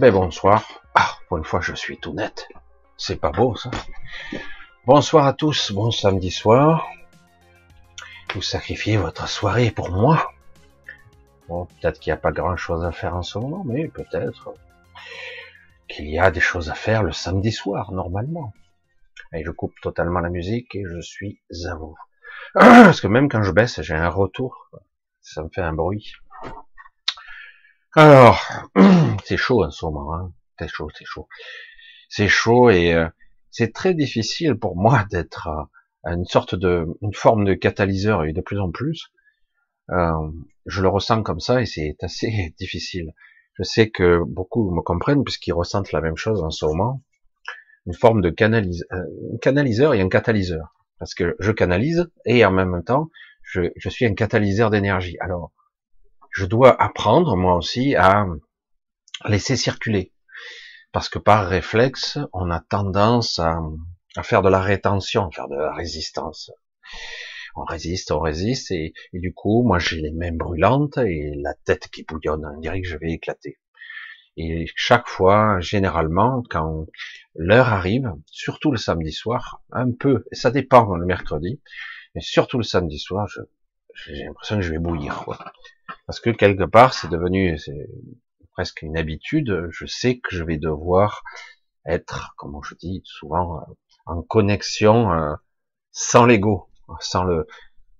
Ben bonsoir. Ah, pour une fois, je suis tout net. C'est pas beau, ça. Bonsoir à tous, bon samedi soir. Vous sacrifiez votre soirée pour moi. Bon, peut-être qu'il n'y a pas grand-chose à faire en ce moment, mais peut-être qu'il y a des choses à faire le samedi soir, normalement. Et je coupe totalement la musique et je suis à vous. Parce que même quand je baisse, j'ai un retour. Ça me fait un bruit. Alors, c'est chaud en ce moment. Hein. C'est chaud, c'est chaud. C'est chaud et euh, c'est très difficile pour moi d'être euh, une sorte de, une forme de catalyseur et de plus en plus. Euh, je le ressens comme ça et c'est assez difficile. Je sais que beaucoup me comprennent puisqu'ils ressentent la même chose en ce moment. Une forme de canalise, un canaliseur et un catalyseur. Parce que je canalise et en même temps, je, je suis un catalyseur d'énergie. Alors, je dois apprendre moi aussi à laisser circuler. Parce que par réflexe, on a tendance à, faire de la rétention, faire de la résistance. On résiste, on résiste, et, du coup, moi j'ai les mains brûlantes et la tête qui bouillonne. On dirait que je vais éclater. Et chaque fois, généralement, quand l'heure arrive, surtout le samedi soir, un peu, et ça dépend le mercredi, mais surtout le samedi soir, j'ai l'impression que je vais bouillir. Parce que quelque part, c'est devenu presque une habitude. Je sais que je vais devoir être, comme je dis souvent, en connexion euh, sans l'ego, sans le,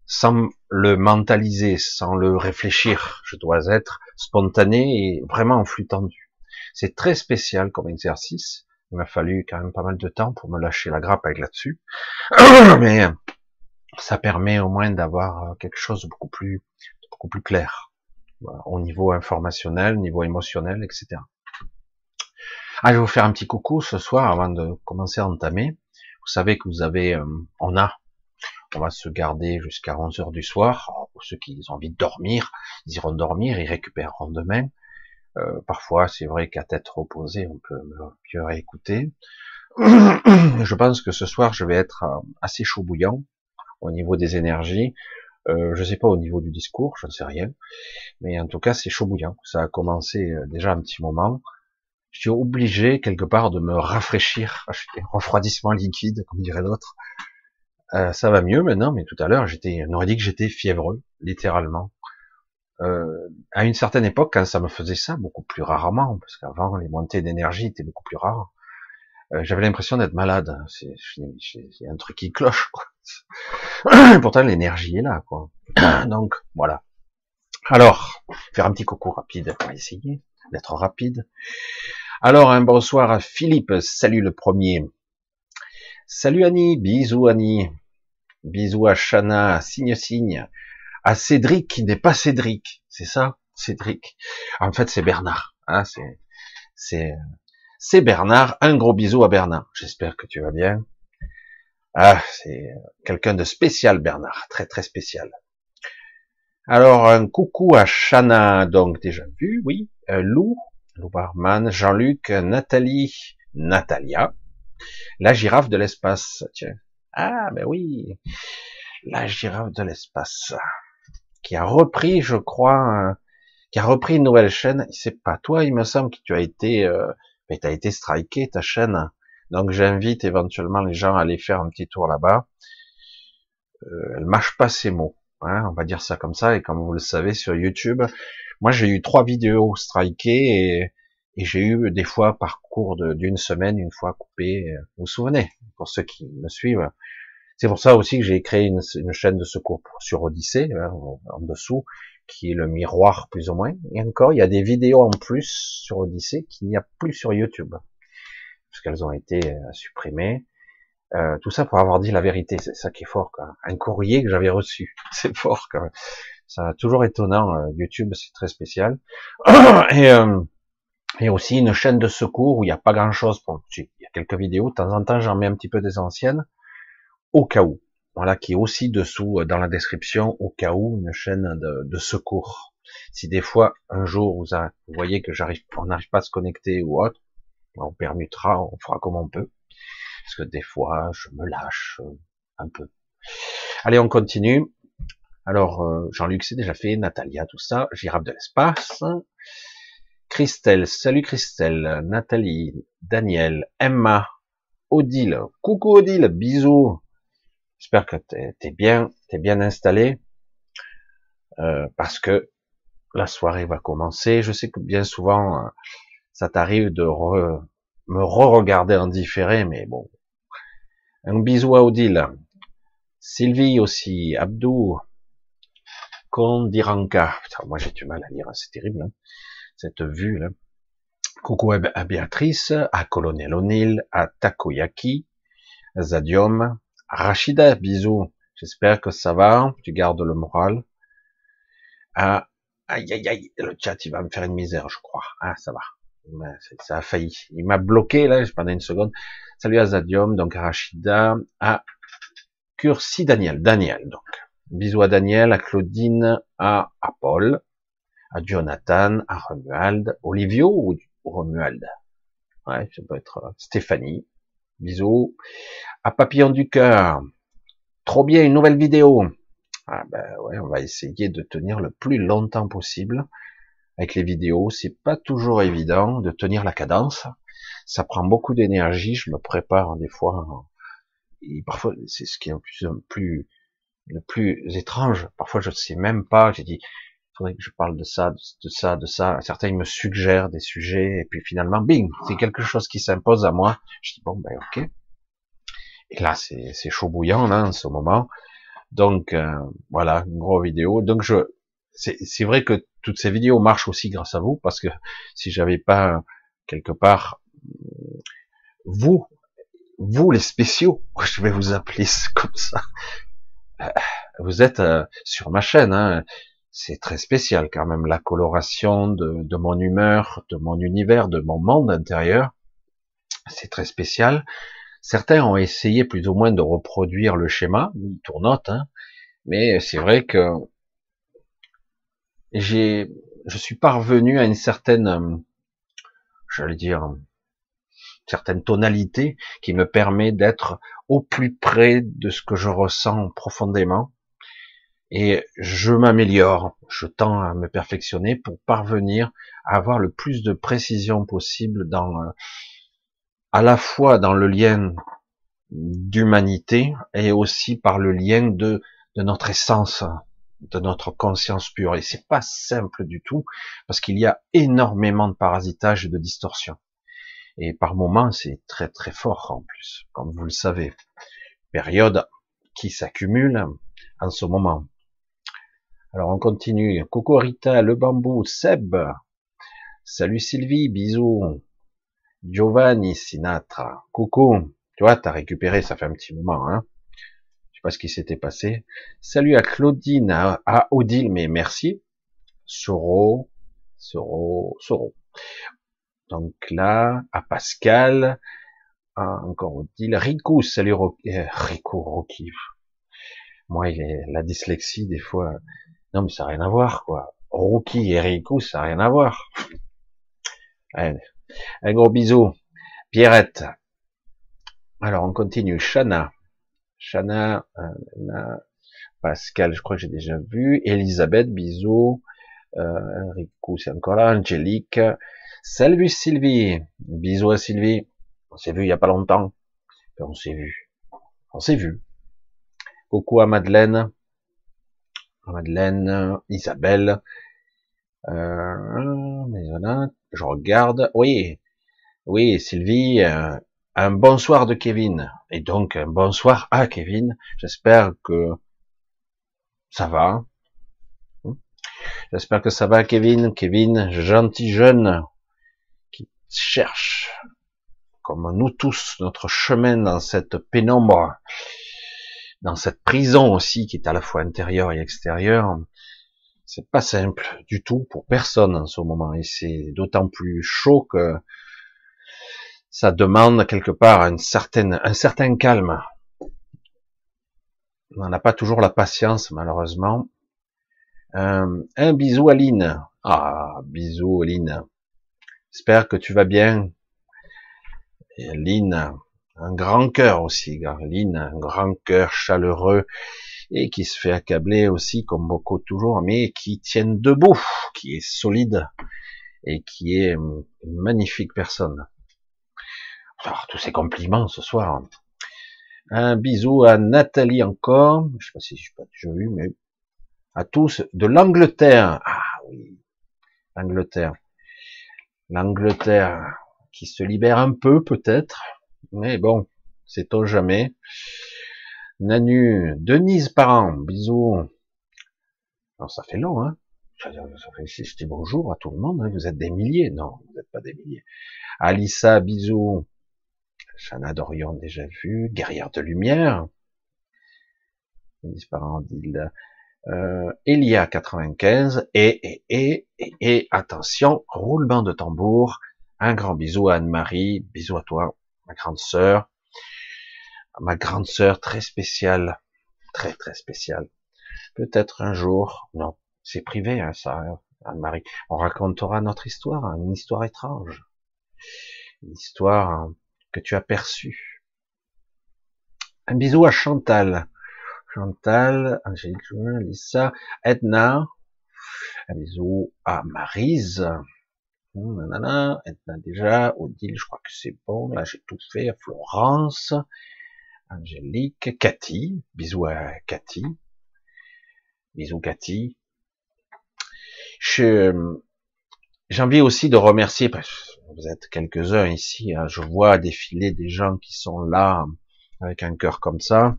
sans le mentaliser, sans le réfléchir. Je dois être spontané et vraiment en flux tendu. C'est très spécial comme exercice. Il m'a fallu quand même pas mal de temps pour me lâcher la grappe avec là-dessus. Mais ça permet au moins d'avoir quelque chose de beaucoup plus, beaucoup plus clair au niveau informationnel, niveau émotionnel, etc. Ah, je vais vous faire un petit coucou ce soir avant de commencer à entamer. Vous savez que vous avez, euh, on a, on va se garder jusqu'à 11 heures du soir. pour ceux qui ont envie de dormir, ils iront dormir, ils récupéreront demain. Euh, parfois, c'est vrai qu'à tête reposée, on peut mieux réécouter. Je pense que ce soir, je vais être euh, assez chaud bouillant au niveau des énergies. Euh, je sais pas au niveau du discours, je ne sais rien, mais en tout cas c'est chaud bouillant. Ça a commencé euh, déjà un petit moment. Je suis obligé quelque part de me rafraîchir. un refroidissement liquide, comme dirait l'autre. Euh, ça va mieux maintenant, mais tout à l'heure j'étais, on aurait dit que j'étais fiévreux, littéralement. Euh, à une certaine époque, quand ça me faisait ça, beaucoup plus rarement, parce qu'avant les montées d'énergie étaient beaucoup plus rares. Euh, j'avais l'impression d'être malade. C'est un truc qui cloche. Quoi. Pourtant, l'énergie est là, quoi. Donc, voilà. Alors, faire un petit coucou rapide, on va essayer d'être rapide. Alors, un bonsoir à Philippe, salut le premier. Salut Annie, bisous Annie. Bisous à Chana, signe signe. À Cédric qui n'est pas Cédric, c'est ça? Cédric. En fait, c'est Bernard. Hein, c'est, c'est, Bernard. Un gros bisou à Bernard. J'espère que tu vas bien. Ah, c'est quelqu'un de spécial, Bernard, très très spécial. Alors, un coucou à Chana, donc déjà vu, oui, euh, Lou, Lou Barman, Jean-Luc, Nathalie, Natalia, la girafe de l'espace, tiens. Ah, ben oui, la girafe de l'espace, qui a repris, je crois, qui a repris une nouvelle chaîne. C'est pas toi, il me semble que tu as été, euh, ben, as été striké ta chaîne. Donc j'invite éventuellement les gens à aller faire un petit tour là-bas. Euh, elle mâche pas ses mots, hein, on va dire ça comme ça. Et comme vous le savez sur YouTube, moi j'ai eu trois vidéos strikées et, j'ai eu des fois par cours d'une semaine, une fois coupé. Vous vous souvenez, pour ceux qui me suivent. C'est pour ça aussi que j'ai créé une, chaîne de secours sur Odyssée, hein, en dessous, qui est le miroir plus ou moins. Et encore, il y a des vidéos en plus sur Odyssée qu'il n'y a plus sur YouTube parce qu'elles ont été euh, supprimées. Euh, tout ça pour avoir dit la vérité, c'est ça qui est fort. Quoi. Un courrier que j'avais reçu, c'est fort. Quand même. Ça toujours étonnant. Euh, YouTube, c'est très spécial. Et, euh, et aussi une chaîne de secours où il n'y a pas grand-chose. Pour... Il y a quelques vidéos. De temps en temps, j'en mets un petit peu des anciennes, au cas où. Voilà, qui est aussi dessous dans la description, au cas où, une chaîne de, secours. Si des fois, un jour, vous, voyez que j'arrive, on n'arrive pas à se connecter ou autre, on permutera, on fera comme on peut. Parce que des fois, je me lâche euh, un peu. Allez, on continue. Alors, euh, Jean-Luc c'est déjà fait, Natalia, tout ça, Girafe de l'espace. Christelle, salut Christelle, Nathalie, Daniel, Emma, Odile, coucou Odile, bisous. J'espère que t'es es bien, t'es bien installé, euh, parce que la soirée va commencer. Je sais que bien souvent, euh, ça t'arrive de me re-regarder en différé, mais bon. Un bisou à Odile. Sylvie aussi, Abdou, Kondiranka. Putain, moi j'ai du mal à lire, c'est terrible, hein, cette vue là. Coucou à Béatrice, à Colonel O'Neill, à Takoyaki, à Zadium, Rachida, bisous. J'espère que ça va, tu gardes le moral. Ah, aïe, aïe, aïe, le chat, il va me faire une misère, je crois. Ah, ça va. Ça a failli. Il m'a bloqué, là, pendant une seconde. Salut à Zadium, donc Rachida, à Cursi Daniel. Daniel, donc. Bisous à Daniel, à Claudine, à, à Paul, à Jonathan, à Romuald, Olivio ou Romuald? Ouais, ça peut être euh, Stéphanie. Bisous. À Papillon du cœur. Trop bien, une nouvelle vidéo. Ah ben ouais, on va essayer de tenir le plus longtemps possible avec les vidéos. C'est pas toujours évident de tenir la cadence. Ça prend beaucoup d'énergie. Je me prépare des fois. Et parfois, c'est ce qui est le plus, le plus étrange. Parfois, je sais même pas. J'ai dit, que je parle de ça, de ça, de ça. Certains ils me suggèrent des sujets et puis finalement, bing, c'est quelque chose qui s'impose à moi. Je dis bon ben ok. Et là c'est chaud bouillant là en ce moment. Donc euh, voilà, une grosse vidéo. Donc je, c'est vrai que toutes ces vidéos marchent aussi grâce à vous parce que si j'avais pas quelque part vous, vous les spéciaux, je vais vous appeler comme ça. Euh, vous êtes euh, sur ma chaîne, hein, c'est très spécial quand même la coloration de, mon humeur, de mon univers, de mon monde intérieur. C'est très spécial. Certains ont essayé plus ou moins de reproduire le schéma, ils tournotent, hein, mais c'est vrai que j'ai, je suis parvenu à une certaine, j'allais dire, certaine tonalité qui me permet d'être au plus près de ce que je ressens profondément et je m'améliore, je tends à me perfectionner pour parvenir à avoir le plus de précision possible dans, euh, à la fois dans le lien d'humanité et aussi par le lien de, de notre essence, de notre conscience pure. Et c'est pas simple du tout parce qu'il y a énormément de parasitage et de distorsion. Et par moments, c'est très très fort en plus, comme vous le savez. Période qui s'accumule en ce moment. Alors on continue. Coucou Rita, le bambou, Seb. Salut Sylvie, bisous. Giovanni Sinatra. Coucou. Tu vois, t'as récupéré, ça fait un petit moment, hein. Je sais pas ce qui s'était passé. Salut à Claudine, à, Odile, mais merci. Soro, Soro, Soro. Donc là, à Pascal, encore Odile, Rico, salut euh, Rico, Rocky. Moi, il est, la dyslexie, des fois, non, mais ça n'a rien à voir, quoi. Rookie et Rico, ça n'a rien à voir. Un gros bisou. Pierrette. Alors, on continue. Shana. Shana, euh, Pascal, je crois que j'ai déjà vu. Elisabeth, bisous. Euh, Rico, c'est encore là. Angélique. Salut Sylvie. Bisous à Sylvie. On s'est vu il y a pas longtemps. On s'est vu. On s'est vu. Coucou à Madeleine. Madeleine, Isabelle, euh, je regarde, oui, oui, Sylvie, euh, un bonsoir de Kevin, et donc un bonsoir à Kevin, j'espère que ça va, j'espère que ça va Kevin, Kevin, gentil jeune, qui cherche, comme nous tous, notre chemin dans cette pénombre, dans cette prison aussi qui est à la fois intérieure et extérieure, c'est pas simple du tout pour personne en ce moment et c'est d'autant plus chaud que ça demande quelque part un certain calme. On n'a pas toujours la patience malheureusement. Euh, un bisou à Lynn. Ah, bisou Lynn. J'espère que tu vas bien. Et Lynn, un grand cœur aussi, Garline, un grand cœur chaleureux et qui se fait accabler aussi comme beaucoup toujours, mais qui tiennent debout, qui est solide et qui est une magnifique personne. Alors, tous ces compliments ce soir. Un bisou à Nathalie encore. Je sais pas si je pas déjà vu, mais à tous de l'Angleterre. Ah oui, l'Angleterre. L'Angleterre qui se libère un peu peut-être, mais bon, c'est au jamais. Nanu, Denise Parent, bisous. Alors, ça fait long, hein. Je dis bonjour à tout le monde, hein. vous êtes des milliers. Non, vous n'êtes pas des milliers. Alissa, bisous. Chana Dorion, déjà vu. Guerrière de lumière. Denise Parent, dit euh, Elia 95 et, et, et, et, attention, roulement de tambour, un grand bisou à Anne-Marie, bisous à toi, ma grande sœur, ma grande sœur très spéciale, très très spéciale. Peut-être un jour, non, c'est privé hein, ça, hein, Anne-Marie, on racontera notre histoire, hein, une histoire étrange, une histoire que tu as perçue. Un bisou à Chantal, Chantal, Angélique, Lisa, Edna, un bisou à Marise, nanana, déjà, Odile, je crois que c'est bon, là j'ai tout fait, Florence, Angélique, Cathy, bisous à Cathy, bisous Cathy. j'ai envie aussi de remercier, parce que vous êtes quelques-uns ici, hein, je vois défiler des gens qui sont là avec un cœur comme ça,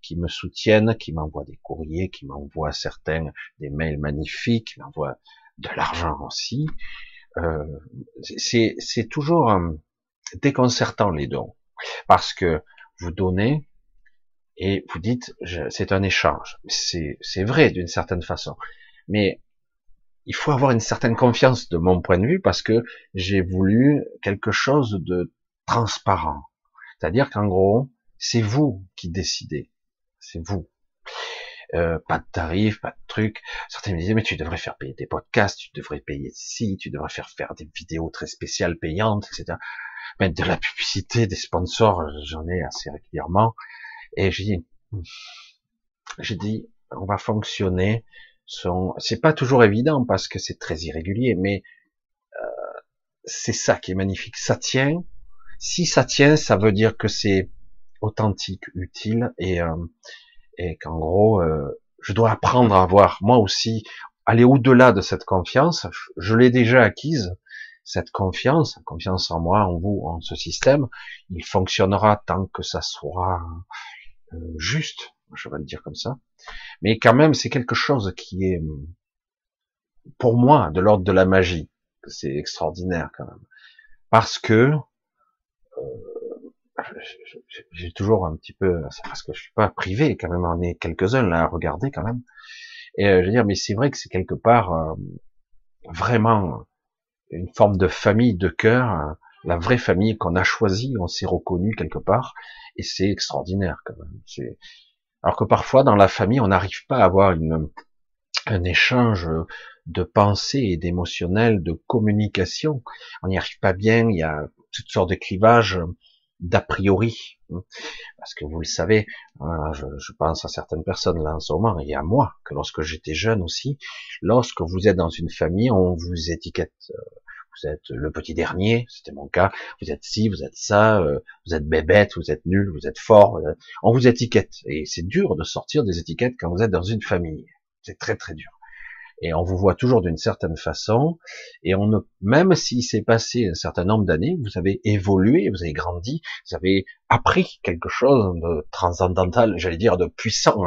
qui me soutiennent, qui m'envoient des courriers, qui m'envoient certains des mails magnifiques, qui m'envoient de l'argent aussi. Euh, c'est toujours euh, déconcertant les dons, parce que vous donnez et vous dites c'est un échange. C'est vrai d'une certaine façon, mais il faut avoir une certaine confiance de mon point de vue parce que j'ai voulu quelque chose de transparent. C'est-à-dire qu'en gros, c'est vous qui décidez c'est vous. Euh, pas de tarif, pas de truc. Certains me disaient, mais tu devrais faire payer des podcasts, tu devrais payer ici, tu devrais faire faire des vidéos très spéciales payantes, etc. Mais de la publicité, des sponsors, j'en ai assez régulièrement. Et j'ai dit, j'ai dit, on va fonctionner. C'est pas toujours évident parce que c'est très irrégulier, mais euh, c'est ça qui est magnifique. Ça tient. Si ça tient, ça veut dire que c'est authentique, utile, et, euh, et qu'en gros, euh, je dois apprendre à avoir moi aussi aller au-delà de cette confiance. Je l'ai déjà acquise, cette confiance, confiance en moi, en vous, en ce système. Il fonctionnera tant que ça soit euh, juste, je vais le dire comme ça. Mais quand même, c'est quelque chose qui est, pour moi, de l'ordre de la magie. C'est extraordinaire quand même, parce que j'ai toujours un petit peu, parce que je suis pas privé quand même, on est quelques-uns là à regarder quand même. Et euh, je veux dire, mais c'est vrai que c'est quelque part euh, vraiment une forme de famille de cœur, hein. la vraie famille qu'on a choisie, on s'est reconnu quelque part, et c'est extraordinaire quand même. Alors que parfois dans la famille, on n'arrive pas à avoir une, un échange de pensée et d'émotionnel, de communication. On n'y arrive pas bien, il y a toutes sortes de clivages d'a priori. Parce que vous le savez, je, je, pense à certaines personnes là en ce moment, et à moi, que lorsque j'étais jeune aussi, lorsque vous êtes dans une famille, on vous étiquette. Euh, vous êtes le petit dernier, c'était mon cas. Vous êtes ci, vous êtes ça, euh, vous êtes bébête, vous êtes nul, vous êtes fort. On vous étiquette. Et c'est dur de sortir des étiquettes quand vous êtes dans une famille. C'est très très dur et on vous voit toujours d'une certaine façon, et on ne, même s'il s'est passé un certain nombre d'années, vous avez évolué, vous avez grandi, vous avez appris quelque chose de transcendantal, j'allais dire de puissant.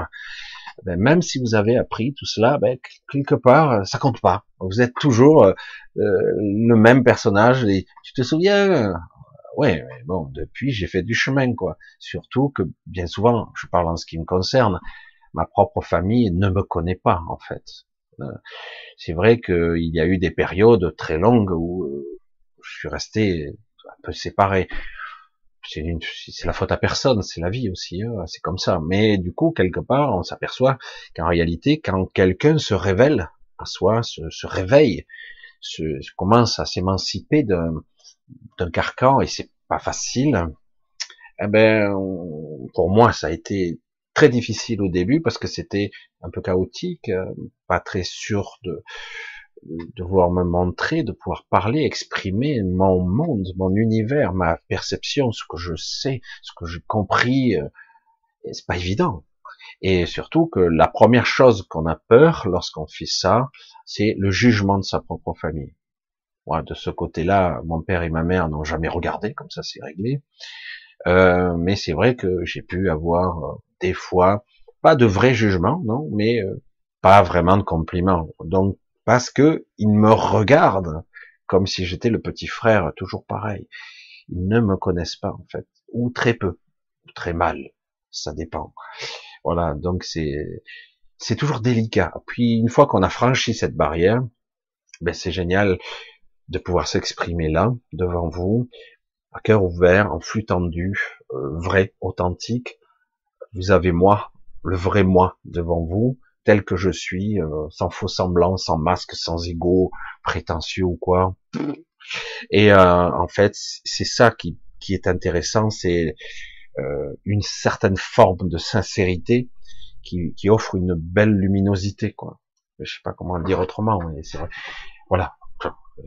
Ben, même si vous avez appris tout cela, ben, quelque part, ça compte pas. Vous êtes toujours euh, le même personnage. Et tu te souviens? Ouais, mais bon, depuis j'ai fait du chemin, quoi. Surtout que bien souvent, je parle en ce qui me concerne, ma propre famille ne me connaît pas en fait. C'est vrai qu'il y a eu des périodes très longues où euh, je suis resté un peu séparé. C'est la faute à personne, c'est la vie aussi, hein, c'est comme ça. Mais du coup, quelque part, on s'aperçoit qu'en réalité, quand quelqu'un se révèle à soi, se, réveille, se, commence à s'émanciper d'un carcan, et c'est pas facile, eh ben, pour moi, ça a été très difficile au début parce que c'était un peu chaotique, euh, pas très sûr de de devoir me montrer, de pouvoir parler, exprimer mon monde, mon univers, ma perception, ce que je sais, ce que j'ai compris. Euh, c'est pas évident. Et surtout que la première chose qu'on a peur lorsqu'on fait ça, c'est le jugement de sa propre famille. Moi, de ce côté-là, mon père et ma mère n'ont jamais regardé, comme ça c'est réglé. Euh, mais c'est vrai que j'ai pu avoir euh, des fois pas de vrai jugement, non, mais euh, pas vraiment de compliments. Donc parce que ils me regardent comme si j'étais le petit frère, toujours pareil. Ils ne me connaissent pas en fait, ou très peu, ou très mal, ça dépend. Voilà, donc c'est c'est toujours délicat. Puis une fois qu'on a franchi cette barrière, ben c'est génial de pouvoir s'exprimer là devant vous, à cœur ouvert, en flux tendu, euh, vrai, authentique. Vous avez moi, le vrai moi devant vous, tel que je suis, euh, sans faux semblant, sans masque, sans ego, prétentieux ou quoi. Et euh, en fait, c'est ça qui, qui est intéressant, c'est euh, une certaine forme de sincérité qui, qui, offre une belle luminosité, quoi. Je sais pas comment le dire autrement, mais vrai. Voilà.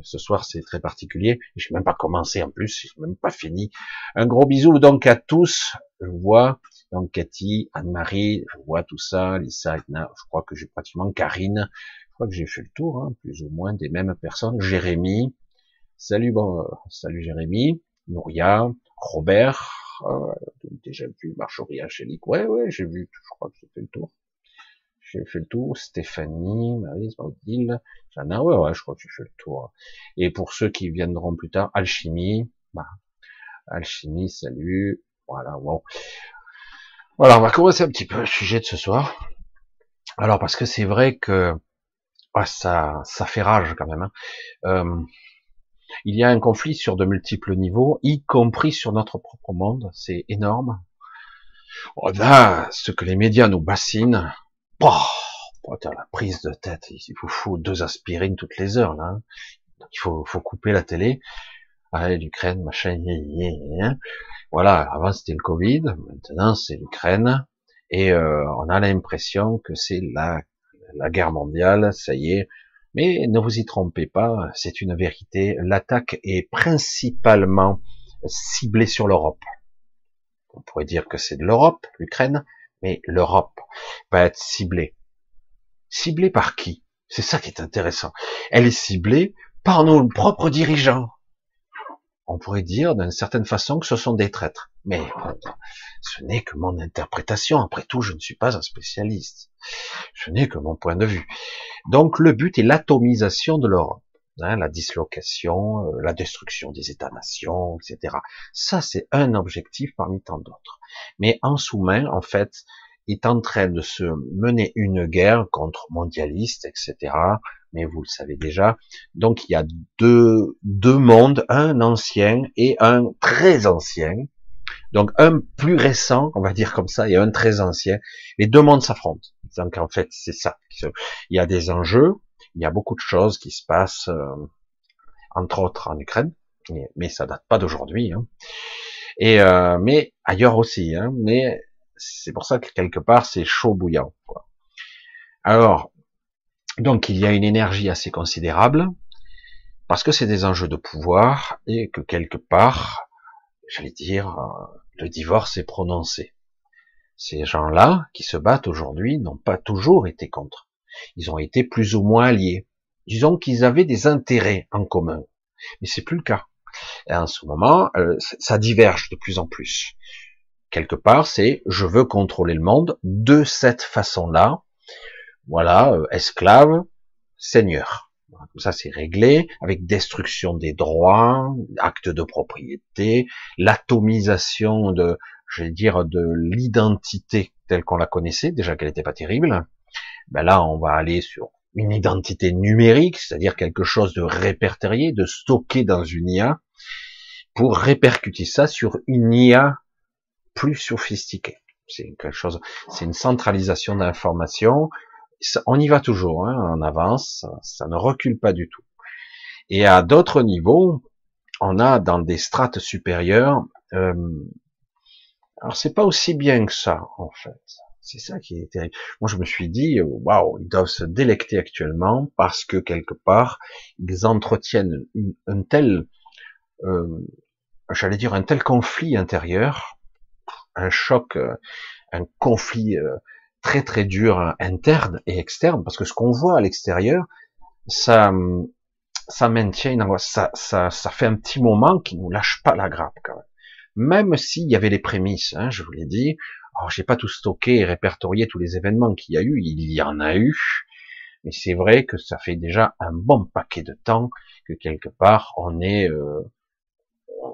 Ce soir, c'est très particulier. Je n'ai même pas commencé en plus, je n'ai même pas fini. Un gros bisou donc à tous. Je vois donc Cathy, Anne-Marie, je vois tout ça, Lisa, Edna, je crois que j'ai pratiquement Karine. Je crois que j'ai fait le tour, hein, plus ou moins des mêmes personnes. Jérémy. Salut, bon, euh, salut Jérémy. Nouria, Robert, euh, déjà vu Marjorie Angélique. Ouais, ouais, j'ai vu, je crois que j'ai fait le tour. J'ai fait le tour. Stéphanie, Marie, Odile, Jana, ouais, ouais, je crois que j'ai fait le tour. Et pour ceux qui viendront plus tard, Alchimie, bah, Alchimie, salut. Voilà, bon. Voilà, on va commencer un petit peu le sujet de ce soir. Alors, parce que c'est vrai que ah, ça, ça fait rage quand même. Hein. Euh, il y a un conflit sur de multiples niveaux, y compris sur notre propre monde. C'est énorme. On a ce que les médias nous bassinent. Oh, la prise de tête. Il vous faut deux aspirines toutes les heures, là. Hein. il faut couper la télé. Ah, l'Ukraine, machin, voilà. Avant c'était le Covid, maintenant c'est l'Ukraine, et euh, on a l'impression que c'est la, la guerre mondiale, ça y est, mais ne vous y trompez pas, c'est une vérité. L'attaque est principalement ciblée sur l'Europe. On pourrait dire que c'est de l'Europe, l'Ukraine, mais l'Europe va être ciblée. Ciblée par qui? C'est ça qui est intéressant. Elle est ciblée par nos propres dirigeants. On pourrait dire d'une certaine façon que ce sont des traîtres. Mais ce n'est que mon interprétation. Après tout, je ne suis pas un spécialiste. Ce n'est que mon point de vue. Donc le but est l'atomisation de l'Europe. Hein, la dislocation, euh, la destruction des États-nations, etc. Ça, c'est un objectif parmi tant d'autres. Mais en sous-main, en fait, est en train de se mener une guerre contre mondialistes, etc. Mais vous le savez déjà. Donc il y a deux, deux mondes, un ancien et un très ancien. Donc un plus récent, on va dire comme ça, et un très ancien. Les deux mondes s'affrontent. Donc en fait, c'est ça. Il y a des enjeux, il y a beaucoup de choses qui se passent, euh, entre autres en Ukraine, mais ça date pas d'aujourd'hui. Hein. Et euh, mais ailleurs aussi. Hein. Mais c'est pour ça que quelque part c'est chaud bouillant. Quoi. Alors, donc il y a une énergie assez considérable parce que c'est des enjeux de pouvoir et que quelque part, j'allais dire, euh, le divorce est prononcé. Ces gens-là qui se battent aujourd'hui n'ont pas toujours été contre. Ils ont été plus ou moins alliés. Disons qu'ils avaient des intérêts en commun. Mais c'est plus le cas. Et en ce moment, euh, ça diverge de plus en plus. Quelque part, c'est je veux contrôler le monde de cette façon-là. Voilà, euh, esclave, seigneur. Tout ça, c'est réglé avec destruction des droits, actes de propriété, l'atomisation de, je vais dire, de l'identité telle qu'on la connaissait, déjà qu'elle n'était pas terrible. Ben là, on va aller sur une identité numérique, c'est-à-dire quelque chose de répertorié, de stocké dans une IA, pour répercuter ça sur une IA plus sophistiquée. C'est quelque chose, c'est une centralisation d'informations. On y va toujours, hein, on avance, ça ne recule pas du tout. Et à d'autres niveaux, on a dans des strates supérieures, euh, alors c'est pas aussi bien que ça en fait C'est ça qui est terrible. Moi, je me suis dit, waouh, ils doivent se délecter actuellement parce que quelque part, ils entretiennent un tel, euh, j'allais dire un tel conflit intérieur, un choc, euh, un conflit euh, très très dur interne et externe, parce que ce qu'on voit à l'extérieur, ça, ça maintient, ça, ça, ça fait un petit moment qui nous lâche pas la grappe quand même. Même s'il y avait les prémices, hein, je vous l'ai dit, alors j'ai pas tout stocké et répertorié tous les événements qu'il y a eu, il y en a eu, mais c'est vrai que ça fait déjà un bon paquet de temps que quelque part on est, euh,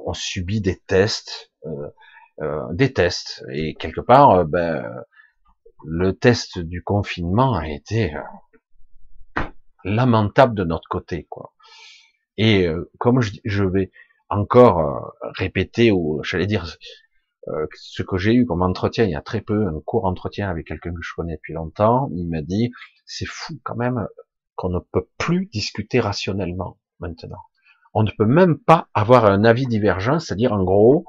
on subit des tests, euh, euh, des tests, et quelque part, ben, le test du confinement a été lamentable de notre côté, quoi. Et comme je, vais encore répéter ou j'allais dire euh, ce que j'ai eu comme entretien il y a très peu, un court entretien avec quelqu'un que je connais depuis longtemps, il m'a dit c'est fou quand même qu'on ne peut plus discuter rationnellement maintenant. On ne peut même pas avoir un avis divergent, c'est-à-dire en gros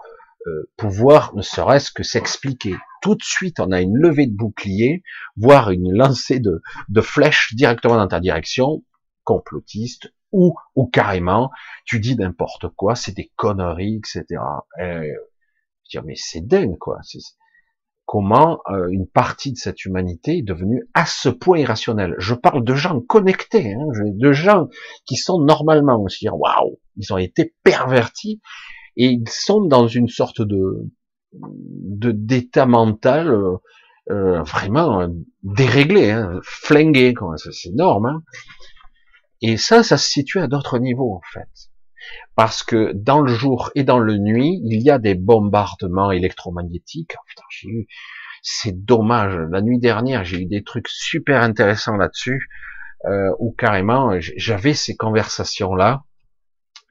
euh, pouvoir ne serait-ce que s'expliquer. Tout de suite, on a une levée de bouclier, voire une lancée de, de flèches directement dans ta direction, complotiste, ou, ou carrément, tu dis n'importe quoi, c'est des conneries, etc. Et dire, mais c'est dingue, quoi. Comment euh, une partie de cette humanité est devenue à ce point irrationnelle? Je parle de gens connectés, hein, de gens qui sont normalement, aussi waouh, ils ont été pervertis et ils sont dans une sorte de d'état mental euh, euh vraiment euh, déréglé, hein, flingué. C'est énorme. Hein. Et ça, ça se situe à d'autres niveaux en fait parce que dans le jour et dans le nuit, il y a des bombardements électromagnétiques. Oh, eu, c'est dommage. La nuit dernière, j'ai eu des trucs super intéressants là-dessus, euh, où carrément j'avais ces conversations-là,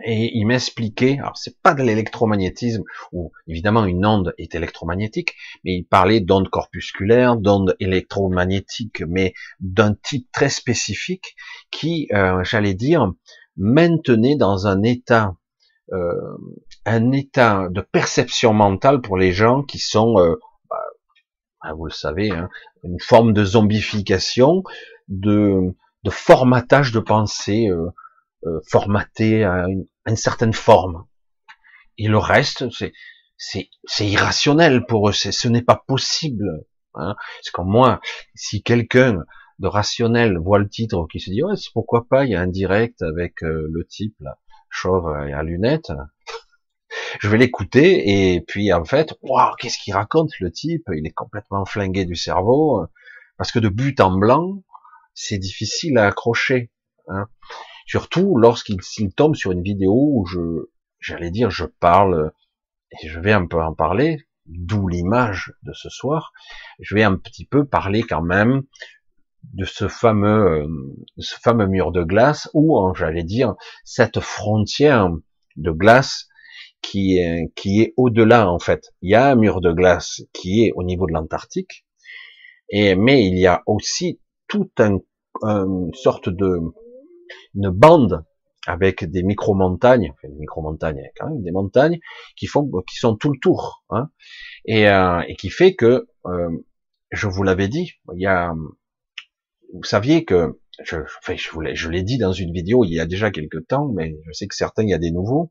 et il m'expliquait. Alors c'est pas de l'électromagnétisme, où évidemment une onde est électromagnétique, mais il parlait d'ondes corpusculaires, d'ondes électromagnétiques, mais d'un type très spécifique qui, euh, j'allais dire, maintenez dans un état, euh, un état de perception mentale pour les gens qui sont, euh, bah, bah, vous le savez, hein, une forme de zombification, de, de formatage de pensée euh, formaté à une, certaine forme. Et le reste, c'est c'est irrationnel pour eux. Ce n'est pas possible. Hein. C'est comme moi, si quelqu'un de rationnel voit le titre qui se dit ouais pourquoi pas il y a un direct avec euh, le type là, chauve et à lunettes je vais l'écouter et puis en fait waouh qu'est-ce qu'il raconte le type? Il est complètement flingué du cerveau parce que de but en blanc c'est difficile à accrocher hein. Surtout lorsqu'il tombe sur une vidéo où je j'allais dire je parle et je vais un peu en parler d'où l'image de ce soir je vais un petit peu parler quand même de ce fameux, euh, ce fameux mur de glace, ou j'allais dire cette frontière de glace qui est, qui est au-delà en fait. Il y a un mur de glace qui est au niveau de l'Antarctique, et mais il y a aussi toute un, une sorte de une bande avec des micro-montagnes, enfin des micro-montagnes, quand même des montagnes qui font, qui sont tout le tour, hein, et, euh, et qui fait que, euh, je vous l'avais dit, il y a vous saviez que, je, enfin, je, vous je l'ai dit dans une vidéo il y a déjà quelques temps, mais je sais que certains, il y a des nouveaux.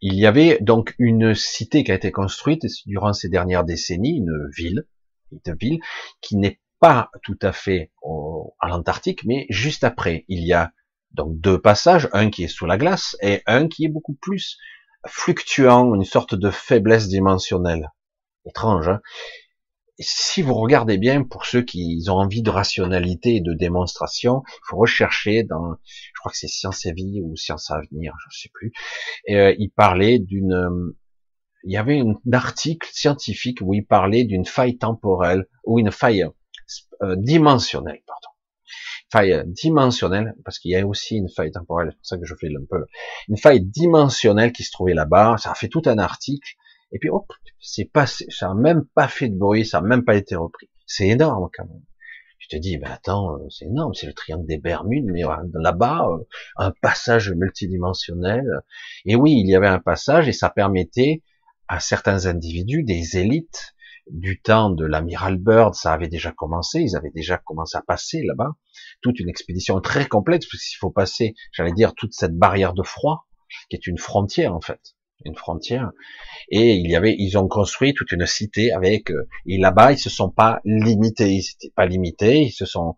Il y avait donc une cité qui a été construite durant ces dernières décennies, une ville, une ville qui n'est pas tout à fait au, à l'Antarctique, mais juste après, il y a donc deux passages, un qui est sous la glace et un qui est beaucoup plus fluctuant, une sorte de faiblesse dimensionnelle. Étrange, hein si vous regardez bien, pour ceux qui ont envie de rationalité et de démonstration, il faut rechercher dans, je crois que c'est Science et Vie ou Science à venir, je ne sais plus. Euh, il parlait d'une, il y avait un article scientifique où il parlait d'une faille temporelle ou une faille euh, dimensionnelle, pardon, faille dimensionnelle, parce qu'il y a aussi une faille temporelle, c'est pour ça que je fais un peu, une faille dimensionnelle qui se trouvait là-bas. Ça a fait tout un article et puis hop, c'est pas, ça a même pas fait de bruit, ça a même pas été repris. C'est énorme quand même. Je te dis, ben attends, euh, c'est énorme, c'est le triangle des Bermudes, mais euh, là-bas, un passage multidimensionnel. Et oui, il y avait un passage et ça permettait à certains individus, des élites, du temps de l'amiral Byrd, ça avait déjà commencé, ils avaient déjà commencé à passer là-bas, toute une expédition très complexe, puisqu'il faut passer, j'allais dire, toute cette barrière de froid, qui est une frontière en fait, une frontière, et il y avait, ils ont construit toute une cité avec, euh, et là-bas ils se sont pas limités, ils n'étaient pas limités, ils se sont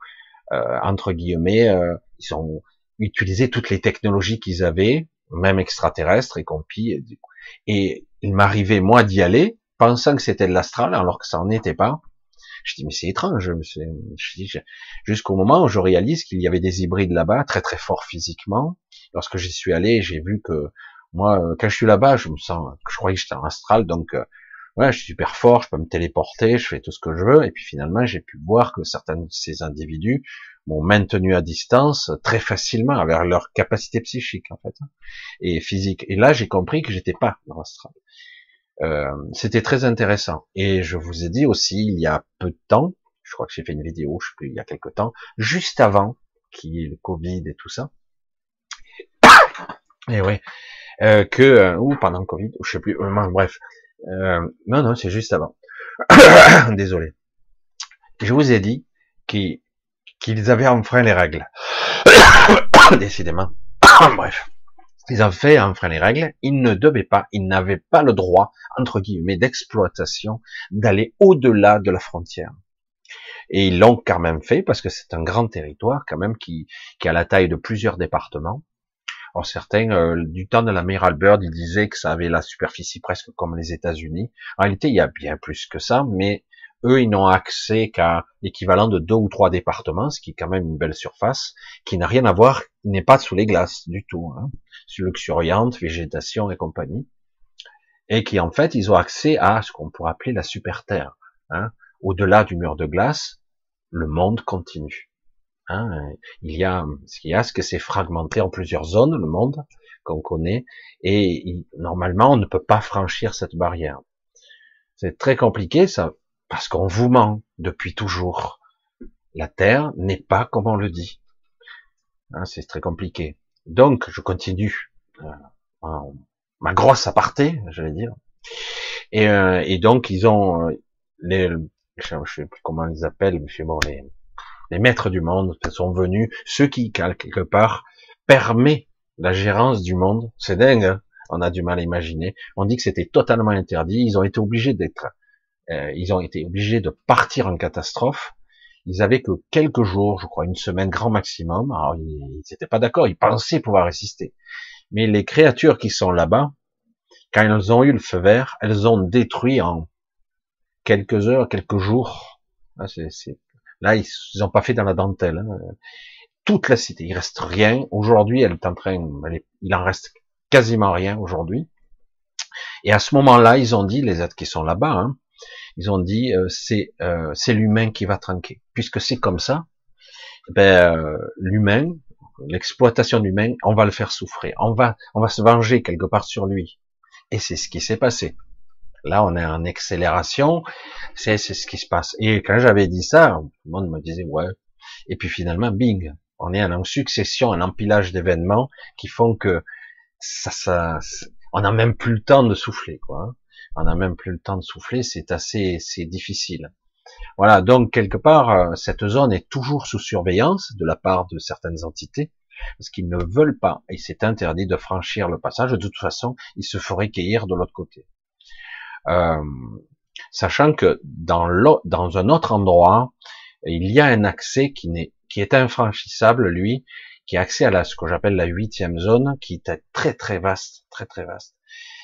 euh, entre guillemets, euh, ils ont utilisé toutes les technologies qu'ils avaient, même extraterrestres et compris, et il m'arrivait moi d'y aller, pensant que c'était de l'astral, alors que ça n'en était pas. Je dis mais c'est étrange, jusqu'au moment où je réalise qu'il y avait des hybrides là-bas, très très forts physiquement. Lorsque j'y suis allé, j'ai vu que moi, euh, quand je suis là-bas, je me sens, je croyais que j'étais en astral, donc euh, ouais, je suis super fort, je peux me téléporter, je fais tout ce que je veux, et puis finalement, j'ai pu voir que certains de ces individus m'ont maintenu à distance très facilement avec leur capacité psychique en fait et physique. Et là, j'ai compris que j'étais pas dans l'astral. Euh, c'était très intéressant. Et je vous ai dit aussi, il y a peu de temps, je crois que j'ai fait une vidéo, je sais plus, il y a quelque temps, juste avant qu'il y ait le Covid et tout ça. et oui, euh, que euh, ou pendant le Covid, je sais plus, euh, bref. Euh, non, non, c'est juste avant. Désolé. Je vous ai dit qu'ils avaient enfreint les règles. Décidément. bref ils ont fait enfreint les règles, ils ne devaient pas, ils n'avaient pas le droit, entre guillemets, d'exploitation, d'aller au-delà de la frontière. Et ils l'ont quand même fait parce que c'est un grand territoire quand même qui, a la taille de plusieurs départements. Alors certains, euh, du temps de l'amiral Byrd, ils disaient que ça avait la superficie presque comme les États-Unis. En réalité, il y a bien plus que ça, mais eux, ils n'ont accès qu'à l'équivalent de deux ou trois départements, ce qui est quand même une belle surface, qui n'a rien à voir, n'est pas sous les glaces du tout, hein, luxuriante, végétation et compagnie, et qui en fait, ils ont accès à ce qu'on pourrait appeler la super terre. Hein. Au-delà du mur de glace, le monde continue. Hein. Il y a ce qu'il y a, ce que c'est fragmenté en plusieurs zones, le monde qu'on connaît, et normalement, on ne peut pas franchir cette barrière. C'est très compliqué, ça parce qu'on vous ment depuis toujours. La Terre n'est pas comme on le dit. Hein, c'est très compliqué. Donc, je continue euh, ma grosse aparté, j'allais dire. Et, euh, et, donc, ils ont euh, les, je sais plus comment ils appellent, monsieur bon, les, les maîtres du monde sont venus, ceux qui, quelque part, permet la gérance du monde. C'est dingue, hein. on a du mal à imaginer. On dit que c'était totalement interdit. Ils ont été obligés d'être euh, ils ont été obligés de partir en catastrophe. Ils avaient que quelques jours, je crois une semaine grand maximum. Alors ils n'étaient pas d'accord, ils pensaient pouvoir résister. Mais les créatures qui sont là-bas, quand elles ont eu le feu vert, elles ont détruit en quelques heures, quelques jours. Là, Là ils n'ont pas fait dans la dentelle. Hein. Toute la cité, il reste rien. Aujourd'hui, elle est en train, il en reste quasiment rien aujourd'hui. Et à ce moment-là, ils ont dit, les êtres qui sont là-bas, hein, ils ont dit euh, c'est euh, c'est l'humain qui va tranquer, puisque c'est comme ça. Ben euh, l'humain, l'exploitation de l'humain, on va le faire souffrir, on va on va se venger quelque part sur lui. Et c'est ce qui s'est passé. Là, on est en accélération, c'est ce qui se passe. Et quand j'avais dit ça, tout le monde me disait ouais. Et puis finalement, bing, on est en succession, un empilage d'événements qui font que ça, ça, on n'a même plus le temps de souffler, quoi. On n'a même plus le temps de souffler, c'est assez, c'est difficile. Voilà, donc quelque part, euh, cette zone est toujours sous surveillance de la part de certaines entités, parce qu'ils ne veulent pas, et c'est interdit de franchir le passage, de toute façon, ils se feraient cueillir de l'autre côté. Euh, sachant que dans, dans un autre endroit, il y a un accès qui, n'est, qui est infranchissable, lui, qui est accès à la, ce que j'appelle la huitième zone, qui est très très vaste, très très vaste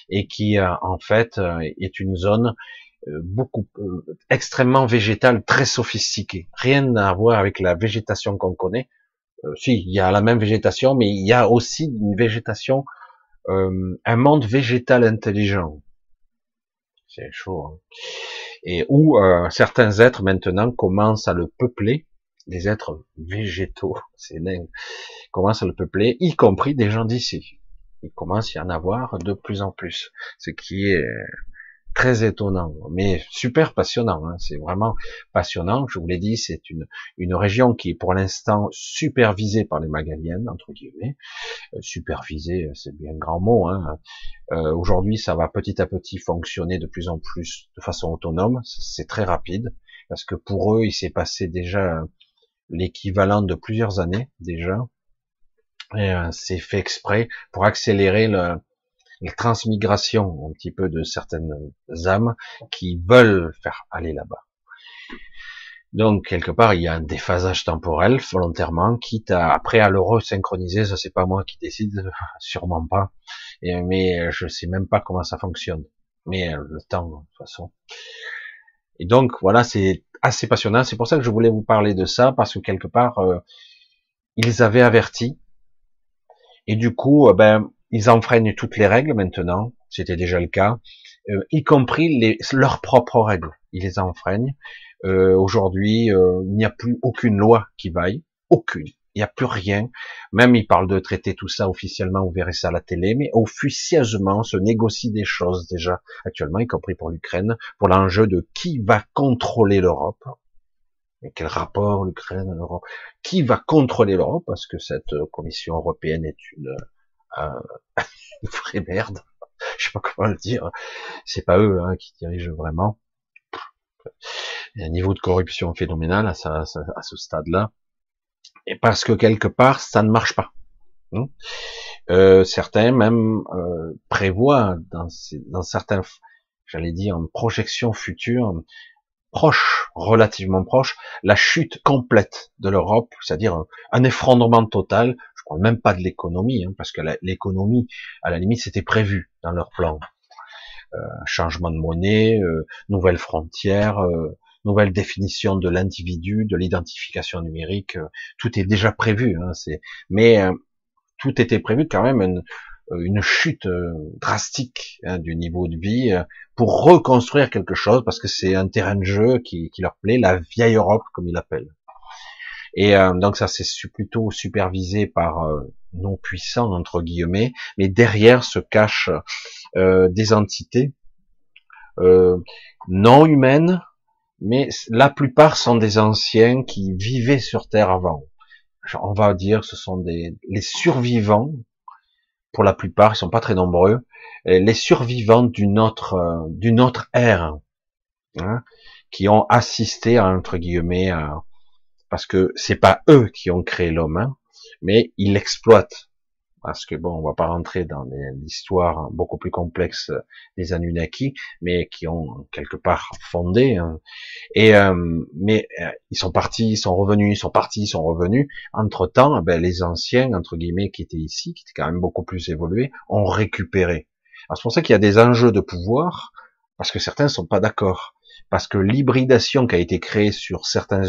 et qui euh, en fait euh, est une zone euh, beaucoup extrêmement végétale, très sophistiquée. Rien à voir avec la végétation qu'on connaît. si, il y a la même végétation, mais il y a aussi une végétation, un monde végétal intelligent. C'est chaud. Hein. Et où certains êtres maintenant commencent à le peupler, des êtres végétaux, c'est dingue, commencent à le peupler, y compris des gens d'ici il commence à y en avoir de plus en plus, ce qui est très étonnant, mais super passionnant. Hein. C'est vraiment passionnant. Je vous l'ai dit, c'est une, une région qui est pour l'instant supervisée par les Magaliennes, entre guillemets. Euh, supervisée, c'est bien un grand mot. Hein. Euh, Aujourd'hui, ça va petit à petit fonctionner de plus en plus de façon autonome. C'est très rapide parce que pour eux, il s'est passé déjà l'équivalent de plusieurs années déjà. Euh, c'est fait exprès pour accélérer le, la transmigration un petit peu de certaines âmes qui veulent faire aller là-bas. Donc quelque part il y a un déphasage temporel volontairement, quitte à après à le resynchroniser, ça c'est pas moi qui décide, sûrement pas. Mais je sais même pas comment ça fonctionne. Mais euh, le temps de toute façon. Et donc voilà, c'est assez passionnant. C'est pour ça que je voulais vous parler de ça parce que quelque part euh, ils avaient averti. Et du coup, euh, ben ils enfreignent toutes les règles maintenant, c'était déjà le cas, euh, y compris leurs propres règles. Ils les enfreignent. Euh, Aujourd'hui, il n'y a plus aucune loi qui vaille, aucune. Il n'y a plus rien. Même ils parlent de traiter tout ça officiellement, vous verrez ça à la télé, mais officieusement se négocient des choses déjà actuellement, y compris pour l'Ukraine, pour l'enjeu de qui va contrôler l'Europe. Mais quel rapport l'Ukraine, l'Europe Qui va contrôler l'Europe? Parce que cette Commission européenne est une euh, une vraie merde. Je sais pas comment le dire. C'est pas eux hein, qui dirigent vraiment. Il y a un niveau de corruption phénoménal à, à ce stade-là. Et parce que quelque part, ça ne marche pas. Hein. Euh, certains même euh, prévoient dans, dans certains, j'allais dire, en projection future, proche, relativement proche, la chute complète de l'Europe, c'est-à-dire un effondrement total parle même pas de l'économie, hein, parce que l'économie, à la limite, c'était prévu dans leur plan. Euh, changement de monnaie, euh, nouvelles frontières, euh, nouvelle définition de l'individu, de l'identification numérique, euh, tout est déjà prévu. Hein, mais euh, tout était prévu quand même une, une chute drastique hein, du niveau de vie pour reconstruire quelque chose, parce que c'est un terrain de jeu qui, qui leur plaît, la vieille Europe comme ils l'appellent. Et euh, donc ça c'est plutôt supervisé par euh, non puissants entre guillemets, mais derrière se cachent euh, des entités non humaines, mais la plupart sont des anciens qui vivaient sur Terre avant. On va dire ce sont des les survivants pour la plupart, ils sont pas très nombreux, les survivants d'une autre d'une autre ère, hein, qui ont assisté à, entre guillemets à, parce que c'est pas eux qui ont créé l'homme, hein, mais ils l'exploitent. Parce que bon, on va pas rentrer dans l'histoire beaucoup plus complexe des Anunnaki, mais qui ont quelque part fondé. Hein. Et euh, mais euh, ils sont partis, ils sont revenus, ils sont partis, ils sont revenus. Entre temps, ben, les anciens entre guillemets qui étaient ici, qui étaient quand même beaucoup plus évolués, ont récupéré. C'est pour ça qu'il y a des enjeux de pouvoir, parce que certains sont pas d'accord, parce que l'hybridation qui a été créée sur certains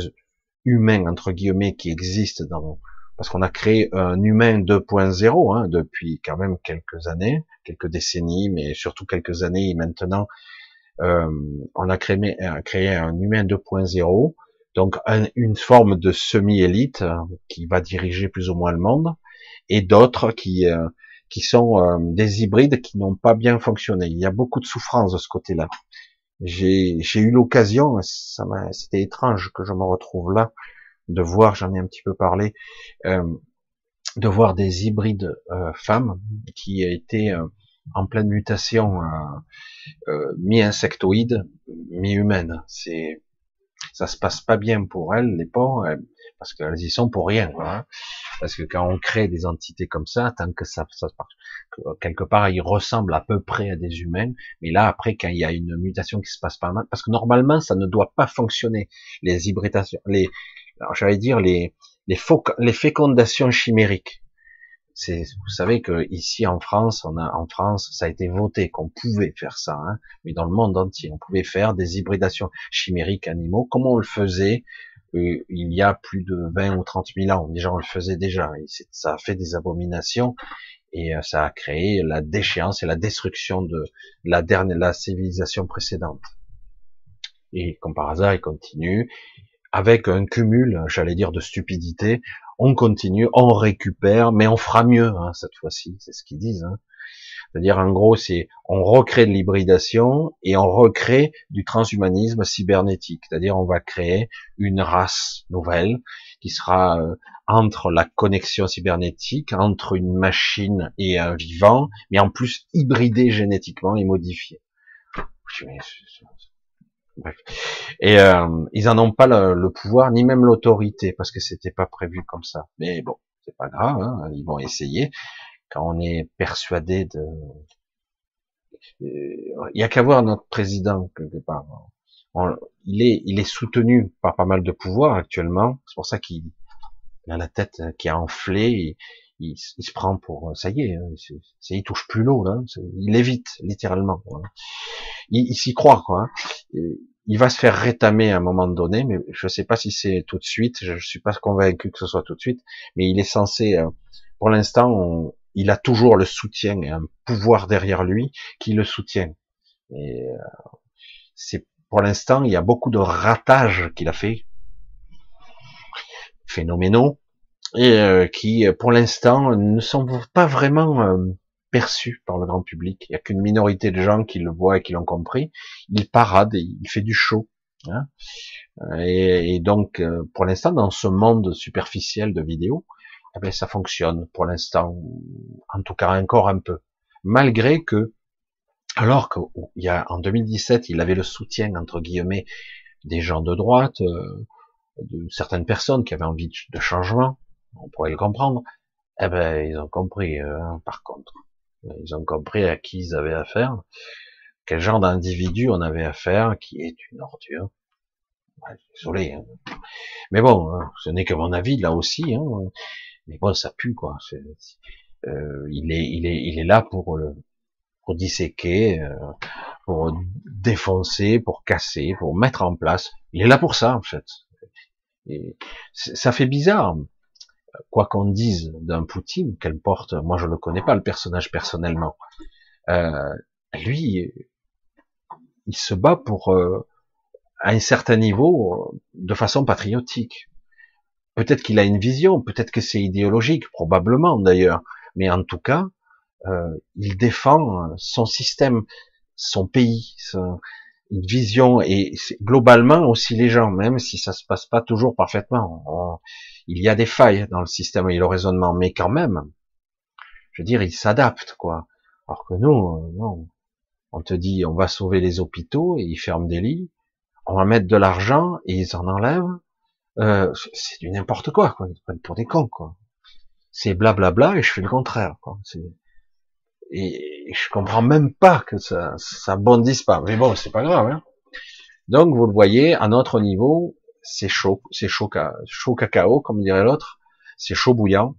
humain entre guillemets qui existe dans parce qu'on a créé un humain 2.0 hein, depuis quand même quelques années, quelques décennies, mais surtout quelques années maintenant, euh, on a créé, créé un humain 2.0, donc une forme de semi-élite euh, qui va diriger plus ou moins le monde, et d'autres qui euh, qui sont euh, des hybrides qui n'ont pas bien fonctionné. Il y a beaucoup de souffrance de ce côté-là. J'ai eu l'occasion, ça c'était étrange que je me retrouve là, de voir, j'en ai un petit peu parlé, euh, de voir des hybrides euh, femmes qui étaient euh, en pleine mutation, euh, mi-insectoïdes, mi-humaines. C'est ça se passe pas bien pour elles, les pauvres, parce qu'elles y sont pour rien. Hein. Parce que quand on crée des entités comme ça, tant que ça, ça quelque part, ils ressemblent à peu près à des humains, mais là, après, quand il y a une mutation qui se passe pas mal, parce que normalement, ça ne doit pas fonctionner. Les hybridations, les, j'allais dire les, les, les fécondations chimériques. C'est, vous savez que ici en France, on a en France, ça a été voté qu'on pouvait faire ça, hein, mais dans le monde entier, on pouvait faire des hybridations chimériques animaux, comme on le faisait euh, il y a plus de 20 ou 30 000 ans. Déjà, on le faisait déjà. Ça a fait des abominations et euh, ça a créé la déchéance et la destruction de la dernière, la civilisation précédente. Et comme par hasard, il continue avec un cumul, j'allais dire, de stupidité on continue, on récupère, mais on fera mieux hein, cette fois-ci, c'est ce qu'ils disent. Hein. C'est-à-dire, en gros, c'est on recrée de l'hybridation et on recrée du transhumanisme cybernétique. C'est-à-dire, on va créer une race nouvelle qui sera euh, entre la connexion cybernétique, entre une machine et un vivant, mais en plus hybridé génétiquement et modifié. Et euh, ils en ont pas le, pouvoir ni même l'autorité parce que c'était pas prévu comme ça. Mais bon, c'est pas grave, hein, ils vont essayer. Quand on est persuadé de, il y a qu'à voir notre président quelque part. il est, il est soutenu par pas mal de pouvoirs actuellement. C'est pour ça qu'il a la tête qui a enflé. Il, se prend pour, ça y est, hein, il touche plus l'eau là. Il évite littéralement. Il, s'y croit quoi. Hein. Il va se faire rétamer à un moment donné, mais je sais pas si c'est tout de suite. Je, suis pas convaincu que ce soit tout de suite, mais il est censé. Euh, pour l'instant, il a toujours le soutien et un pouvoir derrière lui qui le soutient. Et euh, c'est pour l'instant, il y a beaucoup de ratages qu'il a fait, phénoménaux, et euh, qui, pour l'instant, ne sont pas vraiment perçu par le grand public. Il n'y a qu'une minorité de gens qui le voient et qui l'ont compris. Il parade, il fait du show. Hein. et, donc, euh, pour l'instant, dans ce monde superficiel de vidéos, eh bien, ça fonctionne pour l'instant, en tout cas encore un peu. Malgré que, alors y a en 2017, il avait le soutien entre guillemets des gens de droite, euh, de certaines personnes qui avaient envie de changement, on pourrait le comprendre. Eh ben, ils ont compris, euh, par contre. Ils ont compris à qui ils avaient affaire, quel genre d'individu on avait affaire, qui est une ordure. désolé. Hein. Mais bon, hein, ce n'est que mon avis là aussi. Hein. Mais bon, ça pue quoi. Euh, il est, il est, il est là pour le, pour disséquer, euh, pour défoncer, pour casser, pour mettre en place. Il est là pour ça en fait. Ça fait bizarre quoi qu'on dise d'un Poutine, qu'elle porte, moi je le connais pas le personnage personnellement, euh, lui, il se bat pour euh, à un certain niveau de façon patriotique. Peut-être qu'il a une vision, peut-être que c'est idéologique, probablement d'ailleurs, mais en tout cas, euh, il défend son système, son pays, une vision et globalement aussi les gens, même si ça se passe pas toujours parfaitement il y a des failles dans le système et le raisonnement, mais quand même, je veux dire, il s'adapte, quoi. Alors que nous, euh, non. On te dit, on va sauver les hôpitaux et ils ferment des lits. On va mettre de l'argent et ils en enlèvent. Euh, c'est du n'importe quoi, quoi. Ils prennent pour des cons, quoi. C'est blablabla et je fais le contraire, quoi. Et je comprends même pas que ça, ça bondisse pas. Mais bon, c'est pas grave, hein. Donc, vous le voyez, à notre niveau, c'est chaud, c'est chaud, chaud cacao, comme dirait l'autre, c'est chaud bouillant.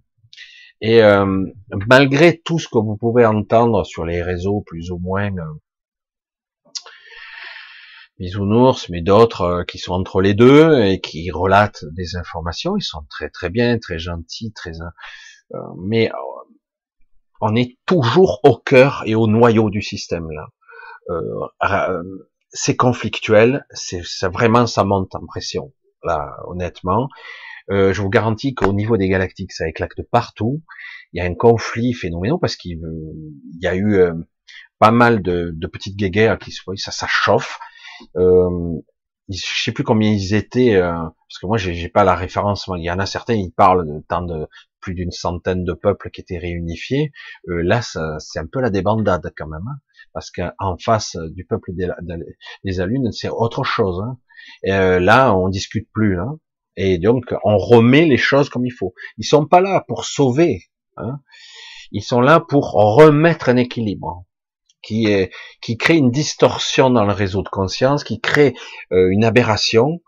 Et euh, malgré tout ce que vous pouvez entendre sur les réseaux, plus ou moins euh, bisounours, mais d'autres euh, qui sont entre les deux et qui relatent des informations, ils sont très très bien, très gentils, très euh, mais on est toujours au cœur et au noyau du système là. c'est conflictuel, c'est vraiment ça monte en pression là, honnêtement. Euh, je vous garantis qu'au niveau des galactiques, ça éclate de partout. Il y a un conflit phénoménal parce qu'il y a eu euh, pas mal de, petites guéguerres qui se ça, ça chauffe. Euh, je sais plus combien ils étaient, euh, parce que moi j'ai pas la référence. Il y en a certains, ils parlent de tant de plus d'une centaine de peuples qui étaient réunifiés. Euh, là, c'est un peu la débandade quand même, hein, parce qu'en face du peuple des, des Alunes, c'est autre chose. Hein. Euh, là, on discute plus. Hein. Et donc, on remet les choses comme il faut. Ils sont pas là pour sauver. Hein. Ils sont là pour remettre un équilibre qui est, qui crée une distorsion dans le réseau de conscience, qui crée euh, une aberration,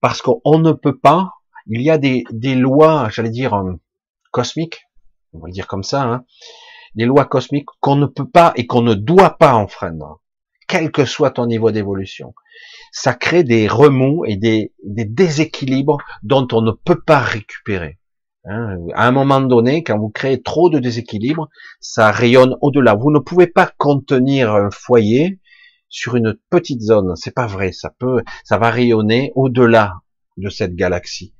parce qu'on ne peut pas. Il y a des, des lois, j'allais dire euh, cosmiques, on va le dire comme ça, hein, des lois cosmiques qu'on ne peut pas et qu'on ne doit pas enfreindre, quel que soit ton niveau d'évolution ça crée des remous et des, déséquilibres dont on ne peut pas récupérer. Hein. à un moment donné, quand vous créez trop de déséquilibres, ça rayonne au-delà. Vous ne pouvez pas contenir un foyer sur une petite zone. C'est pas vrai. Ça peut, ça va rayonner au-delà de cette galaxie.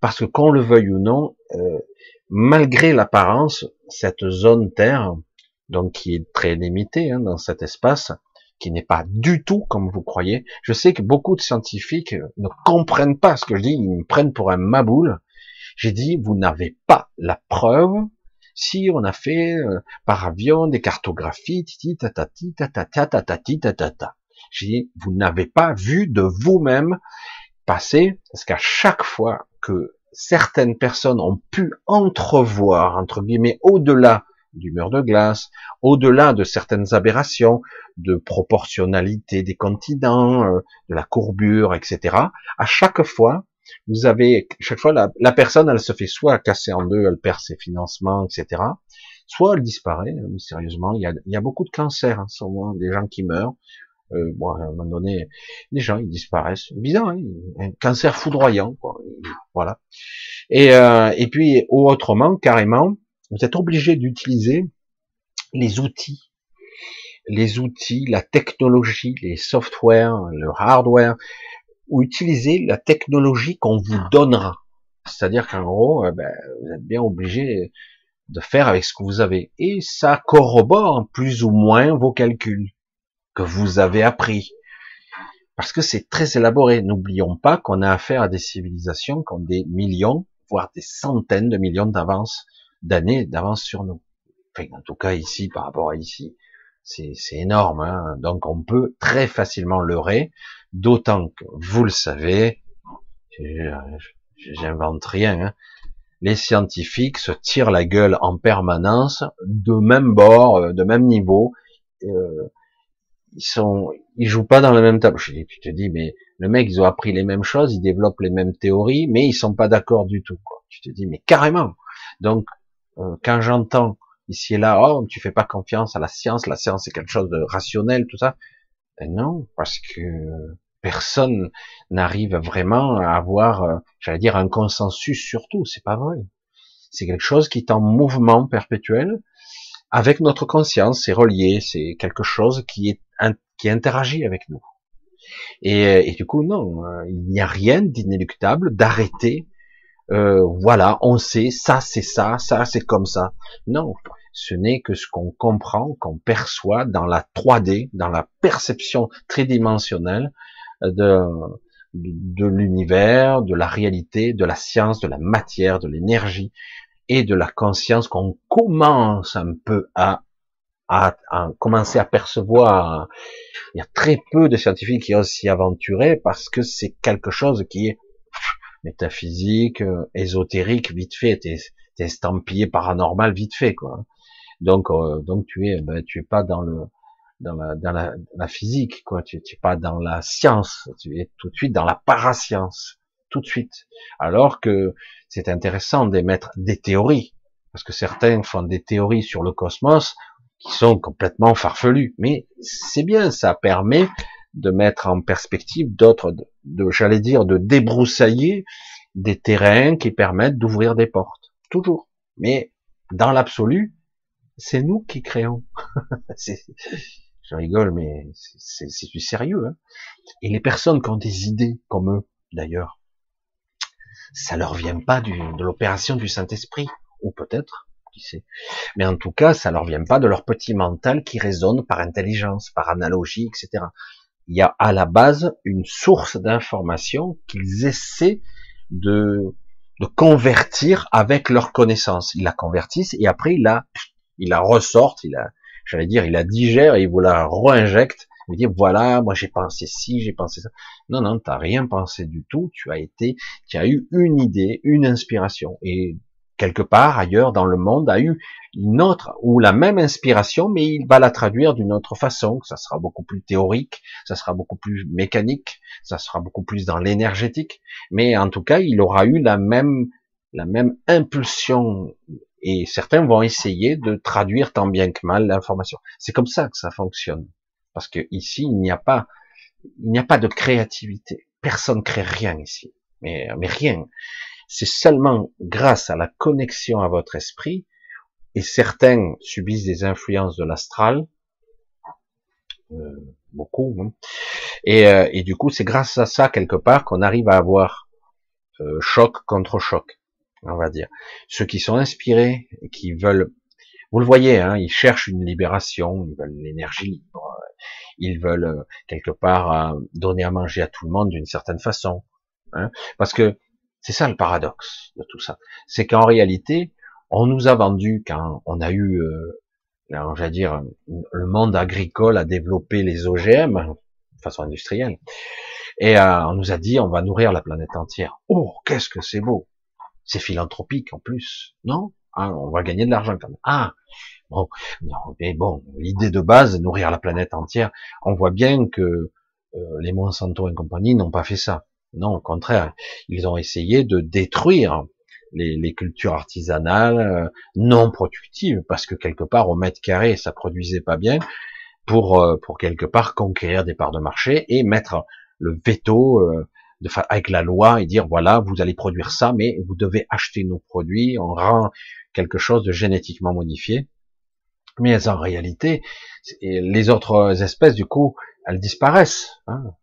Parce que qu'on le veuille ou non, euh, malgré l'apparence, cette zone Terre, donc qui est très limité hein, dans cet espace, qui n'est pas du tout comme vous croyez. Je sais que beaucoup de scientifiques ne comprennent pas ce que je dis, ils me prennent pour un maboule. J'ai dit, vous n'avez pas la preuve si on a fait euh, par avion des cartographies, titi tatati tatata tatati tatata. J'ai dit, vous n'avez pas vu de vous-même passer, parce qu'à chaque fois que certaines personnes ont pu entrevoir, entre guillemets, au-delà du mur de glace, au-delà de certaines aberrations de proportionnalité des continents, euh, de la courbure, etc. À chaque fois, vous avez, chaque fois, la, personne, elle se fait soit casser en deux, elle perd ses financements, etc. Soit elle disparaît euh, mystérieusement. Il y a, il y a beaucoup de cancers en ce moment, des gens qui meurent. Euh, bon, à un moment donné, les gens ils disparaissent. Bizarre, hein un cancer foudroyant, quoi. Voilà. Et, euh, et puis autrement, carrément, vous êtes obligé d'utiliser les outils, les outils, la technologie, les softwares, le hardware, ou utiliser la technologie qu'on vous donnera. C'est-à-dire qu'en gros, euh, ben, vous êtes bien obligé de faire avec ce que vous avez. Et ça corrobore plus ou moins vos calculs que vous avez appris. Parce que c'est très élaboré. N'oublions pas qu'on a affaire à des civilisations qui ont des millions, voire des centaines de millions d'avance, d'années d'avance sur nous. Enfin, en tout cas ici, par rapport à ici, c'est énorme. Hein. Donc on peut très facilement leurrer. D'autant que, vous le savez, j'invente rien, hein, les scientifiques se tirent la gueule en permanence, de même bord, euh, de même niveau. Euh, ils sont, ils jouent pas dans le même tableau. Tu te dis, mais le mec, ils ont appris les mêmes choses, ils développent les mêmes théories, mais ils sont pas d'accord du tout. Quoi. Tu te dis, mais carrément. Donc, euh, quand j'entends ici et là, oh, tu fais pas confiance à la science, la science c'est quelque chose de rationnel, tout ça. Ben non, parce que personne n'arrive vraiment à avoir, euh, j'allais dire, un consensus sur tout. C'est pas vrai. C'est quelque chose qui est en mouvement perpétuel avec notre conscience. C'est relié. C'est quelque chose qui est qui interagit avec nous. Et, et du coup, non, euh, il n'y a rien d'inéluctable, d'arrêté. Euh, voilà, on sait, ça c'est ça, ça c'est comme ça. Non, ce n'est que ce qu'on comprend, qu'on perçoit dans la 3D, dans la perception tridimensionnelle de, de l'univers, de la réalité, de la science, de la matière, de l'énergie et de la conscience qu'on commence un peu à, à, commencer à percevoir. Il y a très peu de scientifiques qui osent s'y aventurer parce que c'est quelque chose qui est métaphysique, ésotérique, vite fait, t'es estampillé paranormal vite fait, quoi. Donc, euh, donc tu es, ben, tu es pas dans le, dans la, dans la, la physique, quoi. Tu, tu es pas dans la science, tu es tout de suite dans la parascience, tout de suite. Alors que c'est intéressant d'émettre des théories, parce que certains font des théories sur le cosmos qui sont complètement farfelues. Mais c'est bien, ça permet de mettre en perspective d'autres, de, j'allais dire, de débroussailler des terrains qui permettent d'ouvrir des portes. Toujours. Mais dans l'absolu, c'est nous qui créons. je rigole, mais c'est du sérieux. Hein. Et les personnes qui ont des idées, comme eux, d'ailleurs, ça leur vient pas du, de l'opération du Saint-Esprit, ou peut-être, qui sait. Mais en tout cas, ça leur vient pas de leur petit mental qui résonne par intelligence, par analogie, etc. Il y a à la base une source d'information qu'ils essaient de, de convertir avec leur connaissance. Ils la convertissent et après ils la il la ressorte, il la, j'allais dire, il la digère et il vous la réinjecte. Il dit voilà, moi j'ai pensé ci, j'ai pensé ça. Non, non, t'as rien pensé du tout. Tu as été, tu as eu une idée, une inspiration. Et quelque part ailleurs dans le monde a eu une autre ou la même inspiration, mais il va la traduire d'une autre façon. Ça sera beaucoup plus théorique, ça sera beaucoup plus mécanique, ça sera beaucoup plus dans l'énergétique. Mais en tout cas, il aura eu la même la même impulsion et certains vont essayer de traduire tant bien que mal l'information. C'est comme ça que ça fonctionne. Parce que ici, il n'y a pas, il n'y a pas de créativité. Personne crée rien ici. Mais, mais rien. C'est seulement grâce à la connexion à votre esprit, et certains subissent des influences de l'astral, euh, beaucoup, hein. et, euh, et, du coup, c'est grâce à ça quelque part qu'on arrive à avoir euh, choc contre choc on va dire. Ceux qui sont inspirés, qui veulent, Vous le voyez, hein, ils cherchent une libération, ils veulent l'énergie libre, ils veulent euh, quelque part euh, donner à manger à tout le monde d'une certaine façon. Hein, parce que c'est ça le paradoxe de tout ça. C'est qu'en réalité, on nous a vendu quand on a eu, euh, j'allais dire, le monde agricole a développé les OGM de façon industrielle, et euh, on nous a dit on va nourrir la planète entière. Oh, qu'est-ce que c'est beau C'est philanthropique en plus, non? Ah, On va gagner de l'argent quand même. Ah, bon, non, mais bon, l'idée de base, nourrir la planète entière, on voit bien que euh, les Monsanto et compagnie n'ont pas fait ça. Non, au contraire, ils ont essayé de détruire les, cultures artisanales euh, non productives, parce que quelque part au mètre carré ça produisait pas bien, pour euh, pour quelque part conquérir des parts de marché et mettre le veto de, avec la loi et dire voilà vous allez produire ça, mais vous devez acheter nos produits, on rend quelque chose de génétiquement modifié. Mais en réalité, les autres espèces du coup elles disparaissent. Hein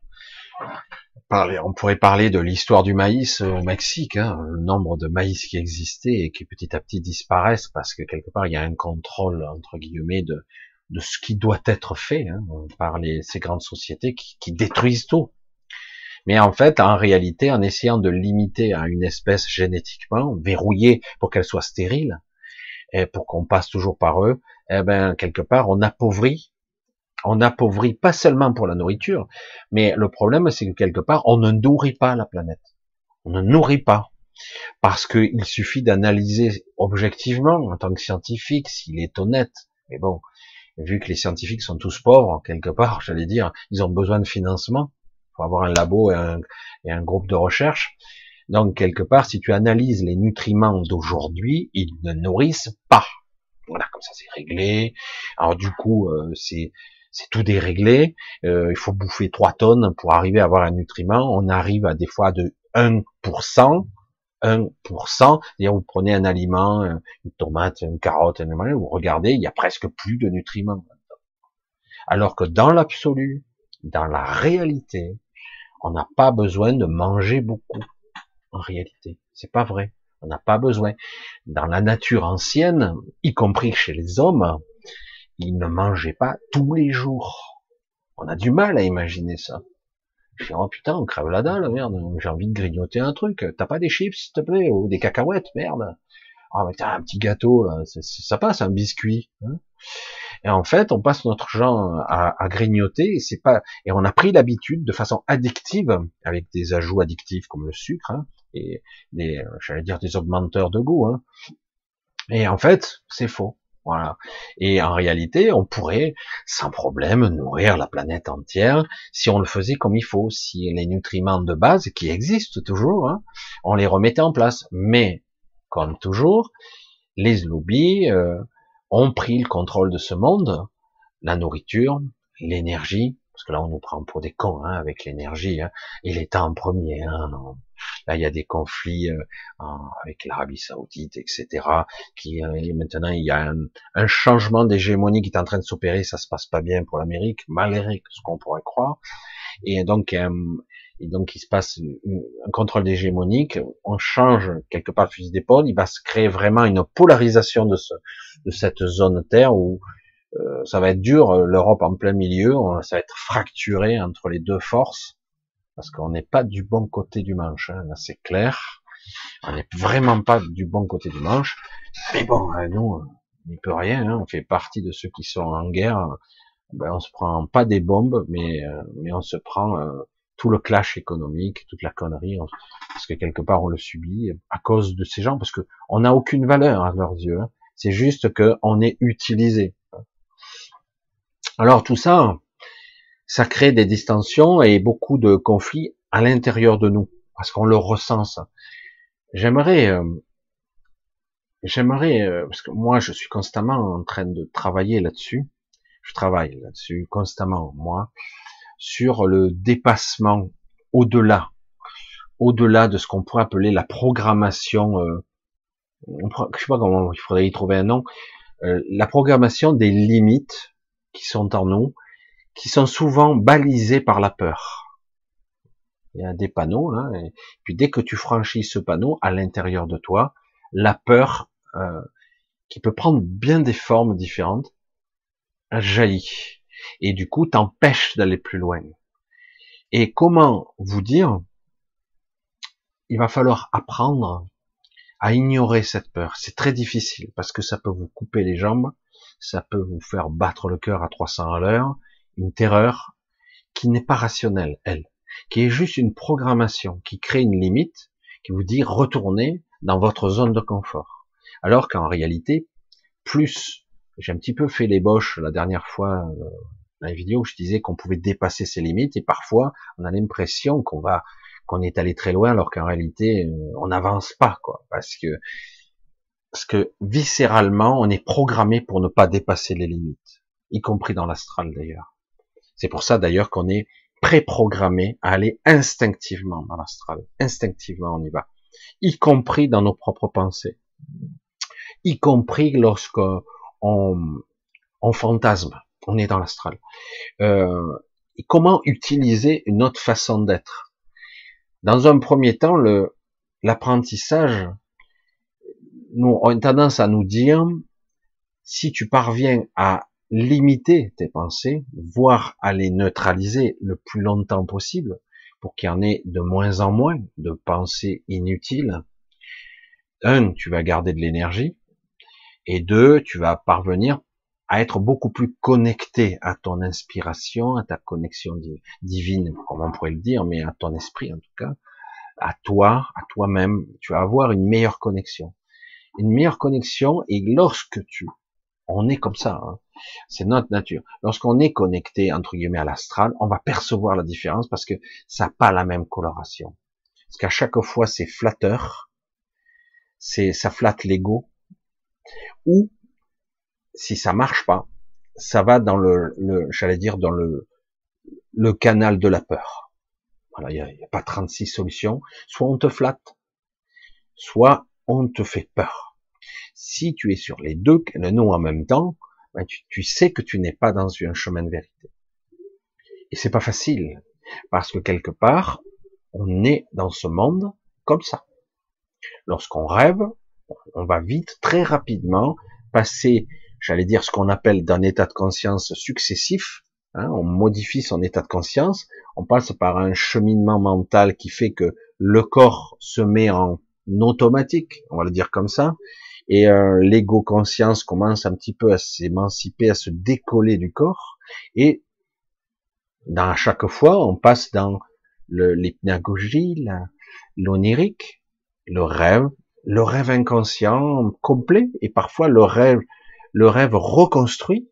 on pourrait parler de l'histoire du maïs au Mexique, hein, le nombre de maïs qui existait et qui petit à petit disparaissent parce que quelque part il y a un contrôle entre guillemets de, de ce qui doit être fait hein, par ces grandes sociétés qui, qui, détruisent tout. Mais en fait, en réalité, en essayant de limiter à une espèce génétiquement, verrouillée pour qu'elle soit stérile, et pour qu'on passe toujours par eux, eh ben quelque part on appauvrit on appauvrit pas seulement pour la nourriture, mais le problème c'est que quelque part on ne nourrit pas la planète. On ne nourrit pas. Parce qu'il suffit d'analyser objectivement en tant que scientifique s'il est honnête. Mais bon, vu que les scientifiques sont tous pauvres, quelque part, j'allais dire, ils ont besoin de financement pour avoir un labo et un, et un groupe de recherche. Donc, quelque part, si tu analyses les nutriments d'aujourd'hui, ils ne nourrissent pas. Voilà, comme ça c'est réglé. Alors du coup, euh, c'est tout déréglé. Euh, il faut bouffer 3 tonnes pour arriver à avoir un nutriment. On arrive à des fois de 1%, 1%, c'est-à-dire vous prenez un aliment, euh, une tomate, une carotte, un aliment, vous regardez, il y a presque plus de nutriments. Alors que dans l'absolu, dans la réalité, on n'a pas besoin de manger beaucoup. En réalité, c'est pas vrai. On n'a pas besoin. Dans la nature ancienne, y compris chez les hommes, il ne mangeait pas tous les jours. On a du mal à imaginer ça. Je dis, oh putain, on crève la dalle, merde, j'ai envie de grignoter un truc. T'as pas des chips, s'il te plaît, ou des cacahuètes, merde. Ah, mais t'as un petit gâteau, là, ça passe, un biscuit. Hein. et en fait, on passe notre temps à, grignoter, et c'est pas, et on a pris l'habitude de façon addictive, avec des ajouts addictifs comme le sucre, hein, et des, j'allais dire des augmenteurs de goût, hein. Et en fait, c'est faux. Voilà. Et en réalité, on pourrait sans problème nourrir la planète entière si on le faisait comme il faut, si les nutriments de base qui existent toujours, hein, on les remettait en place. Mais comme toujours, les lobbies euh, ont pris le contrôle de ce monde, la nourriture, l'énergie, parce que là on nous prend pour des cons hein, avec l'énergie, hein, et l'État en premier. Hein, Là, il y a des conflits euh, avec l'Arabie Saoudite, etc. Qui euh, maintenant, il y a un, un changement d'hégémonie qui est en train de s'opérer. Ça se passe pas bien pour l'Amérique, malgré ce qu'on pourrait croire. Et donc, euh, et donc, il se passe un contrôle d'hégémonique. On change quelque part le fusil d'épaule. Il va se créer vraiment une polarisation de, ce, de cette zone terre où euh, ça va être dur. L'Europe en plein milieu, ça va être fracturé entre les deux forces parce qu'on n'est pas du bon côté du manche, hein, là c'est clair. On n'est vraiment pas du bon côté du manche. Mais bon, hein, nous, on n'y peut rien, hein, on fait partie de ceux qui sont en guerre. Ben, on se prend pas des bombes, mais, euh, on se prend euh, tout le clash économique, toute la connerie, parce que quelque part on le subit à cause de ces gens, parce que on n'a aucune valeur à leurs yeux. Hein. C'est juste que on est utilisé. Alors tout ça, ça crée des distensions et beaucoup de conflits à l'intérieur de nous, parce qu'on le ressent ça. J'aimerais, euh, j'aimerais, euh, parce que moi je suis constamment en train de travailler là-dessus, je travaille là-dessus constamment, moi, sur le dépassement au-delà, au-delà de ce qu'on pourrait appeler la programmation, euh, je sais pas comment il faudrait y trouver un nom, euh, la programmation des limites qui sont en nous, qui sont souvent balisés par la peur. Il y a des panneaux et puis dès que tu franchis ce panneau, à l'intérieur de toi, la peur euh, qui peut prendre bien des formes différentes, jaillit. Et du coup, t'empêche d'aller plus loin. Et comment vous dire? Il va falloir apprendre à ignorer cette peur. C'est très difficile parce que ça peut vous couper les jambes, ça peut vous faire battre le cœur à 300 à l'heure, une terreur qui n'est pas rationnelle, elle, qui est juste une programmation, qui crée une limite, qui vous dit retournez dans votre zone de confort. Alors qu'en réalité, plus, j'ai un petit peu fait l'ébauche la dernière fois, euh, dans la vidéo, je disais qu'on pouvait dépasser ses limites et parfois on a l'impression qu'on va, qu'on est allé très loin alors qu'en réalité euh, on n'avance pas, quoi, parce que, parce que viscéralement on est programmé pour ne pas dépasser les limites, y compris dans l'astral d'ailleurs. C'est pour ça d'ailleurs qu'on est préprogrammé à aller instinctivement dans l'astral. Instinctivement, on y va. Y compris dans nos propres pensées. Y compris lorsque on, fantasme. On est dans l'astral. Euh, comment utiliser une autre façon d'être? Dans un premier temps, l'apprentissage, nous on a tendance à nous dire si tu parviens à limiter tes pensées, voire à les neutraliser le plus longtemps possible, pour qu'il y en ait de moins en moins de pensées inutiles. Un, tu vas garder de l'énergie, et deux, tu vas parvenir à être beaucoup plus connecté à ton inspiration, à ta connexion divine, comme on pourrait le dire, mais à ton esprit en tout cas, à toi, à toi-même. Tu vas avoir une meilleure connexion. Une meilleure connexion, et lorsque tu on est comme ça. Hein. C'est notre nature. Lorsqu'on est connecté, entre guillemets, à l'astral, on va percevoir la différence parce que ça n'a pas la même coloration. Parce qu'à chaque fois, c'est flatteur. C'est, ça flatte l'ego. Ou, si ça marche pas, ça va dans le, j'allais dire, dans le, le canal de la peur. Voilà, il n'y a, a pas 36 solutions. Soit on te flatte, soit on te fait peur. Si tu es sur les deux non en même temps, ben tu, sais que tu n'es pas dans un chemin de vérité. Et c'est pas facile, parce que quelque part, on est dans ce monde comme ça. Lorsqu'on rêve, on va vite, très rapidement, passer, j'allais dire, ce qu'on appelle d'un état de conscience successif. Hein, on modifie son état de conscience, on passe par un cheminement mental qui fait que le corps se met en automatique, on va le dire comme ça, et euh, l'ego conscience commence un petit peu à s'émanciper, à se décoller du corps, et dans chaque fois, on passe dans l'hypnagogie, l'onirique, le rêve, le rêve inconscient complet, et parfois le rêve, le rêve reconstruit,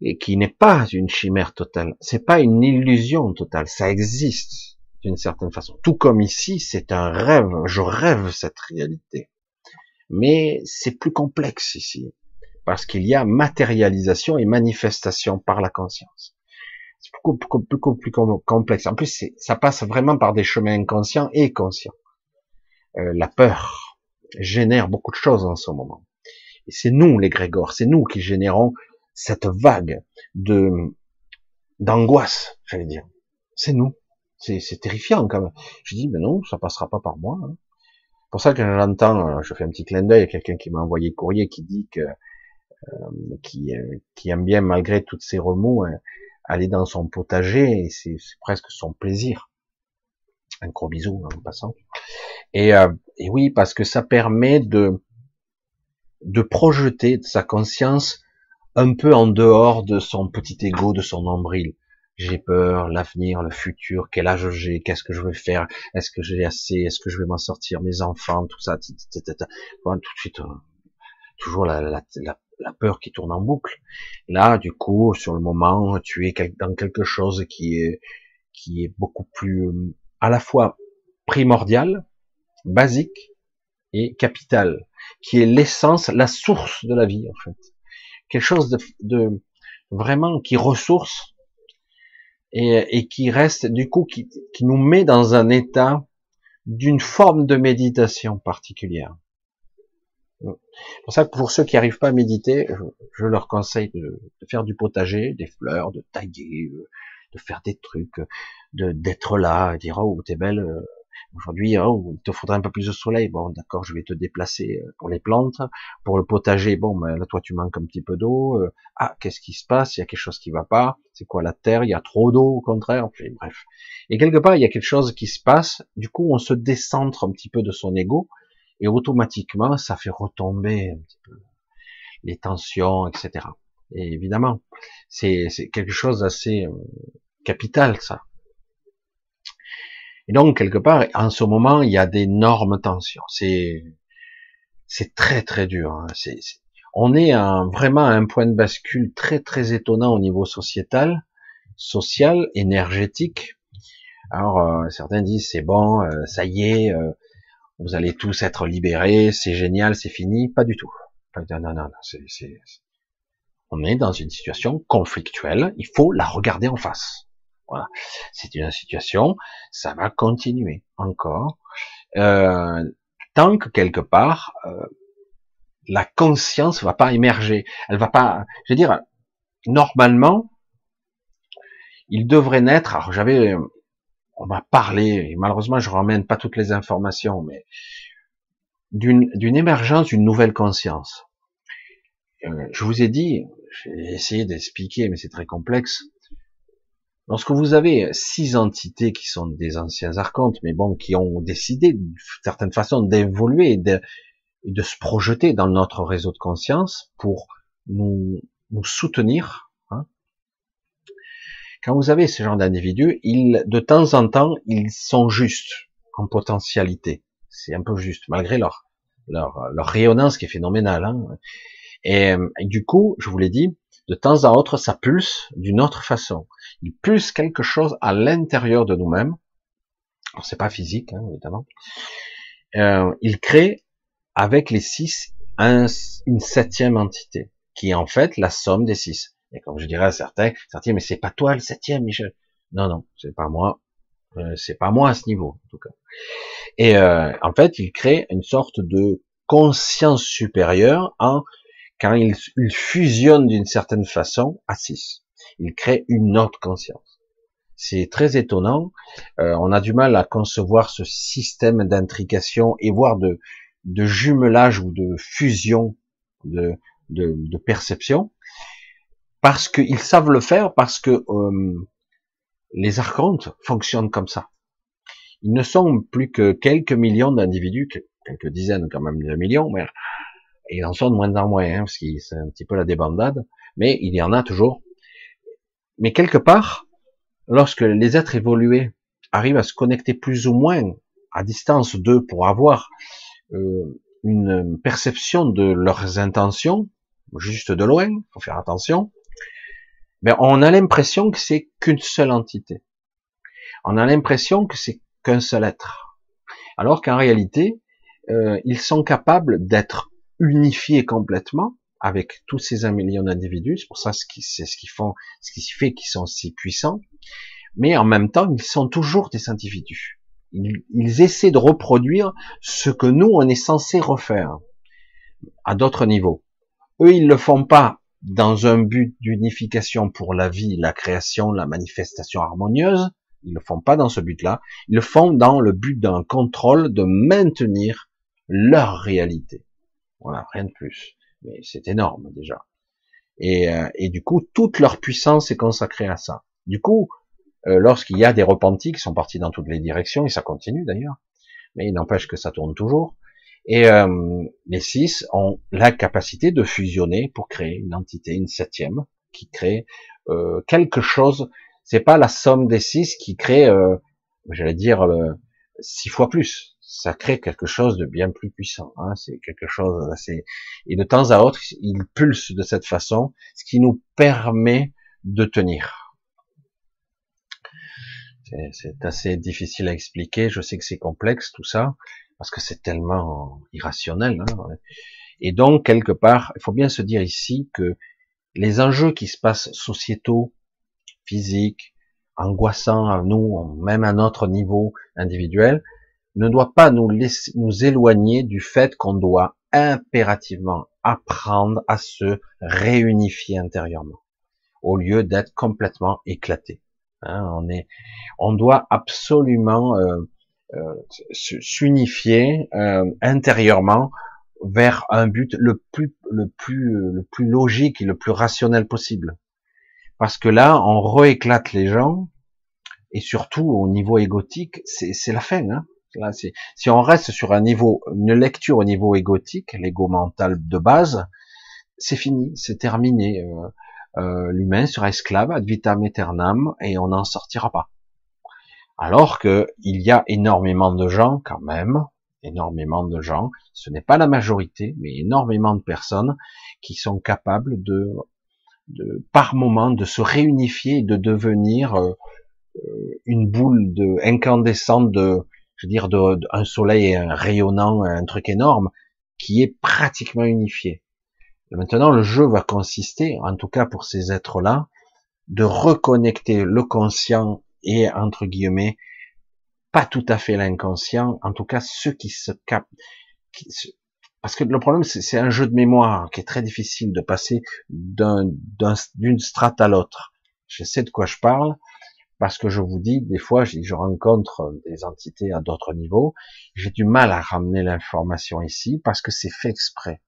et qui n'est pas une chimère totale, c'est pas une illusion totale, ça existe d'une certaine façon. Tout comme ici, c'est un rêve, je rêve cette réalité. Mais c'est plus complexe ici, parce qu'il y a matérialisation et manifestation par la conscience. C'est beaucoup, plus complexe. En plus, ça passe vraiment par des chemins inconscients et conscients. Euh, la peur génère beaucoup de choses en ce moment. Et c'est nous, les Grégor, c'est nous qui générons cette vague de d'angoisse, j'allais dire. C'est nous. C'est terrifiant quand même. Je dis, mais non, ça passera pas par moi. Hein pour ça que j'entends, euh, je fais un petit clin d'œil à quelqu'un qui m'a envoyé courrier qui dit que euh, qui, euh, qui, aime bien malgré toutes ces remous aller dans son potager et c'est presque son plaisir. Un gros bisou en passant. Et, et oui, parce que ça permet de de projeter sa conscience un peu en dehors de son petit ego, de son nombril j'ai peur, l'avenir, le futur, quel âge j'ai, qu'est-ce que je vais faire, est-ce que j'ai assez, est-ce que je vais m'en sortir, mes enfants, tout ça, tout de suite, euh, toujours la, la, la, peur qui tourne en boucle. Là, du coup, sur le moment, tu es dans quelque chose qui est, qui est beaucoup plus, euh, à la fois primordial, basique et capital, qui est l'essence, la source de la vie, en fait. Quelque chose de, de vraiment qui ressource et, qui reste du coup qui, nous met dans un état d'une forme de méditation particulière. Pour ça, pour ceux qui n'arrivent pas à méditer, je, leur conseille de, faire du potager, des fleurs, de tailler, de faire des trucs, de d'être là, dire oh t'es belle, Aujourd'hui, oh, il te faudrait un peu plus de soleil. Bon, d'accord, je vais te déplacer euh, pour les plantes. Pour le potager, bon, ben, là, toi, tu manques un petit peu d'eau. Euh, ah, qu'est-ce qui se passe? Il y a quelque chose qui va pas. C'est quoi la terre? Il y a trop d'eau, au contraire. Bref. Et quelque part, il y a quelque chose qui se passe. Du coup, on se décentre un petit peu de son ego. Et automatiquement, ça fait retomber un petit peu les tensions, etc. Et évidemment, c'est quelque chose d'assez euh, capital, ça. Et donc, quelque part, en ce moment, il y a d'énormes tensions. C'est, c'est très, très dur. Hein. On est vraiment à un point de bascule très, très étonnant au niveau sociétal, social, énergétique. Alors, euh, certains disent, c'est bon, euh, ça y est, euh, vous allez tous être libérés, c'est génial, c'est fini. Pas du tout. Non, non, non, c'est, on est dans une situation conflictuelle, il faut la regarder en face. C'est une situation, ça va continuer encore, euh, tant que quelque part, euh, la conscience va pas émerger. Elle va pas, je veux dire, normalement, il devrait naître, alors j'avais, on m'a parlé, et malheureusement je ramène pas toutes les informations, mais d'une émergence d'une nouvelle conscience. Euh, je vous ai dit, j'ai essayé d'expliquer, mais c'est très complexe. Lorsque vous avez six entités qui sont des anciens archontes, mais bon, qui ont décidé d'une certaine façon d'évoluer et de, de, se projeter dans notre réseau de conscience pour nous, nous soutenir, hein. quand vous avez ce genre d'individus, ils, de temps en temps, ils sont justes en potentialité. C'est un peu juste, malgré leur, leur, leur rayonnance qui est phénoménale. Hein. Et, et, du coup, je vous l'ai dit, de temps à autre, ça pulse d'une autre façon. Il pulse quelque chose à l'intérieur de nous-mêmes. Alors c'est pas physique, hein, évidemment. Euh, il crée avec les six une septième entité, qui est en fait la somme des six. Et comme je dirais à certains, certains, mais c'est pas toi le septième, Michel. Non, non, c'est pas moi. Euh, c'est pas moi à ce niveau, en tout cas. Et euh, en fait, il crée une sorte de conscience supérieure en quand il, fusionne d'une certaine façon à 6. Il crée une autre conscience. C'est très étonnant. Euh, on a du mal à concevoir ce système d'intrication et voire de, de jumelage ou de fusion de, de, de perception, parce qu'ils savent le faire, parce que euh, les archontes fonctionnent comme ça. Ils ne sont plus que quelques millions d'individus, quelques dizaines quand même de millions, mais ils en sont de moins en moins, hein, parce que c'est un petit peu la débandade, mais il y en a toujours. Mais quelque part, lorsque les êtres évolués arrivent à se connecter plus ou moins à distance d'eux pour avoir euh, une perception de leurs intentions, juste de loin, faut faire attention, ben on a l'impression que c'est qu'une seule entité. On a l'impression que c'est qu'un seul être. Alors qu'en réalité, euh, ils sont capables d'être unifiés complètement avec tous ces un million d'individus. C'est pour ça ce qui, c'est ce qu'ils font, ce qui fait qu'ils sont si puissants. Mais en même temps, ils sont toujours des individus. Ils, ils essaient de reproduire ce que nous on est censé refaire à d'autres niveaux. Eux, ils le font pas dans un but d'unification pour la vie, la création, la manifestation harmonieuse. Ils le font pas dans ce but-là. Ils le font dans le but d'un contrôle, de maintenir leur réalité. Voilà, rien de plus. Mais c'est énorme déjà. Et, euh, et, du coup, toute leur puissance est consacrée à ça. Du coup, euh, lorsqu'il y a des repentis qui sont partis dans toutes les directions, et ça continue d'ailleurs, mais il n'empêche que ça tourne toujours, et euh, les six ont la capacité de fusionner pour créer une entité, une septième, qui crée quelque chose. C'est pas la somme des six qui crée, j'allais dire, six fois plus ça crée quelque chose de bien plus puissant. Hein, c'est quelque chose assez... Et de temps à autre, il pulse de cette façon, ce qui nous permet de tenir. C'est assez difficile à expliquer. Je sais que c'est complexe tout ça, parce que c'est tellement irrationnel. Hein. Et donc, quelque part, il faut bien se dire ici que les enjeux qui se passent sociétaux, physiques, angoissants à nous, même à notre niveau individuel, ne doit pas nous, laisser, nous éloigner du fait qu'on doit impérativement apprendre à se réunifier intérieurement, au lieu d'être complètement éclaté. Hein, on est, on doit absolument euh, euh, s'unifier euh, intérieurement vers un but le plus le plus le plus logique et le plus rationnel possible. Parce que là, on rééclate les gens et surtout au niveau égotique, c'est la fin. Hein. Là, si on reste sur un niveau, une lecture au niveau égotique, l'ego mental de base, c'est fini, c'est terminé. Euh, euh, L'humain sera esclave ad vitam aeternam et on n'en sortira pas. Alors que il y a énormément de gens quand même, énormément de gens, ce n'est pas la majorité, mais énormément de personnes qui sont capables de, de par moment, de se réunifier et de devenir euh, une boule de incandescente de, je dire, de, un soleil rayonnant, un truc énorme, qui est pratiquement unifié. maintenant, le jeu va consister, en tout cas pour ces êtres-là, de reconnecter le conscient et, entre guillemets, pas tout à fait l'inconscient, en tout cas ceux qui se capent, parce que le problème, c'est un jeu de mémoire qui est très difficile de passer d'une strate à l'autre. Je sais de quoi je parle, parce que je vous dis, des fois, je, rencontre des entités à d'autres niveaux, j'ai du mal à ramener l'information ici, parce que c'est fait exprès.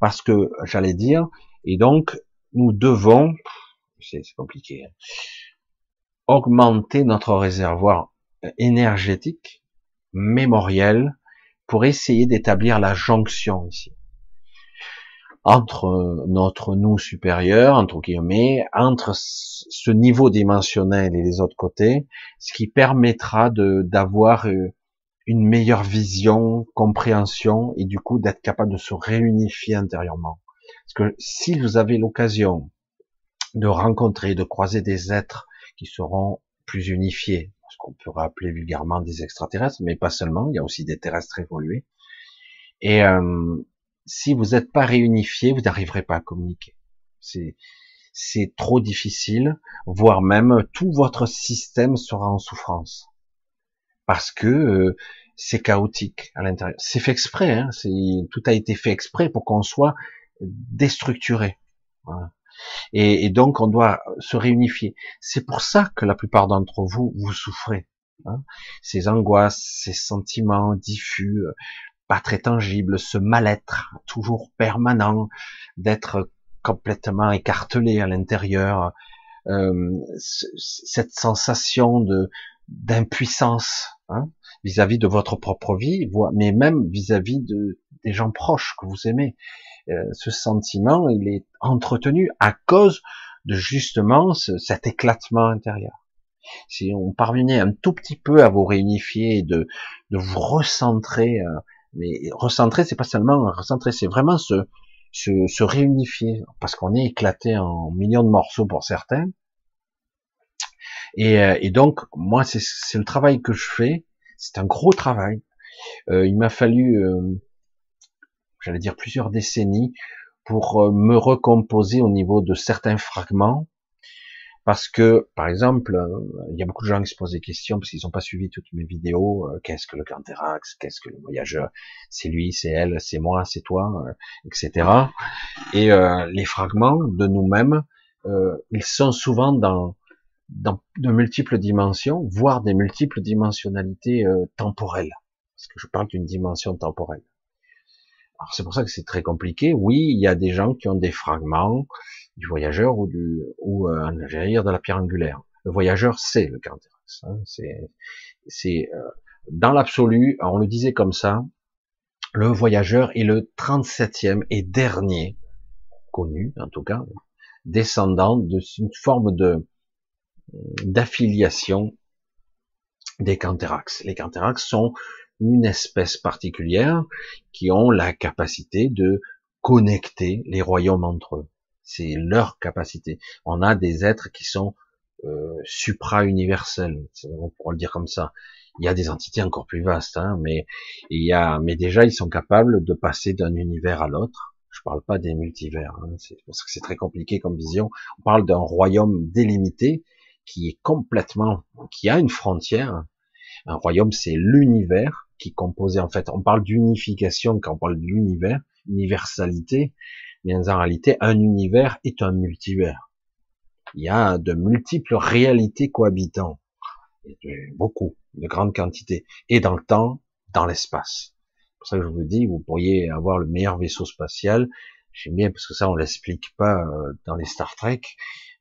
Parce que, j'allais dire, et donc, nous devons, c'est compliqué, hein, augmenter notre réservoir énergétique, mémoriel, pour essayer d'établir la jonction ici entre notre nous supérieur, entre guillemets, entre ce niveau dimensionnel et les autres côtés, ce qui permettra d'avoir euh, une meilleure vision, compréhension et du coup d'être capable de se réunifier intérieurement. Parce que si vous avez l'occasion de rencontrer, de croiser des êtres qui seront plus unifiés, qu'on pourrait appeler vulgairement des extraterrestres, mais pas seulement, il y a aussi des terrestres évolués. Et euh, si vous n'êtes pas réunifié, vous n'arriverez pas à communiquer. C'est trop difficile, voire même tout votre système sera en souffrance parce que euh, c'est chaotique à l'intérieur. C'est fait exprès, hein, tout a été fait exprès pour qu'on soit déstructuré. Et, et, donc on doit se réunifier. C'est pour ça que la plupart d'entre vous vous souffrez. Hein. Ces angoisses, ces sentiments diffus, pas très tangible, ce mal-être toujours permanent, d'être complètement écartelé à l'intérieur, euh, cette sensation de d'impuissance hein, vis-à-vis de votre propre vie, mais même vis-à-vis de des gens proches que vous aimez. Euh, ce sentiment, il est entretenu à cause de justement cet éclatement intérieur. Si on parvenait un tout petit peu à vous réunifier de, de vous recentrer euh, mais recentrer, c'est pas seulement recentrer, c'est vraiment se, se, se, réunifier, parce qu'on est éclaté en millions de morceaux pour certains. Et, euh, et donc, moi, c'est le travail que je fais. C'est un gros travail. Euh, il m'a fallu, euh, j'allais dire, plusieurs décennies pour euh, me recomposer au niveau de certains fragments parce que, par exemple, euh, il y a beaucoup de gens qui se posent des questions parce qu'ils n'ont pas suivi toutes mes vidéos. Euh, qu'est-ce que le Canterax Qu'est-ce que le voyageur? C'est lui, c'est elle, c'est moi, c'est toi, euh, etc. Et les fragments de nous-mêmes, ils sont souvent dans, dans de multiples dimensions, voire des multiples dimensionnalités temporelles. Parce que je parle d'une dimension temporelle. C'est pour ça que c'est très compliqué. Oui, il y a des gens qui ont des fragments du voyageur ou du ou euh, de la pierre angulaire. Le voyageur, c'est le Canterax. Hein, c'est c'est euh, dans l'absolu, on le disait comme ça, le voyageur est le 37e et dernier connu, en tout cas, descendant de une forme de d'affiliation des Canterax. Les Canterax sont une espèce particulière qui ont la capacité de connecter les royaumes entre eux. C'est leur capacité. On a des êtres qui sont euh, supra-universels, on pourrait le dire comme ça. Il y a des entités encore plus vastes, hein, mais il y a, mais déjà ils sont capables de passer d'un univers à l'autre. Je parle pas des multivers, hein, c'est c'est très compliqué comme vision. On parle d'un royaume délimité qui est complètement, qui a une frontière. Un royaume, c'est l'univers qui composé en fait. On parle d'unification quand on parle de l'univers, universalité, mais en réalité, un univers est un multivers. Il y a de multiples réalités cohabitant. Beaucoup, de grande quantité, et dans le temps, dans l'espace. C'est pour ça que je vous dis, vous pourriez avoir le meilleur vaisseau spatial. J'aime bien parce que ça, on l'explique pas euh, dans les Star Trek.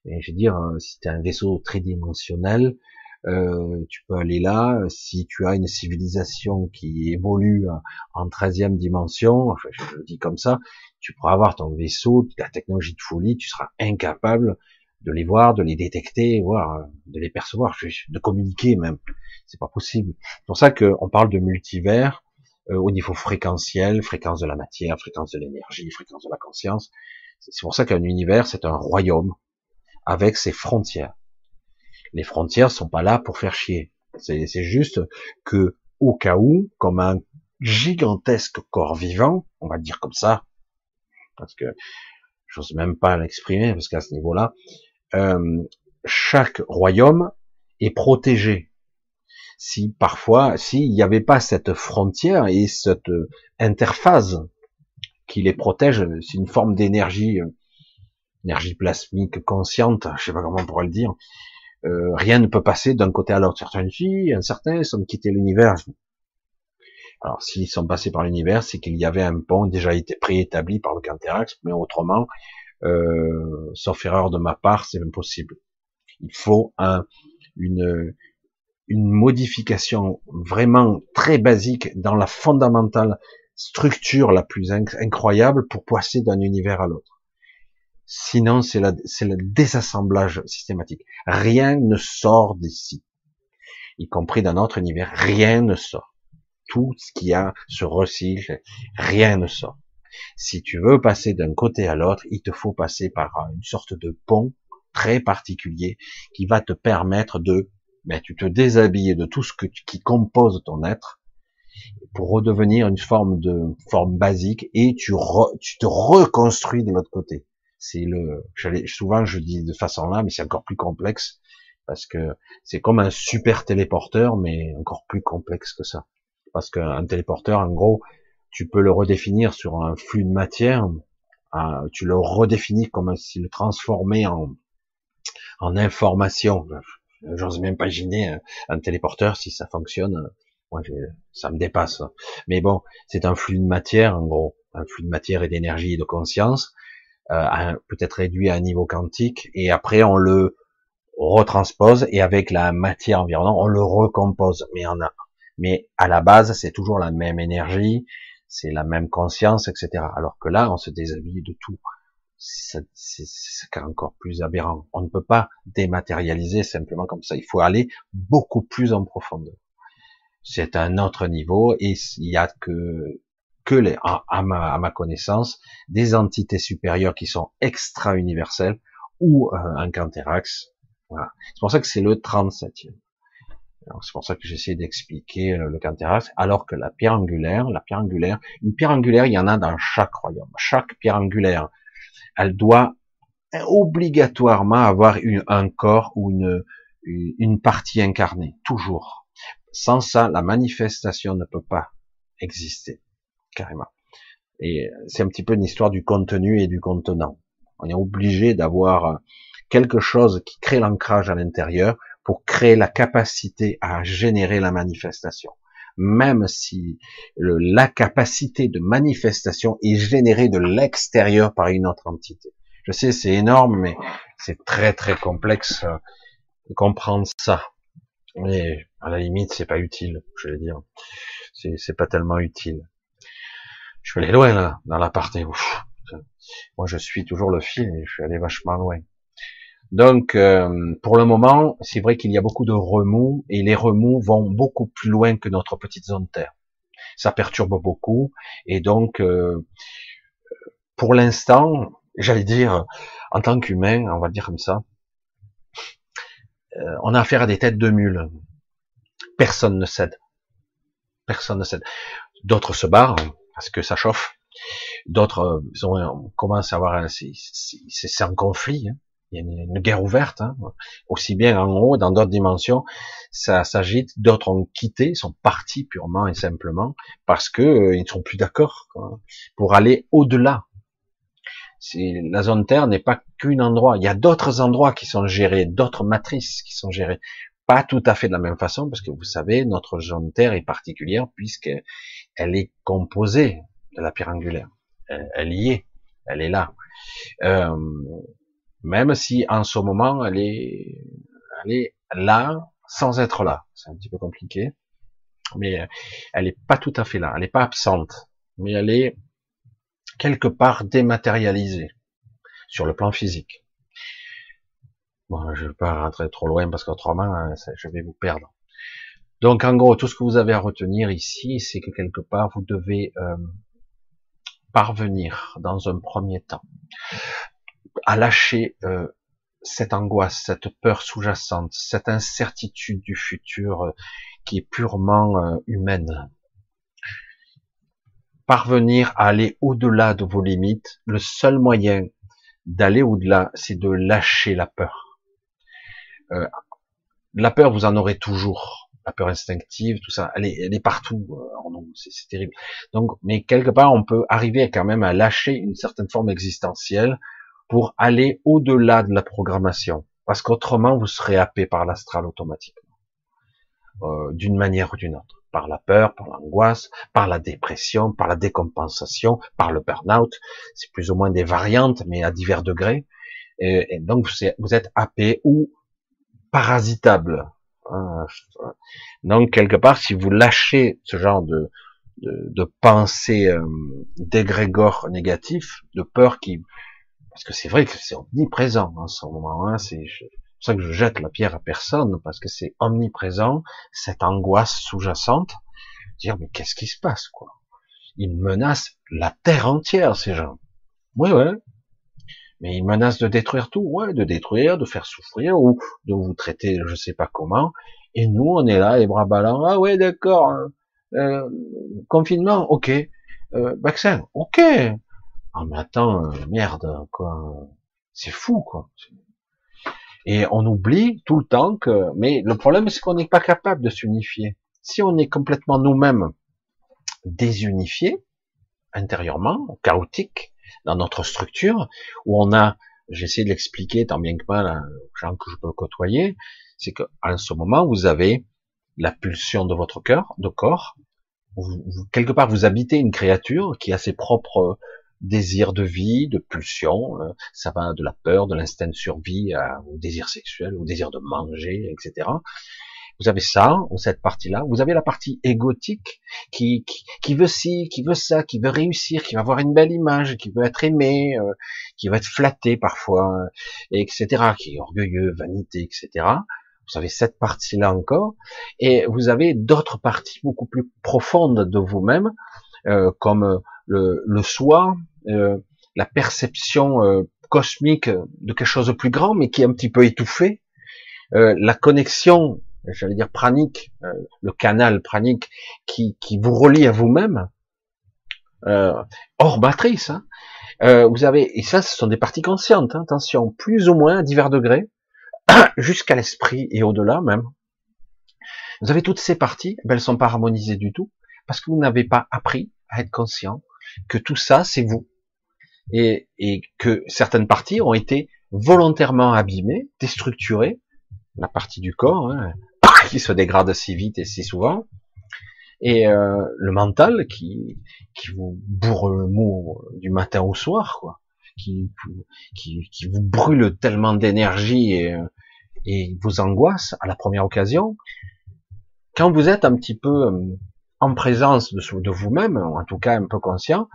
Mais je veux dire, euh, tu as un vaisseau tridimensionnel, euh, tu peux aller là. Si tu as une civilisation qui évolue en 13e dimension, enfin, je le dis comme ça, tu pourras avoir ton vaisseau, la technologie de folie, tu seras incapable de les voir, de les détecter, voire de les percevoir, de communiquer même. C'est pas possible. C'est pour ça qu'on parle de multivers euh, au niveau fréquentiel, fréquence de la matière, fréquence de l'énergie, fréquence de la conscience. C'est pour ça qu'un univers, c'est un royaume avec ses frontières. Les frontières sont pas là pour faire chier. C'est juste que, au cas où, comme un gigantesque corps vivant, on va dire comme ça, parce que j'ose même pas l'exprimer, parce qu'à ce niveau-là, euh, chaque royaume est protégé. Si parfois, s'il n'y avait pas cette frontière et cette interface qui les protège, c'est une forme d'énergie, euh, énergie plasmique consciente, je sais pas comment on pourrait le dire, euh, rien ne peut passer d'un côté à l'autre. Certaines filles, un certain, sont quittés l'univers. Alors, s'ils sont passés par l'univers, c'est qu'il y avait un pont déjà été préétabli par le Canterax, mais autrement, euh, sauf erreur de ma part, c'est impossible. Il faut un, une, une modification vraiment très basique dans la fondamentale structure la plus incroyable pour passer d'un univers à l'autre. Sinon, c'est le désassemblage systématique. Rien ne sort d'ici. Y compris dans notre univers, rien ne sort. Tout ce qui a se recycle, rien ne sort. Si tu veux passer d'un côté à l'autre, il te faut passer par une sorte de pont très particulier qui va te permettre de, ben, tu te déshabiller de tout ce que, qui compose ton être pour redevenir une forme de forme basique et tu, tu te reconstruis de l'autre côté. C'est le, souvent je dis de façon là, mais c'est encore plus complexe parce que c'est comme un super téléporteur, mais encore plus complexe que ça. Parce qu'un téléporteur, en gros, tu peux le redéfinir sur un flux de matière, euh, tu le redéfinis comme si le transformer en, en information. J'ose même pas imaginer un, téléporteur si ça fonctionne. Moi, ça me dépasse. Mais bon, c'est un flux de matière, en gros, un flux de matière et d'énergie et de conscience, euh, peut-être réduit à un niveau quantique, et après on le retranspose et avec la matière environnante, on le recompose. Mais on a, mais à la base, c'est toujours la même énergie, c'est la même conscience, etc. Alors que là, on se déshabille de tout. C'est encore plus aberrant. On ne peut pas dématérialiser simplement comme ça. Il faut aller beaucoup plus en profondeur. C'est un autre niveau et il y a que que les, à, ma, à ma connaissance, des entités supérieures qui sont extra-universelles ou euh, un Canterax. Voilà. C'est pour ça que c'est le 37e. C'est pour ça que j'essaie d'expliquer euh, le Canterax, alors que la pierre angulaire, la pierre angulaire, une pierre angulaire, il y en a dans chaque royaume. Chaque pierre angulaire, elle doit obligatoirement avoir une, un corps ou une, une partie incarnée, toujours. Sans ça, la manifestation ne peut pas exister, carrément. Et c'est un petit peu une histoire du contenu et du contenant. On est obligé d'avoir quelque chose qui crée l'ancrage à l'intérieur pour créer la capacité à générer la manifestation. Même si la capacité de manifestation est générée de l'extérieur par une autre entité. Je sais, c'est énorme, mais c'est très très complexe euh, de comprendre ça. Mais à la limite, c'est pas utile, je vais dire. C'est pas tellement utile. Je suis allé loin là, dans la partie. Moi, je suis toujours le fil et je suis allé vachement loin. Donc, euh, pour le moment, c'est vrai qu'il y a beaucoup de remous et les remous vont beaucoup plus loin que notre petite zone Terre. Ça perturbe beaucoup et donc, euh, pour l'instant, j'allais dire, en tant qu'humain, on va le dire comme ça, euh, on a affaire à des têtes de mules. Personne ne cède. Personne ne cède. D'autres se barrent parce que ça chauffe. D'autres commencent à avoir, c'est un conflit. Hein il y a une, guerre ouverte, hein. aussi bien en haut, dans d'autres dimensions, ça s'agite. D'autres ont quitté, sont partis purement et simplement parce que euh, ils ne sont plus d'accord pour aller au-delà. La zone Terre n'est pas qu'un endroit. Il y a d'autres endroits qui sont gérés, d'autres matrices qui sont gérées pas tout à fait de la même façon, parce que vous savez, notre zone Terre est particulière puisqu'elle est composée de la pierre angulaire. Elle, y est, elle est là. Euh, même si en ce moment elle est, elle est là sans être là. C'est un petit peu compliqué, mais elle est pas tout à fait là. Elle n'est pas absente, mais elle est quelque part dématérialisée sur le plan physique. Bon, je ne vais pas rentrer trop loin parce qu'autrement, hein, je vais vous perdre. Donc, en gros, tout ce que vous avez à retenir ici, c'est que quelque part, vous devez euh, parvenir, dans un premier temps, à lâcher euh, cette angoisse, cette peur sous-jacente, cette incertitude du futur euh, qui est purement humaine. Parvenir à aller au-delà de vos limites, le seul moyen d'aller au-delà, c'est de lâcher la peur euh, la peur, vous en aurez toujours. La peur instinctive, tout ça, elle est, elle est partout euh, c'est terrible. Donc, mais quelque part, on peut arriver quand même à lâcher une certaine forme existentielle pour aller au-delà de la programmation, parce qu'autrement, vous serez happé par l'astral automatiquement, euh, d'une manière ou d'une autre, par la peur, par l'angoisse, par la dépression, par la décompensation, par le burn-out. C'est plus ou moins des variantes, mais à divers degrés. Et, et donc, vous êtes happé ou parasitable. Hein, donc quelque part, si vous lâchez ce genre de, de, de pensée euh, d'égrégore négatif, de peur qui, parce que c'est vrai que c'est omniprésent en ce moment. Hein, c'est pour ça que je jette la pierre à personne parce que c'est omniprésent cette angoisse sous-jacente. Dire mais qu'est-ce qui se passe quoi? Ils menacent la terre entière ces gens. Oui ouais, mais il menace de détruire tout, ouais, de détruire, de faire souffrir ou de vous traiter, je sais pas comment. Et nous, on est là, les bras ballants. Ah ouais, d'accord. Hein. Euh, confinement, ok. Euh, vaccin, ok. Ah mais attends, euh, merde, quoi. C'est fou, quoi. Et on oublie tout le temps que. Mais le problème, c'est qu'on n'est pas capable de s'unifier. Si on est complètement nous-mêmes désunifiés intérieurement, chaotiques, dans notre structure, où on a, j'essaie de l'expliquer tant bien que mal aux gens que je peux côtoyer, c'est que en ce moment, vous avez la pulsion de votre cœur, de corps, quelque part vous habitez une créature qui a ses propres désirs de vie, de pulsion, euh, ça va de la peur, de l'instinct de survie au désir sexuel, au désir de manger, etc. Vous avez ça, ou cette partie-là. Vous avez la partie égotique qui, qui, veut ci, qui veut ça, qui veut réussir, qui va avoir une belle image, qui veut être aimé, euh, qui va être flatté parfois, etc., qui est orgueilleux, vanité, etc. Vous avez cette partie-là encore, et vous avez d'autres parties beaucoup plus profondes de vous-même, euh, comme le, le soi, euh, la perception cosmique de quelque chose de plus grand, mais qui est un petit peu étouffé, la connexion j'allais dire pranique, euh, le canal pranique qui, qui vous relie à vous-même, euh, hors matrice. Hein. Euh, vous avez, et ça, ce sont des parties conscientes, hein, attention, plus ou moins à divers degrés, jusqu'à l'esprit et au-delà même. Vous avez toutes ces parties, ben, elles sont pas harmonisées du tout, parce que vous n'avez pas appris à être conscient que tout ça, c'est vous. Et, et que certaines parties ont été volontairement abîmées, déstructurées, la partie du corps, hein, qui se dégrade si vite et si souvent, et euh, le mental qui, qui vous bourre le mot du matin au soir, quoi, qui, qui, vous brûle tellement d'énergie et, et vous angoisse à la première occasion. Quand vous êtes un petit peu euh, en présence de, vous-même, ou en tout cas un peu conscient,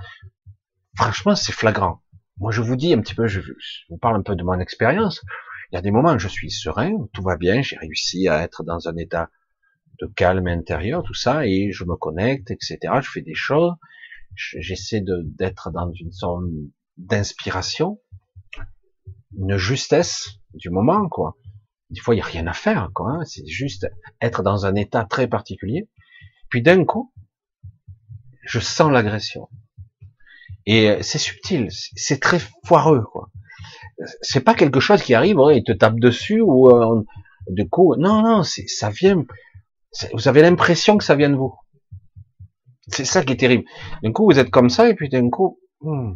franchement c'est flagrant. Moi je vous dis un petit peu, je vous parle un peu de mon expérience. Il y a des moments où je suis serein, tout va bien, j'ai réussi à être dans un état de calme intérieur, tout ça, et je me connecte, etc. Je fais des choses, j'essaie d'être dans une sorte d'inspiration, une justesse du moment, quoi. Des fois, il n'y a rien à faire, quoi. Hein. C'est juste être dans un état très particulier. Puis d'un coup, je sens l'agression. Et c'est subtil, c'est très foireux, quoi c'est pas quelque chose qui arrive, il te tape dessus ou euh, du coup, non, non, ça vient. Vous avez l'impression que ça vient de vous. C'est ça qui est terrible. D'un coup, vous êtes comme ça et puis d'un coup, hmm,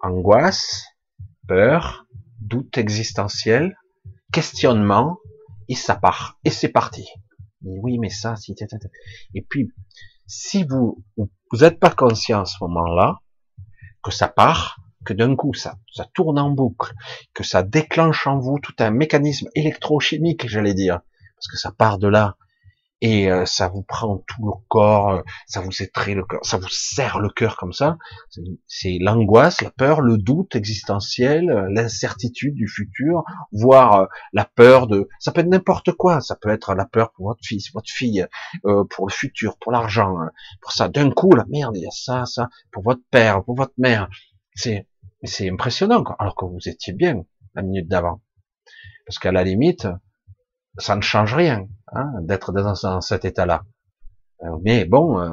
angoisse, peur, doute existentiel, questionnement, et ça part, et c'est parti. oui, mais ça, si, et puis, si vous, vous n'êtes pas conscient à ce moment-là, que ça part, que d'un coup ça, ça tourne en boucle, que ça déclenche en vous tout un mécanisme électrochimique, j'allais dire, parce que ça part de là, et euh, ça vous prend tout le corps, euh, ça vous étreint le cœur, ça vous serre le cœur comme ça. C'est l'angoisse, la peur, le doute existentiel, euh, l'incertitude du futur, voire la peur de, ça peut être n'importe quoi, ça peut être la peur pour votre fils, votre fille, pour le futur, pour l'argent, hein. pour ça. D'un coup, la merde, il y a ça, ça, pour votre père, pour votre mère. C'est, c'est impressionnant, alors que vous étiez bien la minute d'avant. Parce qu'à la limite, ça ne change rien hein, d'être dans, cet état-là. Euh, mais bon, euh,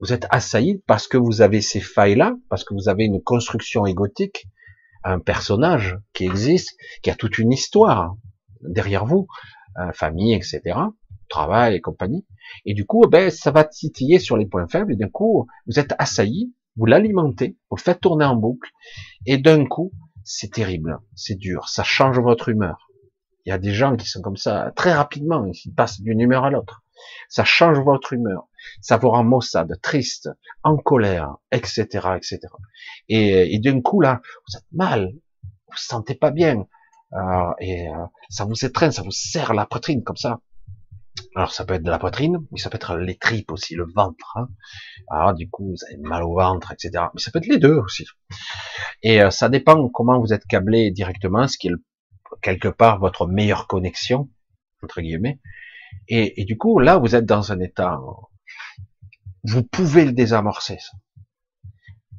vous êtes assailli parce que vous avez ces failles-là, parce que vous avez une construction égotique, un personnage qui existe, qui a toute une histoire derrière vous, euh, famille, etc., travail et compagnie. Et du coup, ben, ça va titiller sur les points faibles. Et d'un coup, vous êtes assailli, vous l'alimentez, vous le faites tourner en boucle, et d'un coup, c'est terrible, c'est dur, ça change votre humeur. Il y a des gens qui sont comme ça très rapidement, ils passent d'une humeur à l'autre. Ça change votre humeur, ça vous rend maussade, triste, en colère, etc., etc. Et, et d'un coup là, vous êtes mal, vous vous sentez pas bien, euh, et euh, ça vous étreint, ça vous serre la poitrine comme ça. Alors ça peut être de la poitrine, mais ça peut être les tripes aussi, le ventre. Hein. Alors du coup, vous avez mal au ventre, etc. Mais ça peut être les deux aussi. Et euh, ça dépend comment vous êtes câblé directement, ce qui est quelque part votre meilleure connexion entre guillemets. Et, du coup, là, vous êtes dans un état, vous pouvez le désamorcer.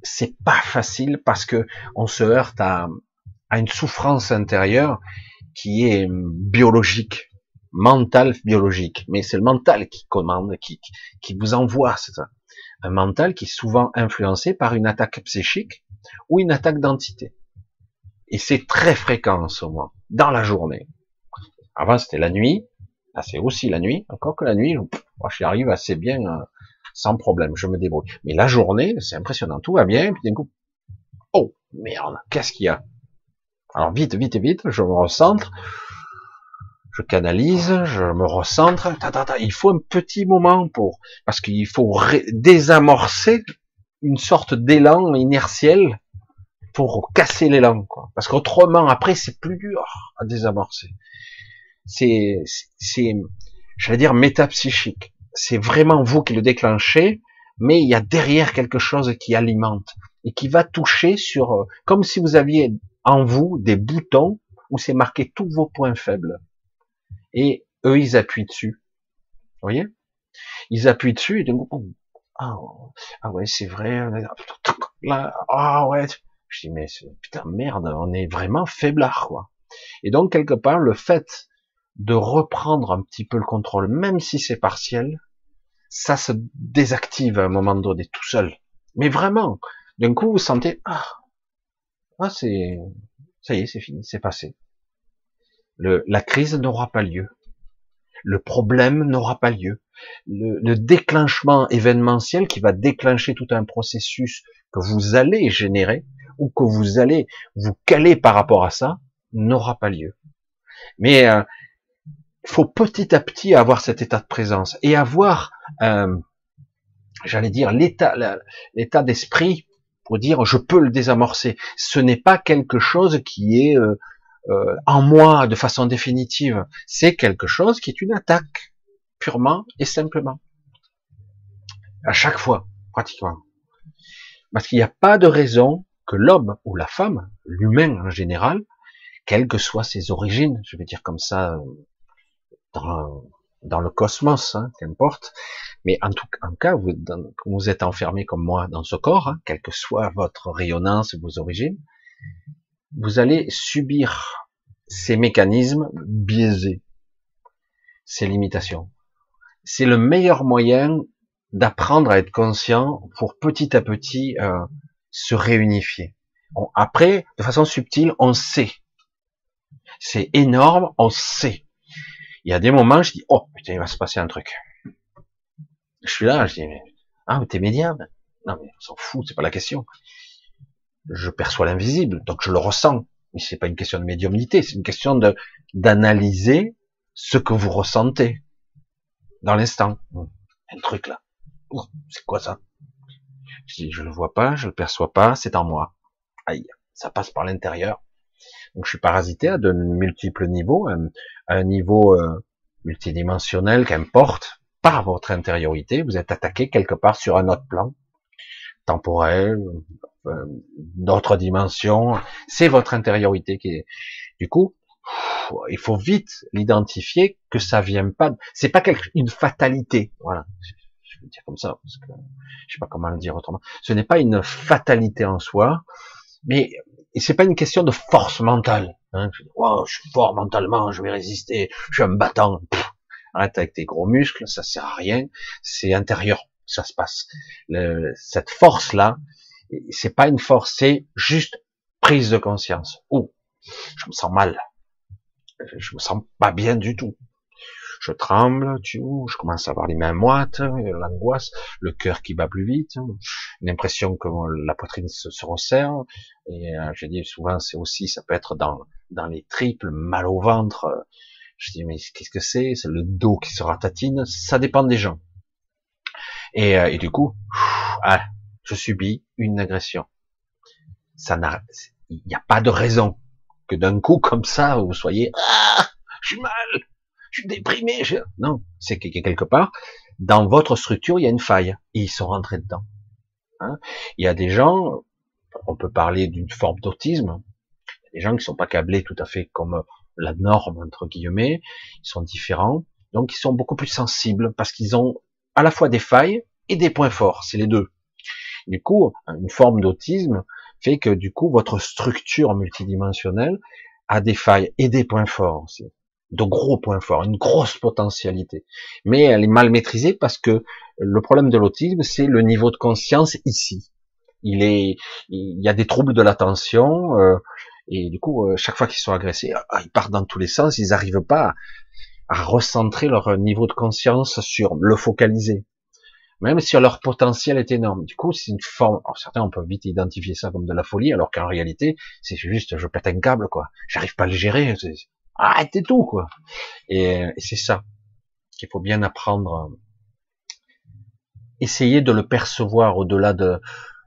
C'est pas facile parce que on se heurte à, à une souffrance intérieure qui est biologique, mentale, biologique. Mais c'est le mental qui commande, qui, qui vous envoie. Ça. Un mental qui est souvent influencé par une attaque psychique ou une attaque d'entité. Et c'est très fréquent en ce moment, dans la journée. Avant, c'était la nuit. Là, c'est aussi la nuit. Encore que la nuit, moi, j'y arrive assez bien, euh, sans problème. Je me débrouille. Mais la journée, c'est impressionnant. Tout va bien. Puis d'un coup, oh, merde, qu'est-ce qu'il y a? Alors, vite, vite, vite, je me recentre. Je canalise, je me recentre. Il faut un petit moment pour, parce qu'il faut désamorcer une sorte d'élan inertiel pour casser l'élan, quoi. Parce qu'autrement, après, c'est plus dur à désamorcer. C'est, c'est, j'allais dire métapsychique. C'est vraiment vous qui le déclenchez, mais il y a derrière quelque chose qui alimente et qui va toucher sur, euh, comme si vous aviez en vous des boutons où c'est marqué tous vos points faibles. Et eux, ils appuient dessus. Vous voyez? Ils appuient dessus et d'un coup, ah, ah ouais, c'est vrai, là, ah ouais, je dis, mais putain, merde, on est vraiment faiblard, quoi. Et donc, quelque part, le fait de reprendre un petit peu le contrôle, même si c'est partiel, ça se désactive à un moment donné, tout seul. Mais vraiment, d'un coup, vous sentez, ah, ah c'est, ça y est, c'est fini, c'est passé. Le, la crise n'aura pas lieu. Le problème n'aura pas lieu. Le, le, déclenchement événementiel qui va déclencher tout un processus que vous allez générer, ou que vous allez vous caler par rapport à ça n'aura pas lieu. Mais il euh, faut petit à petit avoir cet état de présence et avoir, euh, j'allais dire, l'état, l'état d'esprit pour dire je peux le désamorcer. Ce n'est pas quelque chose qui est euh, en moi de façon définitive. C'est quelque chose qui est une attaque purement et simplement. À chaque fois, pratiquement. Parce qu'il n'y a pas de raison que l'homme ou la femme, l'humain en général, quelles que soient ses origines, je vais dire comme ça, dans, dans le cosmos, hein, qu'importe, mais en tout cas, vous, êtes enfermé comme moi dans ce corps, hein, quelle que soit votre rayonnance vos origines, vous allez subir ces mécanismes biaisés, ces limitations. C'est le meilleur moyen d'apprendre à être conscient pour petit à petit euh, se réunifier. après, de façon subtile, on sait. C'est énorme, on sait. Il y a des moments, je dis, oh putain, il va se passer un truc. Je suis là, je dis, ah, mais t'es médium Non, mais on s'en fout, c'est pas la question. Je perçois l'invisible, donc je le ressens. Mais c'est pas une question de médiumnité, c'est une question de d'analyser ce que vous ressentez dans l'instant. Un truc là. C'est quoi ça? Je dis, je le vois pas, je le perçois pas, c'est en moi. Aïe, ça passe par l'intérieur. Donc je suis parasité à de multiples niveaux, à un niveau euh, multidimensionnel, qu'importe, par votre intériorité, vous êtes attaqué quelque part sur un autre plan, temporel, euh, d'autres dimensions. C'est votre intériorité qui est. Du coup, il faut vite l'identifier que ça vient pas. C'est pas une fatalité. Voilà. Je vais dire comme ça parce que je sais pas comment le dire autrement. Ce n'est pas une fatalité en soi, mais c'est pas une question de force mentale. Hein. Oh, je suis fort mentalement, je vais résister, je suis un battant. arrête avec tes gros muscles, ça sert à rien. C'est intérieur, ça se passe. Le, cette force là, c'est pas une force, c'est juste prise de conscience. Oh, je me sens mal. Je me sens pas bien du tout. Je tremble, tu je commence à avoir les mains moites, l'angoisse, le cœur qui bat plus vite, l'impression que la poitrine se, resserre. Et euh, je dis souvent, c'est aussi, ça peut être dans dans les triples, mal au ventre. Je dis mais qu'est-ce que c'est? C'est le dos qui se ratatine. Ça dépend des gens. Et, euh, et du coup, ah, je subis une agression. Ça n'a, il n'y a pas de raison que d'un coup comme ça vous soyez, ah, je suis mal, je suis déprimé. Non, c'est que quelque part dans votre structure il y a une faille et ils sont rentrés dedans. Hein il y a des gens, on peut parler d'une forme d'autisme, des gens qui sont pas câblés tout à fait comme la norme entre guillemets, ils sont différents, donc ils sont beaucoup plus sensibles parce qu'ils ont à la fois des failles et des points forts, c'est les deux. Du coup, une forme d'autisme fait que du coup, votre structure multidimensionnelle a des failles et des points forts aussi. De gros points forts, une grosse potentialité. Mais elle est mal maîtrisée parce que le problème de l'autisme, c'est le niveau de conscience ici. Il est, il y a des troubles de l'attention, euh, et du coup, euh, chaque fois qu'ils sont agressés, ah, ils partent dans tous les sens, ils n'arrivent pas à recentrer leur niveau de conscience sur le focaliser même si leur potentiel est énorme. Du coup, c'est une forme. Alors, certains on peut vite identifier ça comme de la folie, alors qu'en réalité, c'est juste je pète un câble, quoi. J'arrive pas à le gérer. Arrêtez tout, quoi. Et, c'est ça qu'il faut bien apprendre. Essayer de le percevoir au-delà de,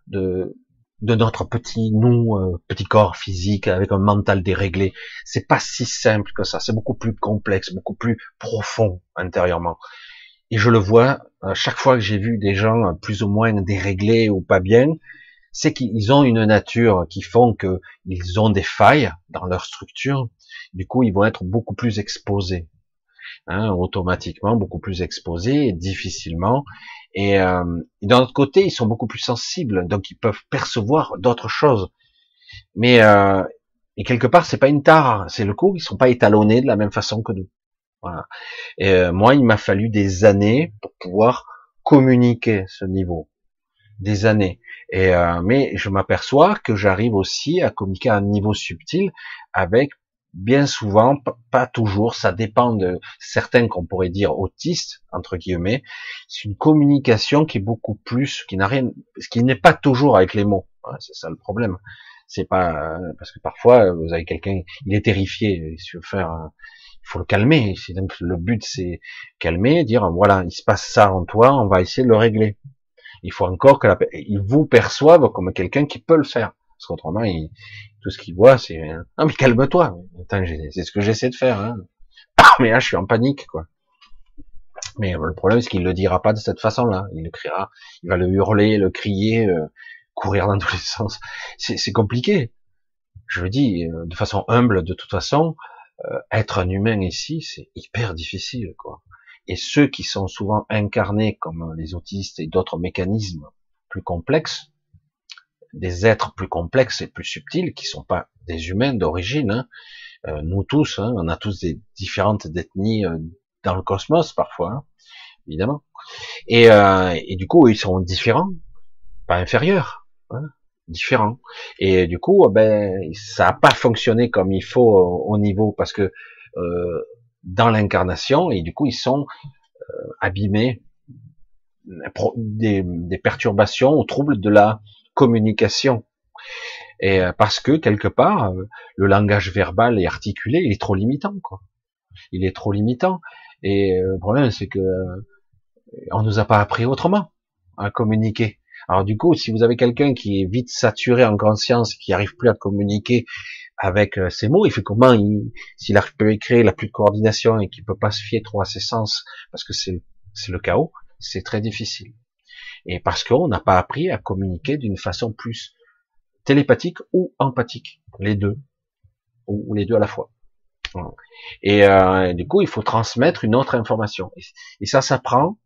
de, de notre petit nous, euh, petit corps physique avec un mental déréglé. C'est pas si simple que ça. C'est beaucoup plus complexe, beaucoup plus profond intérieurement. Et je le vois chaque fois que j'ai vu des gens plus ou moins déréglés ou pas bien, c'est qu'ils ont une nature qui font qu'ils ont des failles dans leur structure. Du coup, ils vont être beaucoup plus exposés, hein, automatiquement beaucoup plus exposés, difficilement. Et, euh, d'un autre côté, ils sont beaucoup plus sensibles, donc ils peuvent percevoir d'autres choses. Mais euh, et quelque part, c'est pas une tare, c'est le coup, ils sont pas étalonnés de la même façon que nous. Voilà. Et euh, moi, il m'a fallu des années pour pouvoir communiquer ce niveau, des années. Et euh, mais je m'aperçois que j'arrive aussi à communiquer à un niveau subtil avec bien souvent, pas toujours, ça dépend de certains qu'on pourrait dire autistes entre guillemets. C'est une communication qui est beaucoup plus, qui n'a rien, qui n'est pas toujours avec les mots. c'est ça le problème. C'est pas parce que parfois vous avez quelqu'un, il est terrifié, il veut faire il faut le calmer. Le but, c'est calmer, dire voilà, il se passe ça en toi, on va essayer de le régler. Il faut encore que la, il vous perçoive comme quelqu'un qui peut le faire. Parce qu'autrement, il, tout ce qu'il voit, c'est non mais calme-toi. C'est ce que j'essaie de faire. Hein. Mais là, je suis en panique, quoi. Mais le problème, c'est qu'il le dira pas de cette façon-là. Il le criera, il va le hurler, le crier, euh, courir dans tous les sens. C'est compliqué. Je le dis euh, de façon humble, de toute façon. Euh, être un humain ici, c'est hyper difficile, quoi. Et ceux qui sont souvent incarnés comme les autistes et d'autres mécanismes plus complexes, des êtres plus complexes et plus subtils, qui sont pas des humains d'origine, hein, euh, nous tous, hein, on a tous des différentes ethnies euh, dans le cosmos parfois, hein, évidemment. Et, et, du coup, ils sont différents, pas inférieurs. Différent. Et du coup, ben, ça n'a pas fonctionné comme il faut au, niveau parce que euh, dans l'incarnation, et du coup, ils sont euh, abîmés des, des, perturbations ou troubles de la communication. Et euh, parce que quelque part, euh, le langage verbal et articulé il est trop limitant, quoi. il est trop limitant. Et euh, le problème, c'est que euh, on nous a pas appris autrement à communiquer. Alors du coup, si vous avez quelqu'un qui est vite saturé en conscience, qui arrive plus à communiquer avec euh, ses mots, il fait comment S'il arrive plus écrire, il plus de coordination et qu'il peut pas se fier trop à ses sens, parce que c'est le chaos, c'est très difficile. Et parce qu'on n'a pas appris à communiquer d'une façon plus télépathique ou empathique, les deux, ou les deux à la fois. Et euh, du coup, il faut transmettre une autre information. Et, ça s'apprend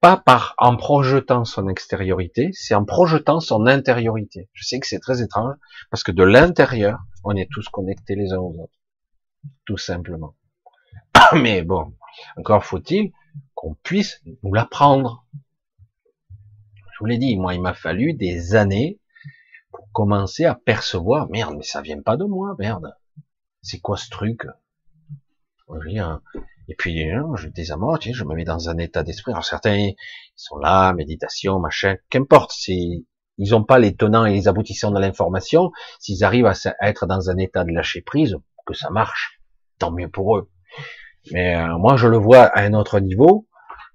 pas par en projetant son extériorité, c'est en projetant son intériorité. Je sais que c'est très étrange parce que de l'intérieur, on est tous connectés les uns aux autres, tout simplement. Mais bon, encore faut-il qu'on puisse nous l'apprendre. Je vous l'ai dit, moi, il m'a fallu des années pour commencer à percevoir, merde, mais ça vient pas de moi, merde c'est quoi ce truc? Et puis, hein, je désamorce, je me mets dans un état d'esprit. Alors certains, ils sont là, méditation, machin, qu'importe, c'est, ils n'ont pas les tenants et les aboutissants de l'information. S'ils arrivent à, être dans un état de lâcher prise, que ça marche, tant mieux pour eux. Mais euh, moi, je le vois à un autre niveau,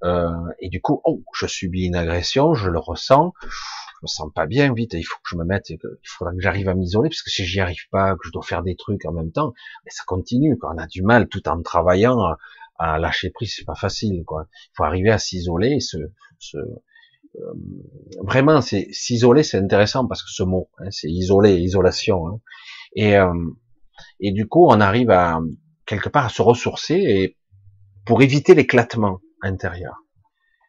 euh, et du coup, oh, je subis une agression, je le ressens, me sens pas bien, vite, il faut que je me mette, il faudra que j'arrive à m'isoler, parce que si j'y arrive pas, que je dois faire des trucs en même temps, mais ça continue, quoi. On a du mal, tout en travaillant, à, lâcher prise, c'est pas facile, quoi. Il faut arriver à s'isoler, se, se euh, vraiment, c'est s'isoler, c'est intéressant parce que ce mot, hein, c'est isoler, isolation, hein. et euh, et du coup, on arrive à quelque part à se ressourcer et pour éviter l'éclatement intérieur.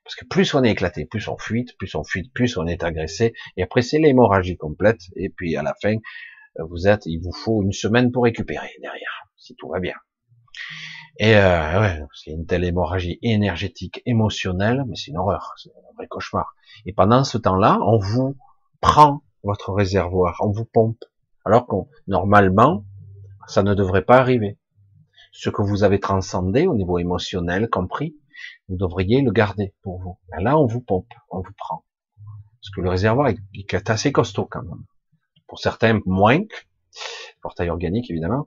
Parce que plus on est éclaté, plus on fuite, plus on fuite, plus on est agressé. Et après, c'est l'hémorragie complète. Et puis, à la fin, vous êtes, il vous faut une semaine pour récupérer derrière, si tout va bien. Et euh, ouais, c'est une telle hémorragie énergétique, émotionnelle, mais c'est une horreur, c'est un vrai cauchemar. Et pendant ce temps-là, on vous prend votre réservoir, on vous pompe, alors qu'on normalement, ça ne devrait pas arriver. Ce que vous avez transcendé au niveau émotionnel, compris, vous devriez le garder pour vous. là, on vous pompe, on vous prend. Parce que le réservoir est, assez costaud quand même. Pour certains, moins, portail organique évidemment,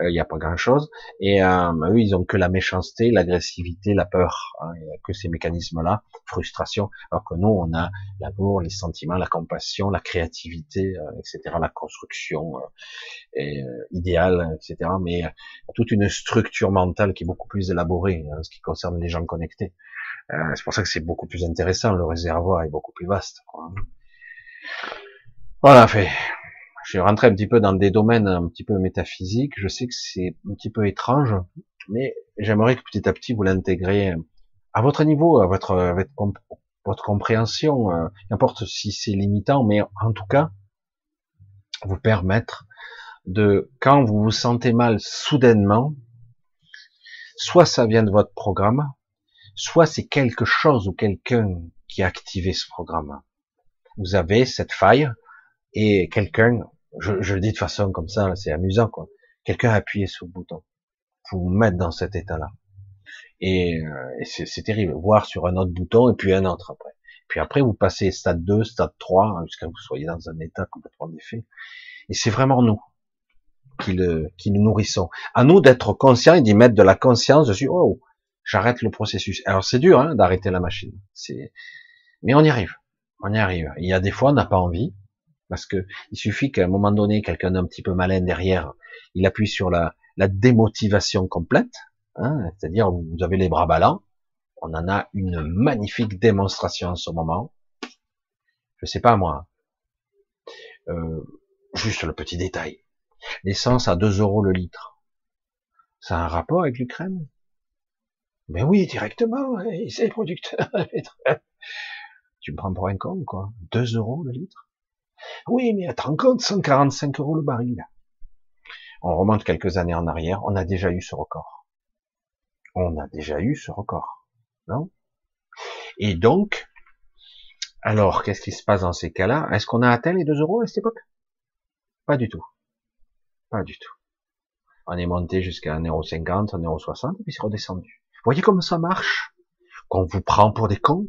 euh, il n'y a pas grand chose. Et euh, eux, ils ont que la méchanceté, l'agressivité, la peur, hein, que ces mécanismes-là, frustration. Alors que nous, on a l'amour, les sentiments, la compassion, la créativité, euh, etc., la construction et, idéale, etc. Mais toute une structure mentale qui est beaucoup plus élaborée en hein, ce qui concerne les gens connectés. c'est pour ça que c'est beaucoup plus intéressant. Le réservoir est beaucoup plus vaste. Quoi. Voilà, fait je vais rentrer un petit peu dans des domaines un petit peu métaphysiques. Je sais que c'est un petit peu étrange, mais j'aimerais que petit à petit vous l'intégrez à votre niveau, à votre, votre, compréhension. Euh, n'importe si c'est limitant, mais en tout cas, vous permettre de, quand vous vous sentez mal soudainement, soit ça vient de votre programme, soit c'est quelque chose ou quelqu'un qui a activé ce programme. Vous avez cette faille, et quelqu'un, je, je, le dis de façon comme ça, c'est amusant quoi, quelqu'un a appuyé sur le bouton pour vous mettre dans cet état-là. Et, euh, c'est terrible, voir sur un autre bouton et puis un autre après. Puis après, vous passez stade 2, stade 3, hein, jusqu'à que vous soyez dans un état complètement défait. Et c'est vraiment nous qui le, qui nourrissons. À nous d'être conscients et d'y mettre de la conscience dessus. Oh, j'arrête le processus. Alors c'est dur hein, d'arrêter la machine. C'est, mais on y arrive. On y arrive. Il y a des fois, on n'a pas envie. Parce que il suffit qu'à un moment donné, quelqu'un d'un petit peu malin derrière, il appuie sur la, démotivation complète, hein, c'est-à-dire vous avez les bras ballants. On en a une magnifique démonstration en ce moment. Je sais pas moi. Euh, juste le petit détail. L'essence à 2 euros le litre. Ça a un rapport avec l'Ukraine? Mais oui, directement, c'est le producteur. tu me prends pour un con, quoi? 2 euros le litre? Oui, mais attends compte, 145 euros le baril? On remonte quelques années en arrière, on a déjà eu ce record. On a déjà eu ce record, non? Et donc, alors, qu'est-ce qui se passe dans ces cas-là? Est-ce qu'on a atteint les 2 euros à cette époque? Pas du tout. Pas du tout. On est monté jusqu'à 1,50€, 1,60€, et puis c'est redescendu. Vous voyez comment ça marche? Qu'on vous prend pour des cons?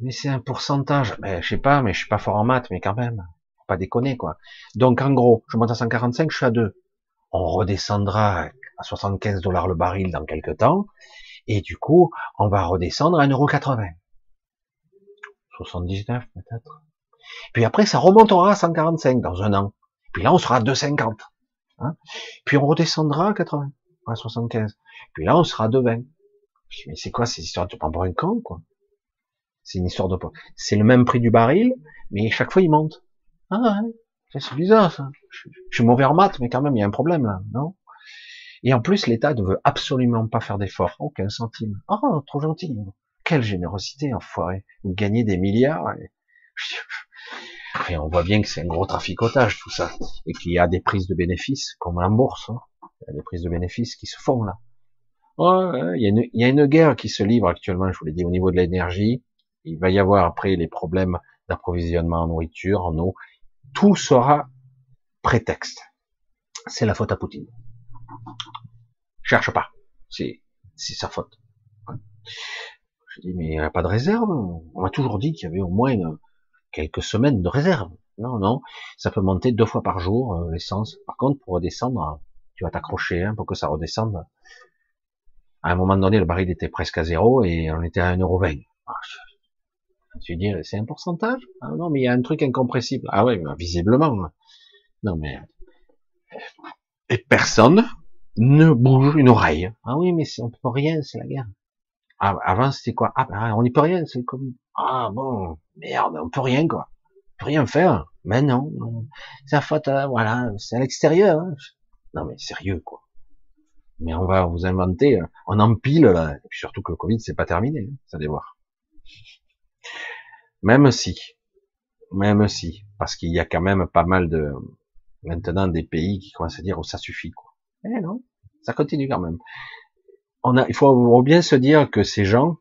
Mais c'est un pourcentage. Ben, je sais pas, mais je suis pas fort en maths, mais quand même. Faut pas déconner, quoi. Donc, en gros, je monte à 145, je suis à 2. on redescendra à 75 dollars le baril dans quelques temps, et du coup, on va redescendre à 1,80€. 79 peut-être. Puis après, ça remontera à 145 dans un an. Puis là, on sera à 2,50. Hein Puis on redescendra à 80, à 75. Puis là, on sera à 2,20. Mais c'est quoi ces histoires? Tu prends pour un con, quoi? C'est une histoire de... C'est le même prix du baril, mais chaque fois, il monte. Ah ouais, c'est bizarre, ça. Je, suis mauvais en maths, mais quand même, il y a un problème, là, non? Et en plus, l'État ne veut absolument pas faire d'efforts. Aucun centime. Oh, trop gentil. Quelle générosité, enfoiré. Vous gagnez des milliards. Et... on voit bien que c'est un gros traficotage, tout ça. Et qu'il y a des prises de bénéfices, comme en bourse. Hein. Il y a des prises de bénéfices qui se font, là. il, y a une, il y a une guerre qui se livre actuellement, je vous l'ai dit, au niveau de l'énergie. Il va y avoir après les problèmes d'approvisionnement en nourriture, en eau. Tout sera prétexte. C'est la faute à Poutine. Cherche pas. C'est, c'est sa faute. Je dis, mais il n'y a pas de réserve. On m'a toujours dit qu'il y avait au moins quelques semaines de réserve. Non, non, ça peut monter deux fois par jour, euh, l'essence. Par contre, pour redescendre, tu vas t'accrocher hein, pour que ça redescende. À un moment donné, le baril était presque à zéro et on était à 1,20€. Ah, je dis, c'est un pourcentage? Ah, Non, mais il y a un truc incompressible. Ah ouais, visiblement. Non, mais... Et personne ne bouge une oreille. Ah oui, mais on peut rien, c'est la guerre. Ah, avant, c'était quoi? Ah, bah, on n'y peut rien, c'est le Covid. Ah bon, merde, on peut rien, quoi. On peut rien faire. Mais non, c'est la faute, euh, voilà, c'est à l'extérieur. Hein. Non, mais sérieux, quoi. Mais on va vous inventer, euh, on empile. Et surtout que le Covid, c'est pas terminé, hein, ça voir. Même si, même si, parce qu'il y a quand même pas mal de, maintenant, des pays qui commencent à dire, oh, ça suffit, quoi. Eh non, ça continue quand même il faut bien se dire que ces gens,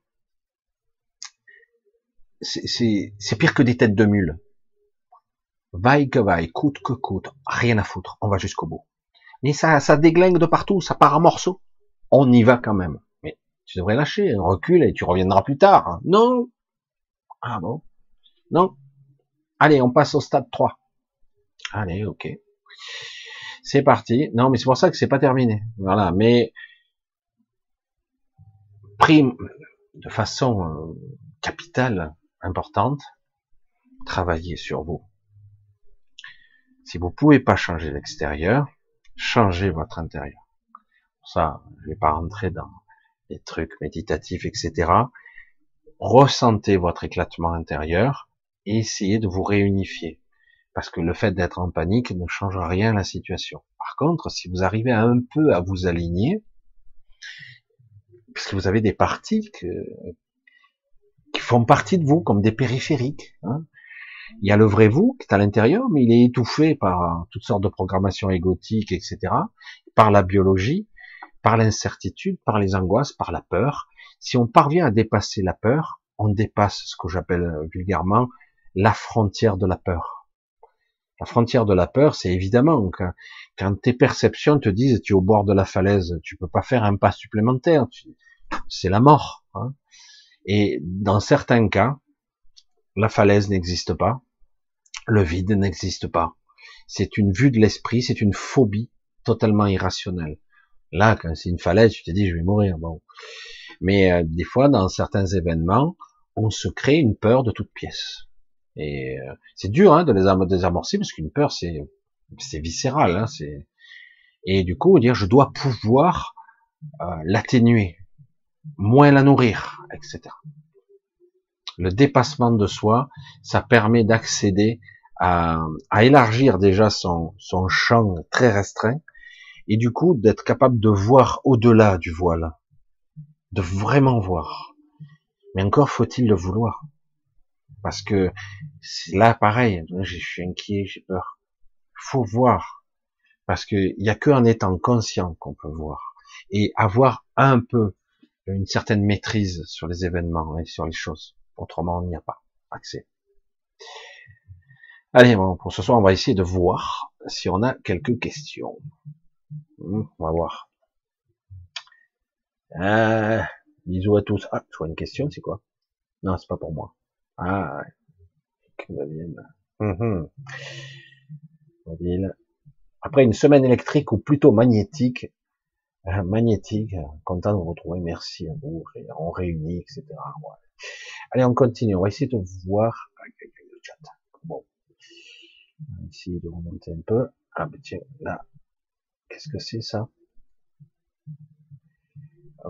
c'est pire que des têtes de mule. Vaille que vaille, coûte que coûte, rien à foutre, on va jusqu'au bout. Mais ça, ça déglingue de partout, ça part en morceaux. On y va quand même. Mais tu devrais lâcher, recule et tu reviendras plus tard. Non. Ah bon? Non? Allez, on passe au stade 3. Allez, ok. C'est parti. Non, mais c'est pour ça que c'est pas terminé. Voilà. Mais prime de façon euh, capitale, importante, travaillez sur vous. Si vous pouvez pas changer l'extérieur, changez votre intérieur. ça, je vais pas rentrer dans les trucs méditatifs, etc. Ressentez votre éclatement intérieur et essayez de vous réunifier. Parce que le fait d'être en panique ne change rien à la situation. Par contre, si vous arrivez un peu à vous aligner, parce que vous avez des parties qui font partie de vous, comme des périphériques. Hein. Il y a le vrai vous qui est à l'intérieur, mais il est étouffé par toutes sortes de programmations égotiques, etc., par la biologie, par l'incertitude, par les angoisses, par la peur. Si on parvient à dépasser la peur, on dépasse ce que j'appelle vulgairement la frontière de la peur. La frontière de la peur, c'est évidemment quand, tes perceptions te disent tu es au bord de la falaise, tu peux pas faire un pas supplémentaire, c'est la mort. Hein. Et dans certains cas, la falaise n'existe pas, le vide n'existe pas. C'est une vue de l'esprit, c'est une phobie totalement irrationnelle. Là, quand c'est une falaise, tu te dis je vais mourir. Bon, mais euh, des fois, dans certains événements, on se crée une peur de toute pièce. Et euh, c'est dur hein, de les désamorcer parce qu'une peur, c'est c'est viscéral. Hein, et du coup, dire je dois pouvoir euh, l'atténuer moins la nourrir, etc. Le dépassement de soi, ça permet d'accéder à, à, élargir déjà son, son champ très restreint et du coup d'être capable de voir au-delà du voile, de vraiment voir. Mais encore faut-il le vouloir. Parce que là, pareil, je suis inquiet, j'ai peur. Faut voir. Parce qu'il n'y a qu'en étant conscient qu'on peut voir. Et avoir un peu une certaine maîtrise sur les événements et sur les choses. Autrement, il n'y a pas accès. Allez, bon, pour ce soir, on va essayer de voir si on a quelques questions. Hmm, on va voir. Euh, bisous à tous. Ah, je vois une question, c'est quoi? Non, c'est pas pour moi. Ah, que Mobile. Mmh. Après une semaine électrique ou plutôt magnétique, euh, magnétique, content de vous retrouver, merci à vous, on réunit, etc. Allez, on continue, on va essayer de voir. Le chat. Bon, on va essayer de remonter un peu. Ah ben tiens, là, qu'est-ce que c'est ça?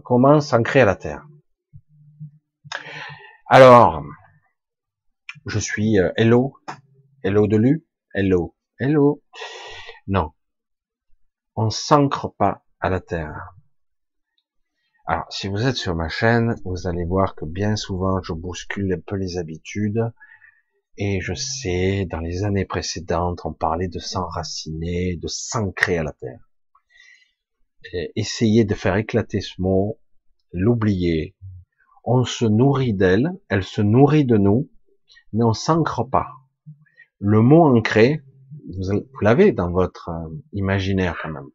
Comment s'ancrer à la Terre? Alors, je suis euh, Hello, Hello de Lu, Hello, Hello. Non, on s'ancre pas à la Terre. Alors, si vous êtes sur ma chaîne, vous allez voir que bien souvent, je bouscule un peu les habitudes. Et je sais, dans les années précédentes, on parlait de s'enraciner, de s'ancrer à la Terre. essayez de faire éclater ce mot, l'oublier. On se nourrit d'elle, elle se nourrit de nous, mais on s'ancre pas. Le mot ancré, vous, l'avez dans votre euh, imaginaire quand même.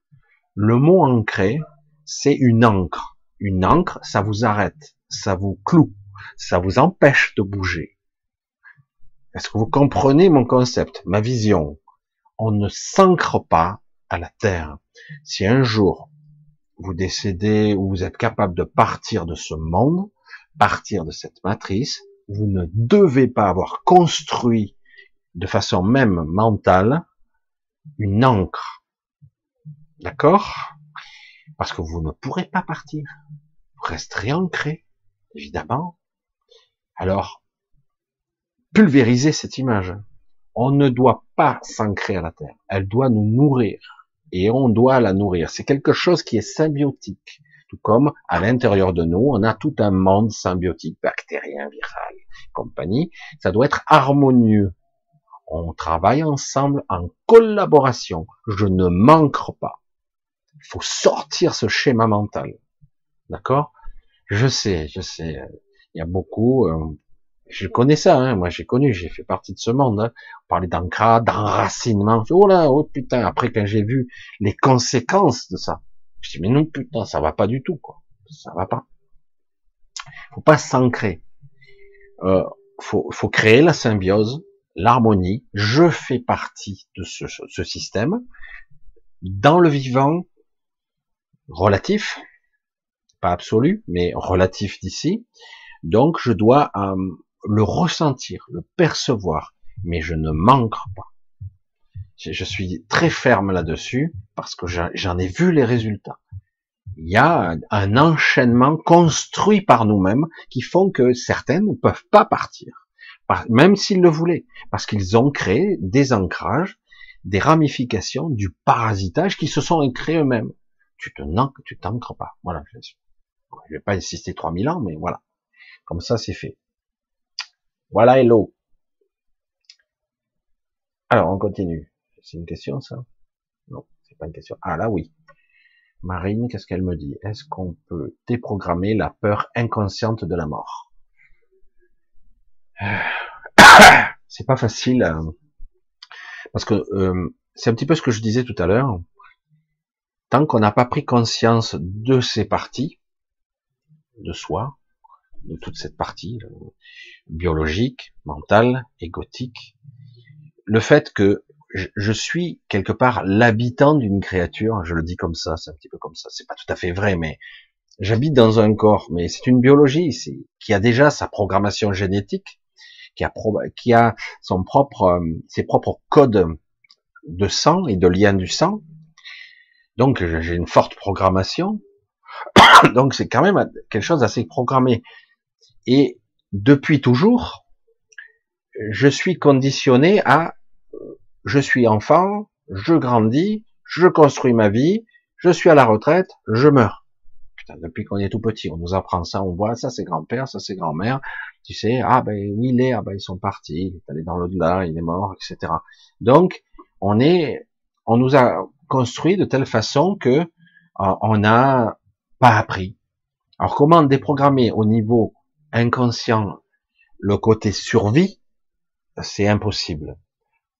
Le mot ancré, c'est une encre. Une encre, ça vous arrête, ça vous cloue, ça vous empêche de bouger. Est-ce que vous comprenez mon concept, ma vision? On ne s'ancre pas à la terre. Si un jour vous décédez ou vous êtes capable de partir de ce monde, partir de cette matrice, vous ne devez pas avoir construit de façon même mentale une encre. D'accord? Parce que vous ne pourrez pas partir. Vous resterez ancré, évidemment. Alors, pulvériser cette image. On ne doit pas s'ancrer à la terre. Elle doit nous nourrir. Et on doit la nourrir. C'est quelque chose qui est symbiotique. Tout comme à l'intérieur de nous, on a tout un monde symbiotique, bactérien, viral, compagnie. Ça doit être harmonieux. On travaille ensemble en collaboration. Je ne manque pas. Il faut sortir ce schéma mental. D'accord? Je sais, je sais. Il y a beaucoup. Euh, je connais ça, hein, moi j'ai connu, j'ai fait partie de ce monde. Hein. On parlait d'ancrage, d'enracinement. Oh là, oh putain. Après quand j'ai vu les conséquences de ça, je dis mais non putain, ça va pas du tout quoi. Ça va pas. Faut pas s'ancrer. Euh, faut, faut créer la symbiose, l'harmonie. Je fais partie de ce, ce système dans le vivant relatif, pas absolu, mais relatif d'ici. Donc je dois euh, le ressentir, le percevoir, mais je ne manque pas. Je suis très ferme là-dessus parce que j'en ai vu les résultats. Il y a un enchaînement construit par nous-mêmes qui font que certains ne peuvent pas partir, même s'ils le voulaient, parce qu'ils ont créé des ancrages, des ramifications, du parasitage qui se sont créés eux-mêmes. Tu te tu t'ancres pas. Voilà. Je ne vais pas insister 3000 ans, mais voilà. Comme ça, c'est fait. Voilà, hello. Alors, on continue. C'est une question, ça? Non, c'est pas une question. Ah là, oui. Marine, qu'est-ce qu'elle me dit? Est-ce qu'on peut déprogrammer la peur inconsciente de la mort? C'est pas facile, hein. parce que euh, c'est un petit peu ce que je disais tout à l'heure. Tant qu'on n'a pas pris conscience de ces parties, de soi, de toute cette partie euh, biologique, mentale, égotique, le fait que je suis quelque part l'habitant d'une créature, je le dis comme ça, c'est un petit peu comme ça, c'est pas tout à fait vrai, mais j'habite dans un corps, mais c'est une biologie qui a déjà sa programmation génétique, qui a, qui a son propre, euh, ses propres codes de sang et de lien du sang. Donc j'ai une forte programmation. Donc c'est quand même quelque chose d'assez programmé. Et depuis toujours, je suis conditionné à je suis enfant, je grandis, je construis ma vie, je suis à la retraite, je meurs. Putain, depuis qu'on est tout petit, on nous apprend ça, on voit ça c'est grand-père, ça c'est grand-mère, tu sais, ah ben oui il est, ah ben ils sont partis, il est allé dans l'au-delà, il est mort, etc. Donc on est, on nous a construit de telle façon que euh, on n'a pas appris. Alors comment déprogrammer au niveau inconscient le côté survie, c'est impossible.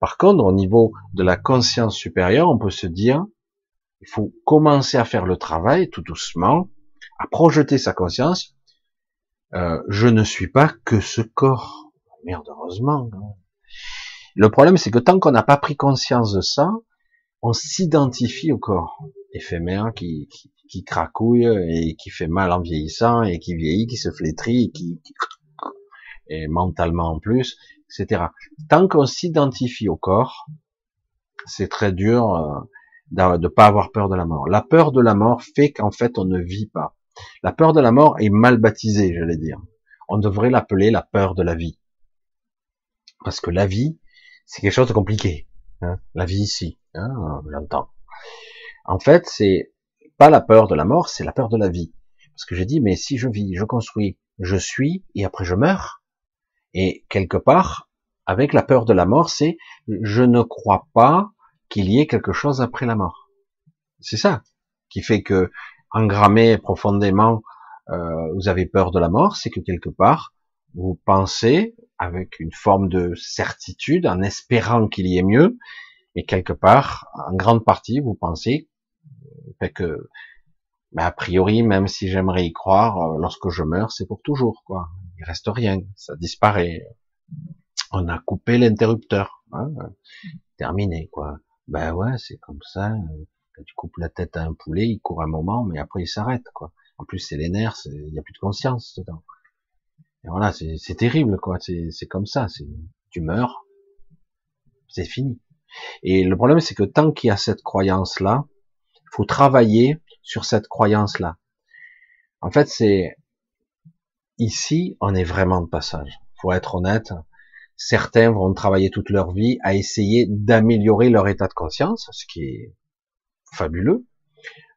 Par contre, au niveau de la conscience supérieure, on peut se dire, il faut commencer à faire le travail tout doucement, à projeter sa conscience. Euh, je ne suis pas que ce corps. Merde, heureusement. Hein. Le problème, c'est que tant qu'on n'a pas pris conscience de ça, on s'identifie au corps éphémère qui, qui, cracouille et qui fait mal en vieillissant et qui vieillit, qui se flétrit, et qui, et mentalement en plus, Tant qu'on s'identifie au corps, c'est très dur euh, de ne pas avoir peur de la mort. La peur de la mort fait qu'en fait on ne vit pas. La peur de la mort est mal baptisée, j'allais dire. On devrait l'appeler la peur de la vie. Parce que la vie, c'est quelque chose de compliqué. Hein. la vie ici, hein, j'entends. En fait, c'est pas la peur de la mort, c'est la peur de la vie. Parce que j'ai dit, mais si je vis, je construis, je suis, et après je meurs, et quelque part, avec la peur de la mort, c'est je ne crois pas qu'il y ait quelque chose après la mort. C'est ça qui fait que engrammé profondément, euh, vous avez peur de la mort, c'est que quelque part, vous pensez avec une forme de certitude, en espérant qu'il y ait mieux, et quelque part, en grande partie, vous pensez que, mais a priori, même si j'aimerais y croire, euh, lorsque je meurs, c'est pour toujours, quoi. Il reste rien, ça disparaît. On a coupé l'interrupteur, hein, terminé, quoi. Ben ouais, c'est comme ça. Quand tu coupes la tête à un poulet, il court un moment, mais après il s'arrête, quoi. En plus, c'est les nerfs, il n'y a plus de conscience dedans. Et voilà, c'est terrible, quoi. C'est comme ça. Tu meurs, c'est fini. Et le problème, c'est que tant qu'il y a cette croyance-là, il faut travailler sur cette croyance-là. En fait, c'est ici, on est vraiment de passage. Faut être honnête. Certains vont travailler toute leur vie à essayer d'améliorer leur état de conscience, ce qui est fabuleux.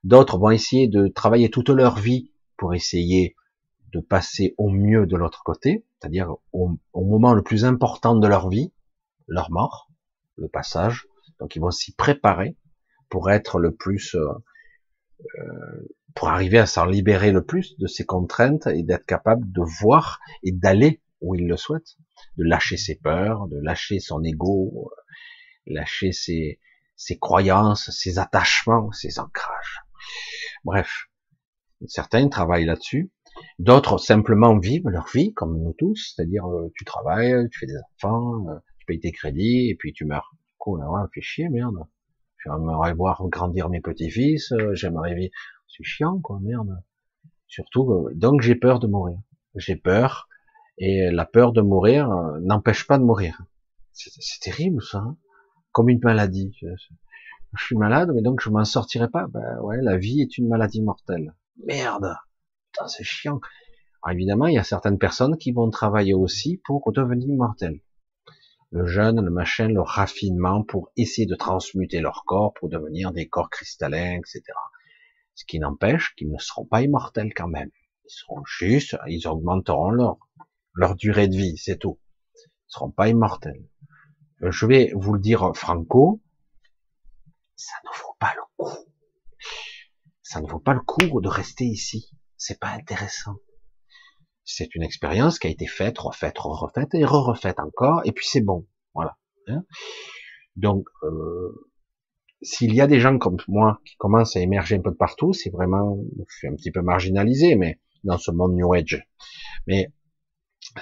D'autres vont essayer de travailler toute leur vie pour essayer de passer au mieux de l'autre côté, c'est-à-dire au, moment le plus important de leur vie, leur mort, le passage. Donc ils vont s'y préparer pour être le plus, euh, euh, pour arriver à s'en libérer le plus de ces contraintes et d'être capable de voir et d'aller où ils le souhaitent, de lâcher ses peurs, de lâcher son ego, lâcher ses, ses croyances, ses attachements, ses ancrages. Bref, certains travaillent là-dessus, D'autres simplement vivent leur vie comme nous tous, c'est-à-dire euh, tu travailles, tu fais des enfants, euh, tu payes tes crédits et puis tu meurs. Cool, ouais, fait chier, merde. J'aimerais voir grandir mes petits-fils, euh, j'aimerais. C'est chiant, quoi, merde. Surtout, donc j'ai peur de mourir. J'ai peur, et la peur de mourir n'empêche pas de mourir. C'est terrible, ça. Hein. Comme une maladie. Je, suis malade, mais donc je m'en sortirai pas. Ben ouais, la vie est une maladie mortelle. Merde c'est chiant. Alors évidemment, il y a certaines personnes qui vont travailler aussi pour devenir mortels. Le jeûne, le machin, le raffinement pour essayer de transmuter leur corps pour devenir des corps cristallins, etc. Ce qui n'empêche qu'ils ne seront pas immortels quand même. Ils seront juste, ils augmenteront leur, durée de vie, c'est tout. Ils seront pas immortels. Euh, je vais vous le dire franco, ça ne vaut pas le coup. Ça ne vaut pas le coup de rester ici c'est pas intéressant. C'est une expérience qui a été faite, refaite, refaite et re-refaite encore, et puis c'est bon, voilà. Hein. Donc, euh, s'il y a des gens comme moi qui commencent à émerger un peu de partout, c'est vraiment, je suis un petit peu marginalisé, mais dans ce monde New Age, mais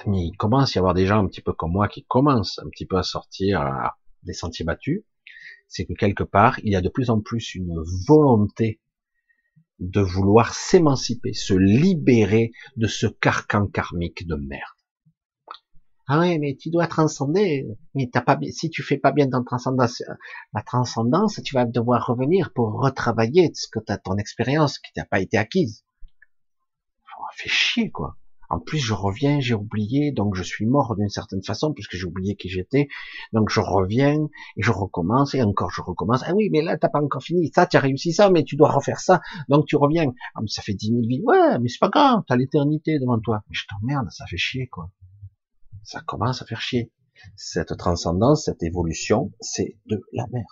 il commence à y avoir des gens un petit peu comme moi qui commencent un petit peu à sortir des sentiers battus, c'est que quelque part, il y a de plus en plus une volonté de vouloir s'émanciper, se libérer de ce carcan karmique de merde. Ah ouais, mais tu dois transcender. Mais t'as pas, si tu fais pas bien ton transcendance, la transcendance, tu vas devoir revenir pour retravailler ce que t'as ton expérience qui n'a pas été acquise. Oh, fait chier, quoi. En plus, je reviens, j'ai oublié, donc je suis mort d'une certaine façon, puisque j'ai oublié qui j'étais. Donc je reviens, et je recommence, et encore je recommence. Ah oui, mais là, t'as pas encore fini. Ça, tu as réussi ça, mais tu dois refaire ça. Donc tu reviens. Ah, mais ça fait dix mille vies. Ouais, mais c'est pas grave, t'as l'éternité devant toi. Mais je t'emmerde, ça fait chier, quoi. Ça commence à faire chier. Cette transcendance, cette évolution, c'est de la merde.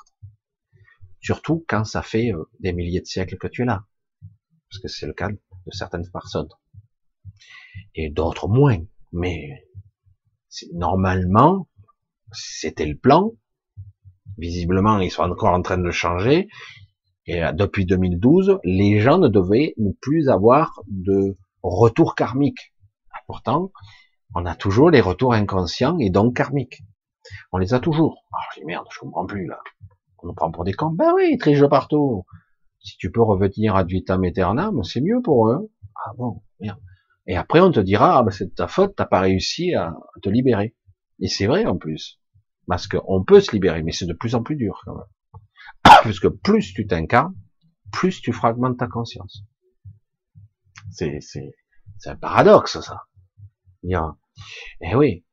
Surtout quand ça fait euh, des milliers de siècles que tu es là. Parce que c'est le cas de certaines personnes et d'autres moins. Mais normalement, c'était le plan. Visiblement, ils sont encore en train de changer. Et depuis 2012, les gens ne devaient plus avoir de retour karmique. Pourtant, on a toujours les retours inconscients et donc karmiques. On les a toujours. Ah, oh, merde, je comprends plus là. On nous prend pour des cons. Ben oui, ils trichent partout. Si tu peux revenir ad vitam aeternam, c'est mieux pour eux. Ah bon. Et après, on te dira, ah ben c'est de ta faute, t'as pas réussi à te libérer. Et c'est vrai en plus. Parce qu'on peut se libérer, mais c'est de plus en plus dur quand même. Puisque plus tu t'incarnes, plus tu fragmentes ta conscience. C'est, c'est, c'est un paradoxe, ça. Eh oui.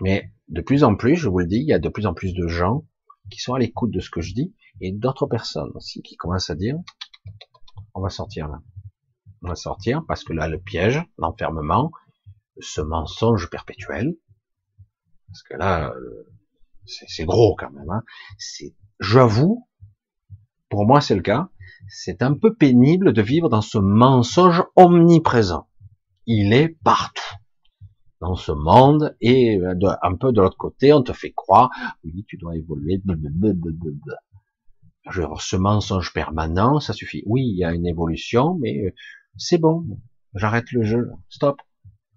Mais de plus en plus, je vous le dis, il y a de plus en plus de gens qui sont à l'écoute de ce que je dis et d'autres personnes aussi qui commencent à dire, on va sortir là. On va sortir parce que là, le piège, l'enfermement, ce mensonge perpétuel, parce que là, c'est gros quand même. Hein. C'est, j'avoue, pour moi c'est le cas, c'est un peu pénible de vivre dans ce mensonge omniprésent. Il est partout dans ce monde et euh, un peu de l'autre côté, on te fait croire, oui, tu dois évoluer. Genre, ce mensonge permanent, ça suffit. Oui, il y a une évolution, mais euh, c'est bon. J'arrête le jeu. Stop.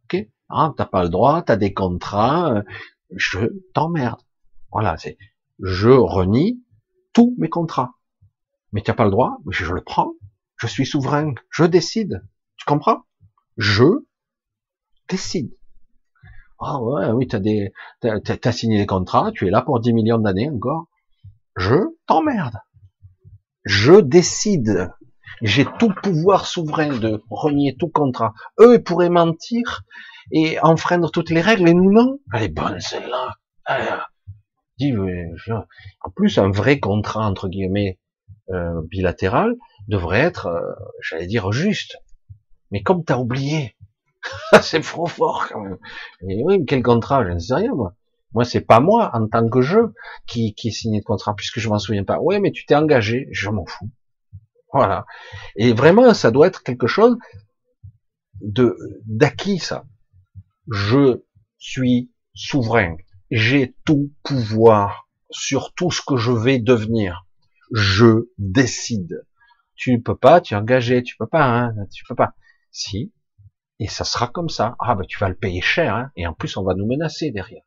Ok. Ah, t'as pas le droit, t'as des contrats. Euh, je t'emmerde. Voilà, c'est. Je renie tous mes contrats. Mais tu n'as pas le droit, je, je le prends. Je suis souverain. Je décide. Tu comprends? Je décide. Ah ouais, oui, t'as des, t'as, signé des contrats, tu es là pour 10 millions d'années encore. Je t'emmerde. Je décide. J'ai tout pouvoir souverain de renier tout contrat. Eux, ils pourraient mentir et enfreindre toutes les règles, et nous non. Elle est bonne celle-là. En plus, un vrai contrat entre guillemets euh, bilatéral devrait être, euh, j'allais dire, juste. Mais comme t'as oublié, c'est trop fort quand même. Et oui, quel contrat Je ne sais rien moi. Moi, c'est pas moi en tant que jeu qui qui ai signé le contrat puisque je m'en souviens pas. Ouais, mais tu t'es engagé, je m'en fous. Voilà. Et vraiment, ça doit être quelque chose de d'acquis ça. Je suis souverain. J'ai tout pouvoir sur tout ce que je vais devenir je décide. Tu ne peux pas, tu es engagé, tu peux pas, hein, tu peux pas. Si, et ça sera comme ça. Ah ben tu vas le payer cher, hein, et en plus on va nous menacer derrière.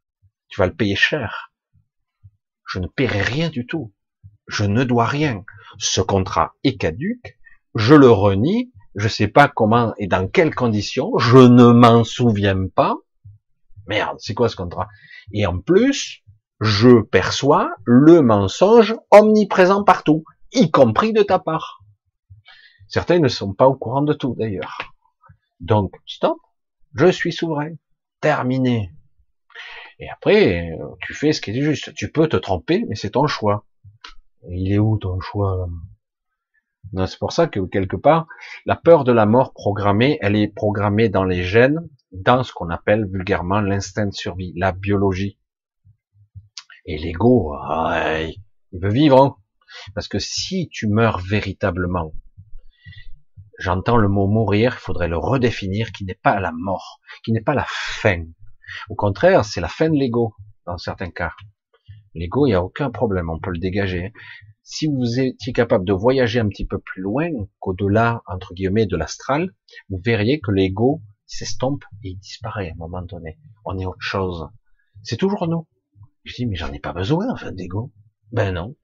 Tu vas le payer cher. Je ne paierai rien du tout. Je ne dois rien. Ce contrat est caduque. Je le renie. Je sais pas comment et dans quelles conditions. Je ne m'en souviens pas. Merde, c'est quoi ce contrat? Et en plus, je perçois le mensonge omniprésent partout, y compris de ta part. Certains ne sont pas au courant de tout d'ailleurs. Donc, stop, je suis souverain. Terminé. Et après, tu fais ce qui est juste. Tu peux te tromper, mais c'est ton choix. Il est où ton choix C'est pour ça que quelque part, la peur de la mort programmée, elle est programmée dans les gènes, dans ce qu'on appelle vulgairement l'instinct de survie, la biologie. Et l'ego, il veut vivre. Hein. Parce que si tu meurs véritablement, j'entends le mot mourir, il faudrait le redéfinir, qui n'est pas la mort, qui n'est pas la fin. Au contraire, c'est la fin de l'ego, dans certains cas. L'ego, il n'y a aucun problème, on peut le dégager. Si vous étiez capable de voyager un petit peu plus loin, qu'au-delà, entre guillemets, de l'astral, vous verriez que l'ego s'estompe et il disparaît à un moment donné. On est autre chose. C'est toujours nous. Je dis, mais j'en ai pas besoin, en fait, d'ego. Ben non.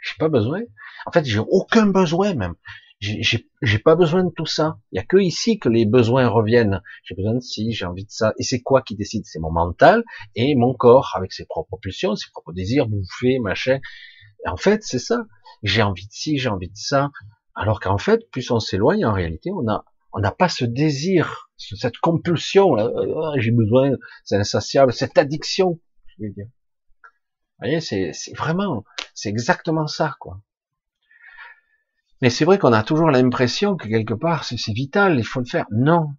J'ai pas besoin. En fait, j'ai aucun besoin, même. J'ai pas besoin de tout ça. Il y a que ici que les besoins reviennent. J'ai besoin de ci, j'ai envie de ça. Et c'est quoi qui décide? C'est mon mental et mon corps avec ses propres pulsions, ses propres désirs, bouffer, machin. Et en fait, c'est ça. J'ai envie de ci, j'ai envie de ça. Alors qu'en fait, plus on s'éloigne, en réalité, on a, on n'a pas ce désir, cette compulsion. Euh, j'ai besoin, c'est insatiable, cette addiction vous voyez, c'est vraiment, c'est exactement ça, quoi. Mais c'est vrai qu'on a toujours l'impression que quelque part, c'est vital, il faut le faire. Non.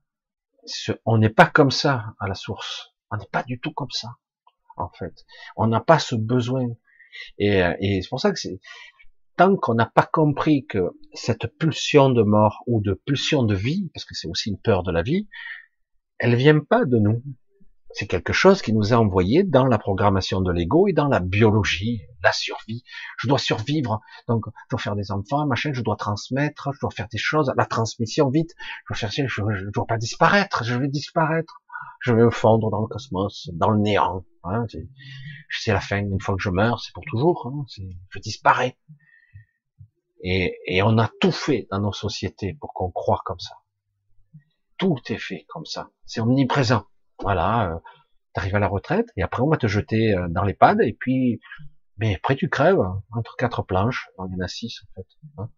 On n'est pas comme ça à la source. On n'est pas du tout comme ça, en fait. On n'a pas ce besoin. Et, et c'est pour ça que tant qu'on n'a pas compris que cette pulsion de mort ou de pulsion de vie, parce que c'est aussi une peur de la vie, elle vient pas de nous. C'est quelque chose qui nous est envoyé dans la programmation de l'ego et dans la biologie, la survie. Je dois survivre, donc je dois faire des enfants, machin, je dois transmettre, je dois faire des choses, la transmission vite, je dois faire, je, je dois pas disparaître, je vais disparaître, je vais me fondre dans le cosmos, dans le néant. Hein, c'est la fin. Une fois que je meurs, c'est pour toujours. Hein, je disparais. Et, et, on a tout fait dans nos sociétés pour qu'on croie comme ça. Tout est fait comme ça. C'est omniprésent. Voilà. Euh, T'arrives à la retraite et après on va te jeter euh, dans l'EHPAD et puis mais après tu crèves entre quatre planches, il y en a six en fait. Hein.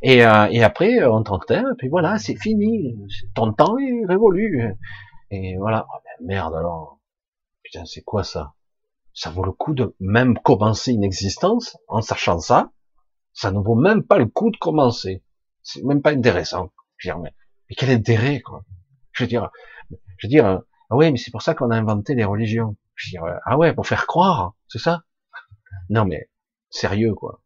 Et, euh, et après euh, on t'enterre, et puis voilà, c'est fini, ton temps est révolu. Et voilà, oh, merde alors, putain c'est quoi ça? Ça vaut le coup de même commencer une existence en sachant ça? Ça ne vaut même pas le coup de commencer. C'est même pas intéressant. Je veux dire, mais, mais quel intérêt quoi? Je veux dire, je veux dire, ah oui, mais c'est pour ça qu'on a inventé les religions. Je dire, ah ouais, pour faire croire, c'est ça? Non mais, sérieux quoi.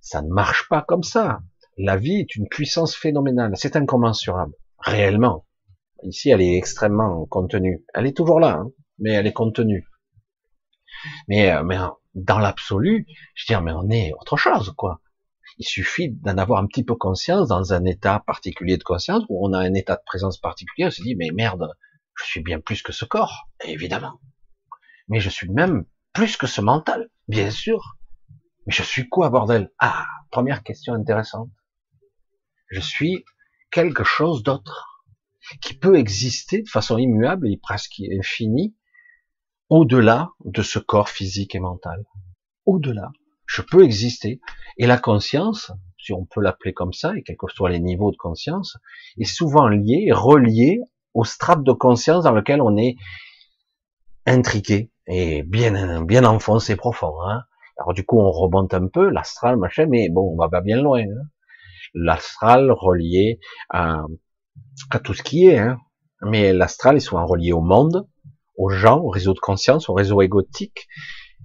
Ça ne marche pas comme ça. La vie est une puissance phénoménale. C'est incommensurable. Réellement. Ici, elle est extrêmement contenue. Elle est toujours là, hein, mais elle est contenue. Mais, euh, mais dans l'absolu, je dire, mais on est autre chose, quoi. Il suffit d'en avoir un petit peu conscience dans un état particulier de conscience où on a un état de présence particulier. On se dit, mais merde, je suis bien plus que ce corps, évidemment. Mais je suis même plus que ce mental, bien sûr. Mais je suis quoi, bordel? Ah, première question intéressante. Je suis quelque chose d'autre qui peut exister de façon immuable et presque infinie au-delà de ce corps physique et mental. Au-delà, je peux exister. Et la conscience, si on peut l'appeler comme ça, et quels que soient les niveaux de conscience, est souvent liée, reliée au strate de conscience dans lequel on est intriqué, et bien, bien enfoncé profond. Hein. Alors du coup, on remonte un peu, l'astral, machin, mais bon, on va pas bien loin. Hein. L'astral relié à, à, tout ce qui est, hein. mais l'astral est souvent relié au monde, aux gens, au réseau de conscience, au réseau égotique,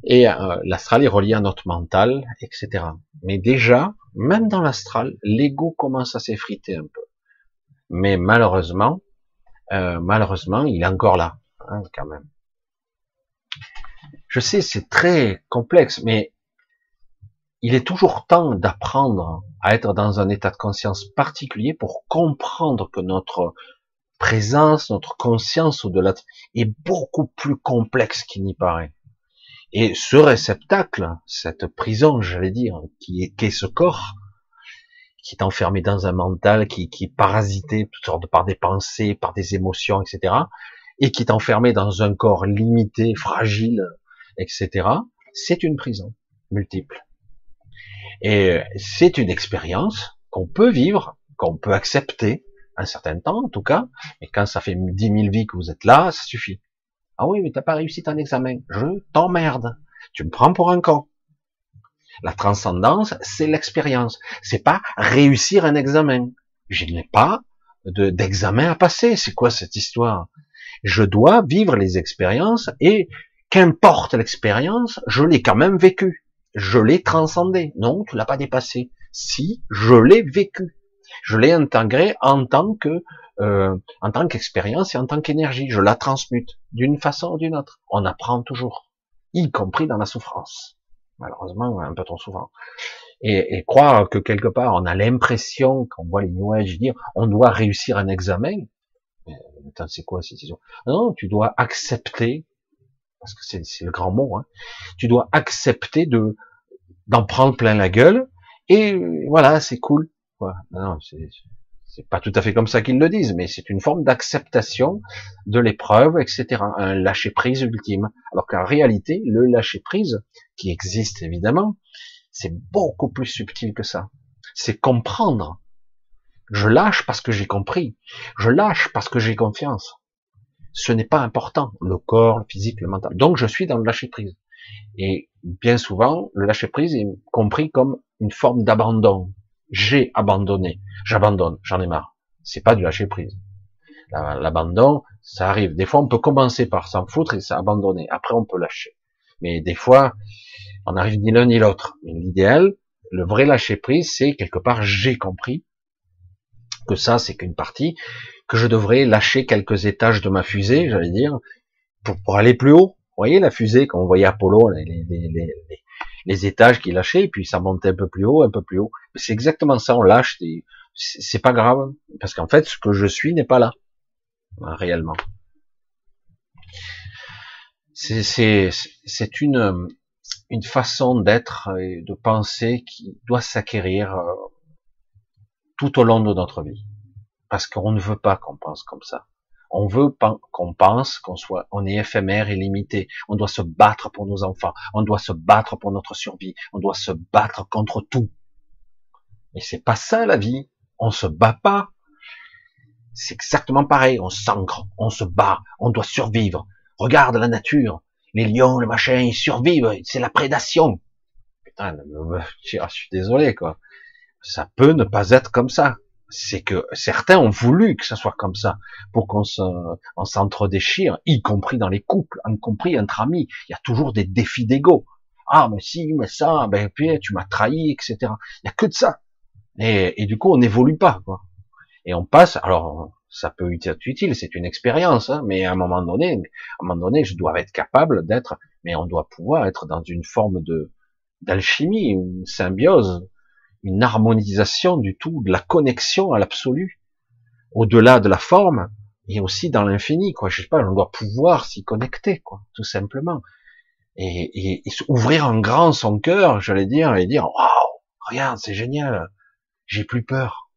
et euh, l'astral est relié à notre mental, etc. Mais déjà, même dans l'astral, l'ego commence à s'effriter un peu. Mais malheureusement, euh, malheureusement, il est encore là, hein, quand même. Je sais, c'est très complexe, mais il est toujours temps d'apprendre à être dans un état de conscience particulier pour comprendre que notre présence, notre conscience au-delà est beaucoup plus complexe qu'il n'y paraît. Et ce réceptacle, cette prison, j'allais dire, qui est, qu'est ce corps, qui est enfermé dans un mental, qui, qui est parasité toutes par des pensées, par des émotions, etc., et qui est enfermé dans un corps limité, fragile, etc., c'est une prison multiple. Et c'est une expérience qu'on peut vivre, qu'on peut accepter un certain temps en tout cas, mais quand ça fait dix mille vies que vous êtes là, ça suffit. Ah oui, mais t'as pas réussi ton examen. Je t'emmerde. Tu me prends pour un con. La transcendance, c'est l'expérience. C'est pas réussir un examen. Je n'ai pas d'examen à passer. C'est quoi cette histoire? Je dois vivre les expériences et qu'importe l'expérience, je l'ai quand même vécu. Je l'ai transcendé. Non, tu l'as pas dépassé. Si, je l'ai vécu. Je l'ai intégré en tant que, euh, en tant qu'expérience et en tant qu'énergie. Je la transmute d'une façon ou d'une autre. On apprend toujours, y compris dans la souffrance. Malheureusement, un peu trop souvent. Et, croire que quelque part on a l'impression, qu'on voit les nuages dire, on doit réussir un examen. c'est quoi cette Non, tu dois accepter parce que c'est le grand mot, hein, tu dois accepter de d'en prendre plein la gueule, et voilà, c'est cool. Non, c'est pas tout à fait comme ça qu'ils le disent, mais c'est une forme d'acceptation de l'épreuve, etc. Un lâcher prise ultime. Alors qu'en réalité, le lâcher prise, qui existe évidemment, c'est beaucoup plus subtil que ça. C'est comprendre. Je lâche parce que j'ai compris. Je lâche parce que j'ai confiance ce n'est pas important, le corps, le physique, le mental. Donc je suis dans le lâcher prise. Et bien souvent, le lâcher prise est compris comme une forme d'abandon. J'ai abandonné, j'abandonne, j'en ai marre. C'est pas du lâcher prise. L'abandon, ça arrive. Des fois, on peut commencer par s'en foutre et s'abandonner. Après, on peut lâcher. Mais des fois, on n'arrive ni l'un ni l'autre. L'idéal, le vrai lâcher prise, c'est quelque part, j'ai compris que ça, c'est qu'une partie que je devrais lâcher quelques étages de ma fusée, j'allais dire, pour, aller plus haut. Vous voyez la fusée, quand on voyait Apollo, les étages qu'il lâchait, et puis ça montait un peu plus haut, un peu plus haut. C'est exactement ça, on lâche, c'est pas grave, parce qu'en fait, ce que je suis n'est pas là, hein, réellement. C'est une, une façon d'être et de penser qui doit s'acquérir euh, tout au long de notre vie. Parce qu'on ne veut pas qu'on pense comme ça. On veut qu'on pense qu'on soit, on est éphémère et limité. On doit se battre pour nos enfants. On doit se battre pour notre survie. On doit se battre contre tout. Mais c'est pas ça la vie. On se bat pas. C'est exactement pareil. On s'ancre, on se bat, on doit survivre. Regarde la nature. Les lions, le machin, ils survivent. C'est la prédation. Putain, je suis désolé, quoi. Ça peut ne pas être comme ça c'est que certains ont voulu que ça soit comme ça, pour qu'on s'entre-déchire, y compris dans les couples, y compris entre amis. Il y a toujours des défis d'ego. Ah, mais si, mais ça, ben puis tu m'as trahi, etc. Il y a que de ça. Et, du coup, on n'évolue pas, quoi. Et on passe. Alors, ça peut être utile, c'est une expérience, hein, mais à un moment donné, à un moment donné, je dois être capable d'être, mais on doit pouvoir être dans une forme de d'alchimie, une symbiose une harmonisation du tout, de la connexion à l'absolu, au-delà de la forme, et aussi dans l'infini, quoi. Je sais pas, on doit pouvoir s'y connecter, quoi, tout simplement. Et, ouvrir en grand son cœur, j'allais dire, et dire, waouh, regarde, c'est génial, j'ai plus peur.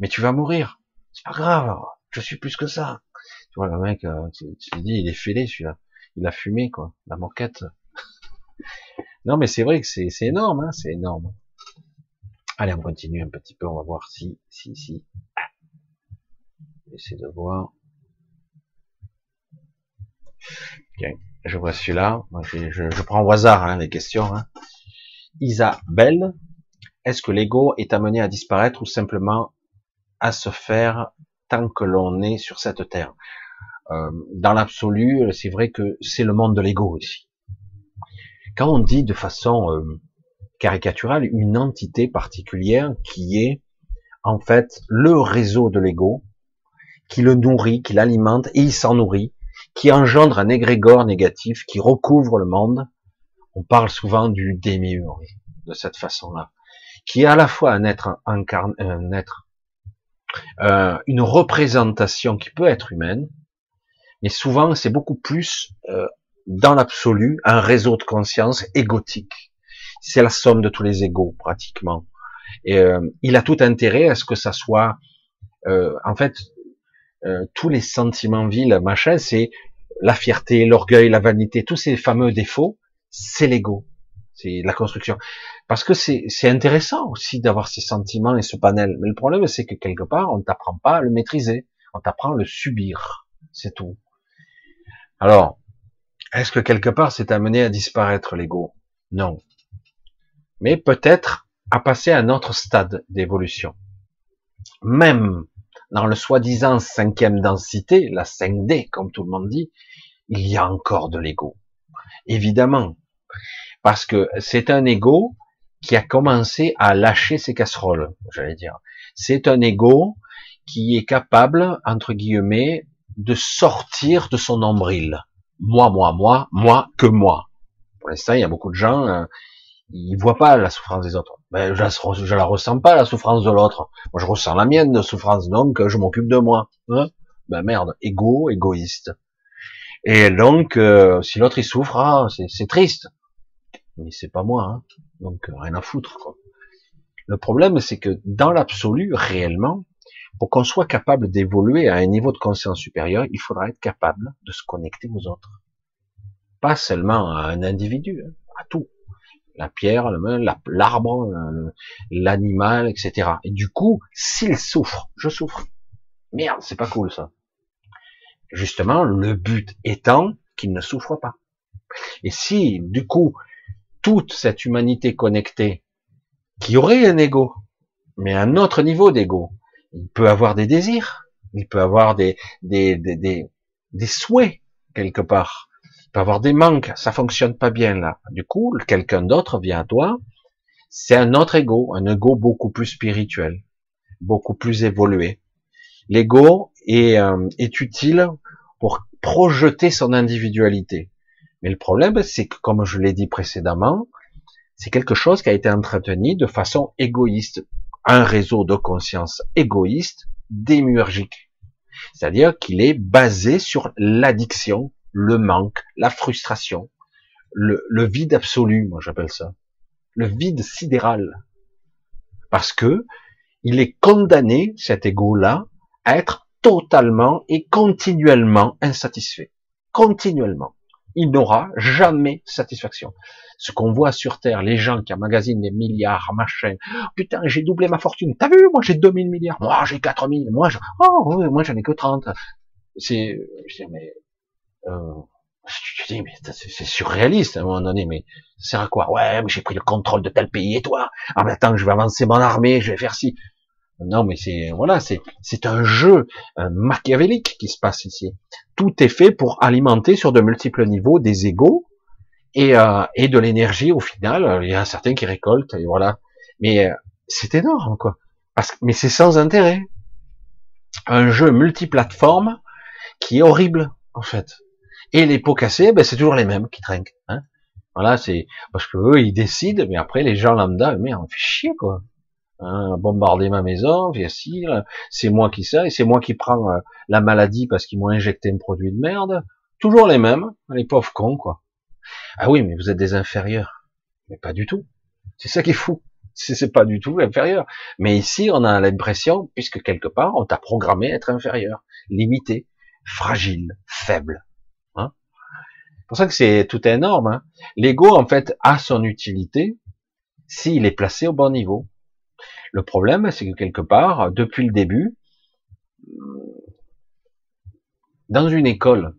Mais tu vas mourir. C'est pas grave, je suis plus que ça. Tu vois, le mec, tu, te dis, il est fêlé, celui-là. Il a fumé, quoi, la moquette. non, mais c'est vrai que c'est énorme, hein, c'est énorme. Allez, on continue un petit peu, on va voir si, si, si. Essayer de voir. je vois celui-là. Je, je, prends au hasard hein, les questions. Hein. Isabelle, est-ce que l'ego est amené à disparaître ou simplement à se faire tant que l'on est sur cette terre euh, Dans l'absolu, c'est vrai que c'est le monde de l'ego ici. Quand on dit de façon euh, caricaturale une entité particulière qui est en fait le réseau de l'ego, qui le nourrit, qui l'alimente, et il s'en nourrit, qui engendre un égrégore négatif, qui recouvre le monde. On parle souvent du démiurge de cette façon-là, qui est à la fois un être incarné, un être, euh, une représentation qui peut être humaine, mais souvent c'est beaucoup plus euh, dans l'absolu un réseau de conscience égotique c'est la somme de tous les égaux pratiquement. Et euh, il a tout intérêt à ce que ça soit, euh, en fait, euh, tous les sentiments vils, machin, c'est la fierté, l'orgueil, la vanité, tous ces fameux défauts, c'est l'ego, c'est la construction. Parce que c'est intéressant aussi d'avoir ces sentiments et ce panel. Mais le problème, c'est que quelque part, on t'apprend pas à le maîtriser, on t'apprend à le subir, c'est tout. Alors, est-ce que quelque part, c'est amené à disparaître l'ego? Non mais peut-être à passer à un autre stade d'évolution. Même dans le soi-disant cinquième densité, la 5D, comme tout le monde dit, il y a encore de l'ego. Évidemment. Parce que c'est un ego qui a commencé à lâcher ses casseroles, j'allais dire. C'est un ego qui est capable, entre guillemets, de sortir de son nombril. Moi, moi, moi, moi, que moi. Pour l'instant, il y a beaucoup de gens, euh, il voit pas la souffrance des autres. Ben, je, la, la ressens pas la souffrance de l'autre. Moi, je ressens la mienne de souffrance, donc je m'occupe de moi. Hein ben merde, égo, égoïste. Et donc, euh, si l'autre il souffre, ah, c'est triste. Mais c'est pas moi, hein. donc euh, rien à foutre. Quoi. Le problème, c'est que dans l'absolu, réellement, pour qu'on soit capable d'évoluer à un niveau de conscience supérieur, il faudra être capable de se connecter aux autres. Pas seulement à un individu, hein, à tout la pierre, l'arbre, l'animal, etc. Et du coup, s'il souffre, je souffre. Merde, c'est pas cool ça. Justement, le but étant qu'il ne souffre pas. Et si, du coup, toute cette humanité connectée, qui aurait un ego, mais un autre niveau d'ego, il peut avoir des désirs, il peut avoir des, des, des, des souhaits quelque part, peut avoir des manques, ça fonctionne pas bien là. Du coup, quelqu'un d'autre vient à toi, c'est un autre ego, un ego beaucoup plus spirituel, beaucoup plus évolué. L'ego est, euh, est utile pour projeter son individualité. Mais le problème, c'est que, comme je l'ai dit précédemment, c'est quelque chose qui a été entretenu de façon égoïste. Un réseau de conscience égoïste, démiurgique. C'est-à-dire qu'il est basé sur l'addiction le manque, la frustration, le, vide absolu, moi j'appelle ça, le vide sidéral, parce que il est condamné, cet ego-là, à être totalement et continuellement insatisfait. Continuellement. Il n'aura jamais satisfaction. Ce qu'on voit sur Terre, les gens qui emmagasinent des milliards, machin. Putain, j'ai doublé ma fortune. T'as vu, moi j'ai 2000 milliards. Moi j'ai 4000. Moi, je... oh, moi j'en ai que 30. C'est, je dis, mais, euh, je dis, mais c'est surréaliste à un moment donné, mais ça sert à quoi? Ouais, mais j'ai pris le contrôle de tel pays et toi? Ah, mais attends, je vais avancer mon armée, je vais faire ci. Non, mais c'est voilà, c'est c'est un jeu machiavélique qui se passe ici. Tout est fait pour alimenter sur de multiples niveaux des égaux et euh, et de l'énergie au final. Il y a certains qui récoltent et voilà. Mais euh, c'est énorme quoi. Parce que mais c'est sans intérêt. Un jeu multiplateforme qui est horrible en fait. Et les pots cassés, ben c'est toujours les mêmes qui trinquent. Hein voilà, c'est parce que eux ils décident, mais après les gens lambda, mais on fait chier quoi hein, bombarder ma maison, c'est moi qui sais, et c'est moi qui prends euh, la maladie parce qu'ils m'ont injecté un produit de merde. Toujours les mêmes, les pauvres cons, quoi. Ah oui, mais vous êtes des inférieurs. Mais pas du tout. C'est ça qui est fou. C'est pas du tout inférieur. Mais ici, on a l'impression, puisque quelque part, on t'a programmé à être inférieur, limité, fragile, faible. Hein c'est pour ça que c'est tout énorme. Hein L'ego, en fait, a son utilité s'il est placé au bon niveau. Le problème, c'est que quelque part, depuis le début, dans une école,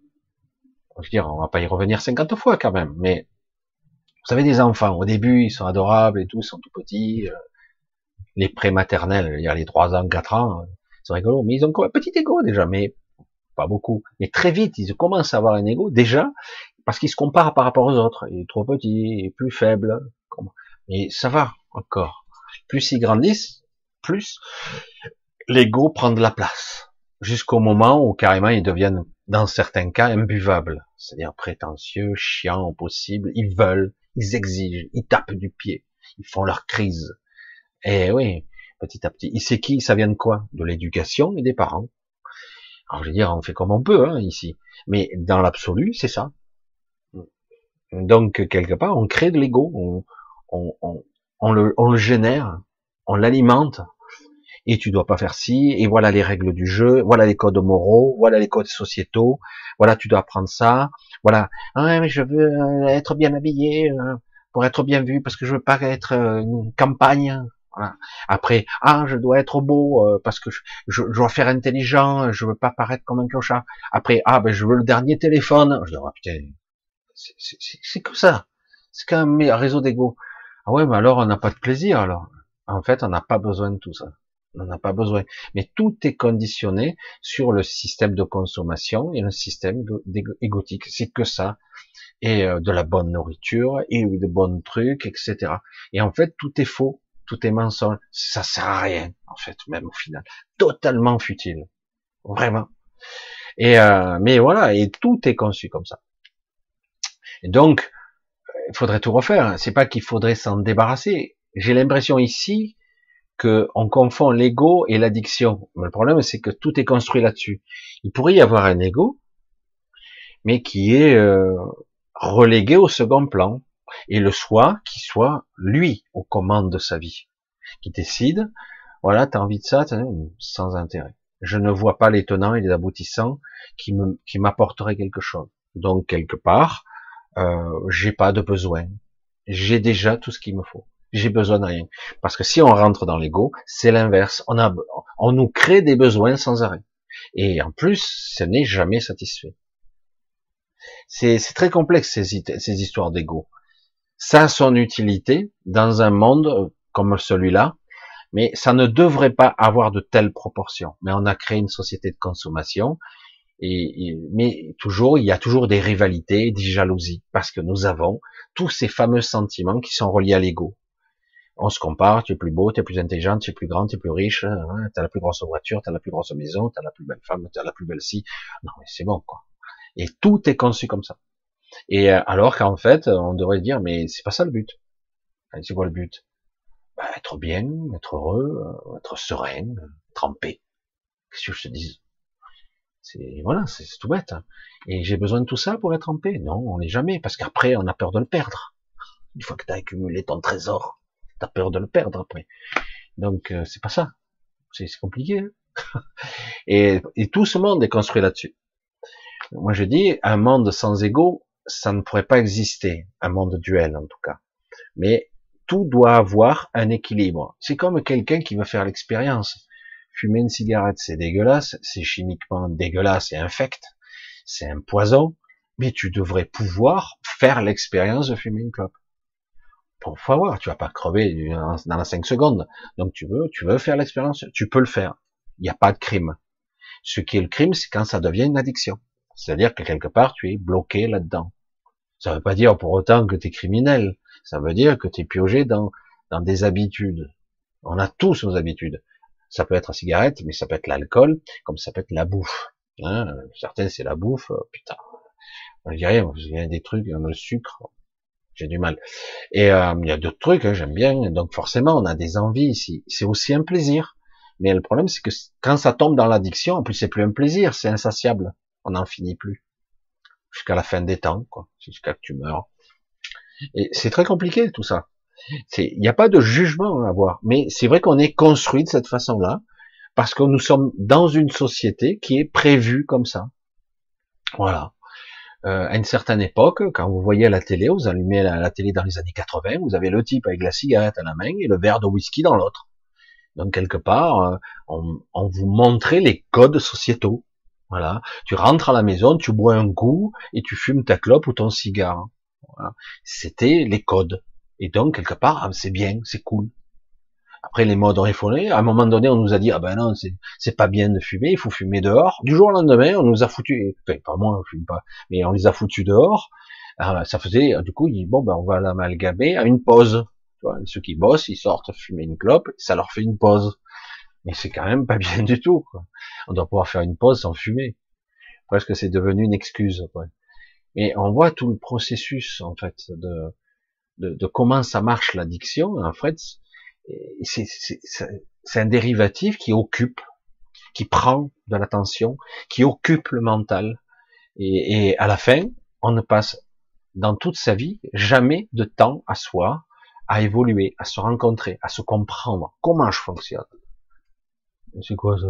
je veux dire, on va pas y revenir 50 fois quand même, mais vous savez, des enfants, au début, ils sont adorables et tout, ils sont tout petits, euh, les prématernels, il y a les 3 ans, 4 ans, c'est rigolo, mais ils ont un petit ego déjà, mais pas beaucoup. Mais très vite, ils commencent à avoir un ego, déjà, parce qu'ils se comparent par rapport aux autres. Il est trop petit, il est plus faible. Mais ça va encore plus ils grandissent, plus l'ego prend de la place, jusqu'au moment où carrément ils deviennent, dans certains cas, imbuvables, c'est-à-dire prétentieux, chiants au possible, ils veulent, ils exigent, ils tapent du pied, ils font leur crise. Et oui, petit à petit, il sait qui, ça vient de quoi? De l'éducation et des parents. Alors je veux dire, on fait comme on peut hein, ici, mais dans l'absolu, c'est ça. Donc quelque part, on crée de l'ego, on, on le, on le génère, on l'alimente, et tu dois pas faire ci, et voilà les règles du jeu, voilà les codes moraux, voilà les codes sociétaux, voilà tu dois apprendre ça, voilà, ah, mais je veux euh, être bien habillé euh, pour être bien vu, parce que je veux pas être euh, une campagne. Voilà. Après, ah, je dois être beau parce que je, je, dois faire intelligent, je veux pas paraître comme un clochard. Après, ah, ben je veux le dernier téléphone. Je dis, oh, putain, c'est que ça. C'est quand même un réseau d'ego. Ah ouais, mais alors on n'a pas de plaisir alors. En fait, on n'a pas besoin de tout ça. On n'en a pas besoin. Mais tout est conditionné sur le système de consommation et le système égotique. C'est que ça. Et euh, de la bonne nourriture, et de bons trucs, etc. Et en fait, tout est faux. Tout est mensonge. Ça sert à rien, en fait, même au final. Totalement futile. Vraiment. Et euh, mais voilà, et tout est conçu comme ça. Et donc, il faudrait tout refaire. C'est pas qu'il faudrait s'en débarrasser. J'ai l'impression ici que on confond l'ego et l'addiction. Le problème, c'est que tout est construit là-dessus. Il pourrait y avoir un ego, mais qui est euh, relégué au second plan, et le soi qui soit lui aux commandes de sa vie, qui décide. Voilà, t'as envie de ça, sans intérêt. Je ne vois pas les tenants et les aboutissants qui m'apporteraient quelque chose. Donc quelque part, euh, j'ai pas de besoin. J'ai déjà tout ce qu'il me faut. J'ai besoin de rien. Parce que si on rentre dans l'ego, c'est l'inverse. On a, on nous crée des besoins sans arrêt. Et en plus, ce n'est jamais satisfait. C'est très complexe ces, ces histoires d'ego. Ça a son utilité dans un monde comme celui-là, mais ça ne devrait pas avoir de telles proportions. Mais on a créé une société de consommation et, mais toujours, il y a toujours des rivalités, des jalousies, parce que nous avons tous ces fameux sentiments qui sont reliés à l'ego. On se compare, tu es plus beau, tu es plus intelligent, tu es plus grand, tu es plus riche, hein, tu as la plus grosse voiture, tu as la plus grosse maison, tu as la plus belle femme, tu as la plus belle scie. Non, mais c'est bon, quoi. Et tout est conçu comme ça. Et euh, alors qu'en fait, on devrait dire, mais c'est pas ça le but. C'est quoi le but? Bah, Être bien, être heureux, euh, être serein, être en paix. Qu'est-ce que je te dis C'est voilà, c'est tout bête. Et j'ai besoin de tout ça pour être en paix Non, on n'est jamais, parce qu'après on a peur de le perdre. Une fois que tu as accumulé ton trésor, tu as peur de le perdre après. Donc euh, c'est pas ça. C'est compliqué. Hein et, et tout ce monde est construit là-dessus. Moi je dis, un monde sans ego, ça ne pourrait pas exister, un monde duel en tout cas. Mais tout doit avoir un équilibre. C'est comme quelqu'un qui veut faire l'expérience. Fumer une cigarette, c'est dégueulasse, c'est chimiquement dégueulasse et infect, c'est un poison, mais tu devrais pouvoir faire l'expérience de fumer une clope. Pour voir, tu vas pas crever dans la 5 secondes. Donc tu veux, tu veux faire l'expérience, tu peux le faire. Il n'y a pas de crime. Ce qui est le crime, c'est quand ça devient une addiction. C'est-à-dire que quelque part, tu es bloqué là-dedans. Ça ne veut pas dire pour autant que tu es criminel. Ça veut dire que tu es piogé dans, dans des habitudes. On a tous nos habitudes. Ça peut être la cigarette, mais ça peut être l'alcool, comme ça peut être la bouffe. Hein Certains, c'est la bouffe. Oh, putain, je dirais, il y a des trucs, le sucre, j'ai du mal. Et euh, il y a d'autres trucs, hein, j'aime bien. Donc forcément, on a des envies ici. C'est aussi un plaisir. Mais le problème, c'est que quand ça tombe dans l'addiction, en plus, c'est plus un plaisir, c'est insatiable. On n'en finit plus jusqu'à la fin des temps, quoi, jusqu'à que tu meurs. Et c'est très compliqué tout ça. Il n'y a pas de jugement à avoir, mais c'est vrai qu'on est construit de cette façon-là parce que nous sommes dans une société qui est prévue comme ça. Voilà. Euh, à une certaine époque, quand vous voyez la télé, vous allumez la, télé dans les années 80, vous avez le type avec la cigarette à la main et le verre de whisky dans l'autre. Donc quelque part, euh, on, on, vous montrait les codes sociétaux. Voilà. Tu rentres à la maison, tu bois un coup et tu fumes ta clope ou ton cigare. Voilà. C'était les codes. Et donc, quelque part, ah, c'est bien, c'est cool. Après, les modes ont effondré. À un moment donné, on nous a dit, ah ben non, c'est pas bien de fumer, il faut fumer dehors. Du jour au lendemain, on nous a foutu, enfin, pas moi, je fume pas, mais on les a foutus dehors. Alors, ça faisait, du coup, ils bon, ben, on va l'amalgamer à une pause. Ceux qui bossent, ils sortent fumer une clope, ça leur fait une pause. Mais c'est quand même pas bien du tout. Quoi. On doit pouvoir faire une pause sans fumer. Presque c'est devenu une excuse. Quoi. Mais on voit tout le processus en fait de, de, de comment ça marche l'addiction. En fait, c'est un dérivatif qui occupe, qui prend de l'attention, qui occupe le mental. Et, et à la fin, on ne passe dans toute sa vie jamais de temps à soi, à évoluer, à se rencontrer, à se comprendre. Comment je fonctionne? C'est quoi ça?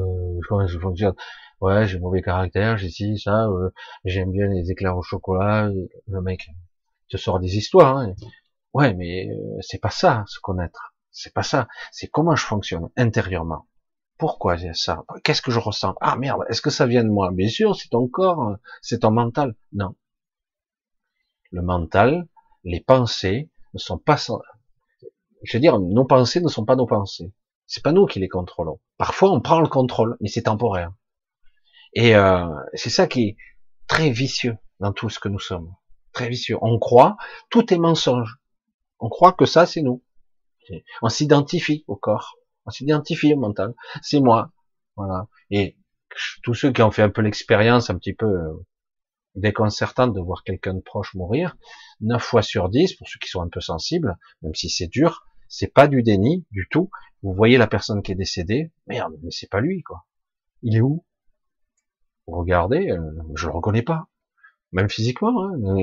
Comment ça fonctionne? Ouais, j'ai mauvais caractère, j'ai ci, ça, euh, j'aime bien les éclairs au chocolat. Le mec te sort des histoires. Hein. Ouais, mais euh, c'est pas ça, se connaître. C'est pas ça. C'est comment je fonctionne intérieurement. Pourquoi j'ai ça? Qu'est-ce que je ressens? Ah merde, est-ce que ça vient de moi? Bien sûr, c'est ton corps, c'est ton mental. Non. Le mental, les pensées ne sont pas... Je veux dire, nos pensées ne sont pas nos pensées. C'est pas nous qui les contrôlons. Parfois, on prend le contrôle, mais c'est temporaire. Et euh, c'est ça qui est très vicieux dans tout ce que nous sommes. Très vicieux. On croit, tout est mensonge. On croit que ça, c'est nous. On s'identifie au corps. On s'identifie au mental. C'est moi. Voilà. Et tous ceux qui ont fait un peu l'expérience un petit peu euh, déconcertante de voir quelqu'un de proche mourir, 9 fois sur 10, pour ceux qui sont un peu sensibles, même si c'est dur, c'est pas du déni du tout. Vous voyez la personne qui est décédée, merde, mais c'est pas lui, quoi. Il est où? Regardez, euh, je le reconnais pas. Même physiquement, hein,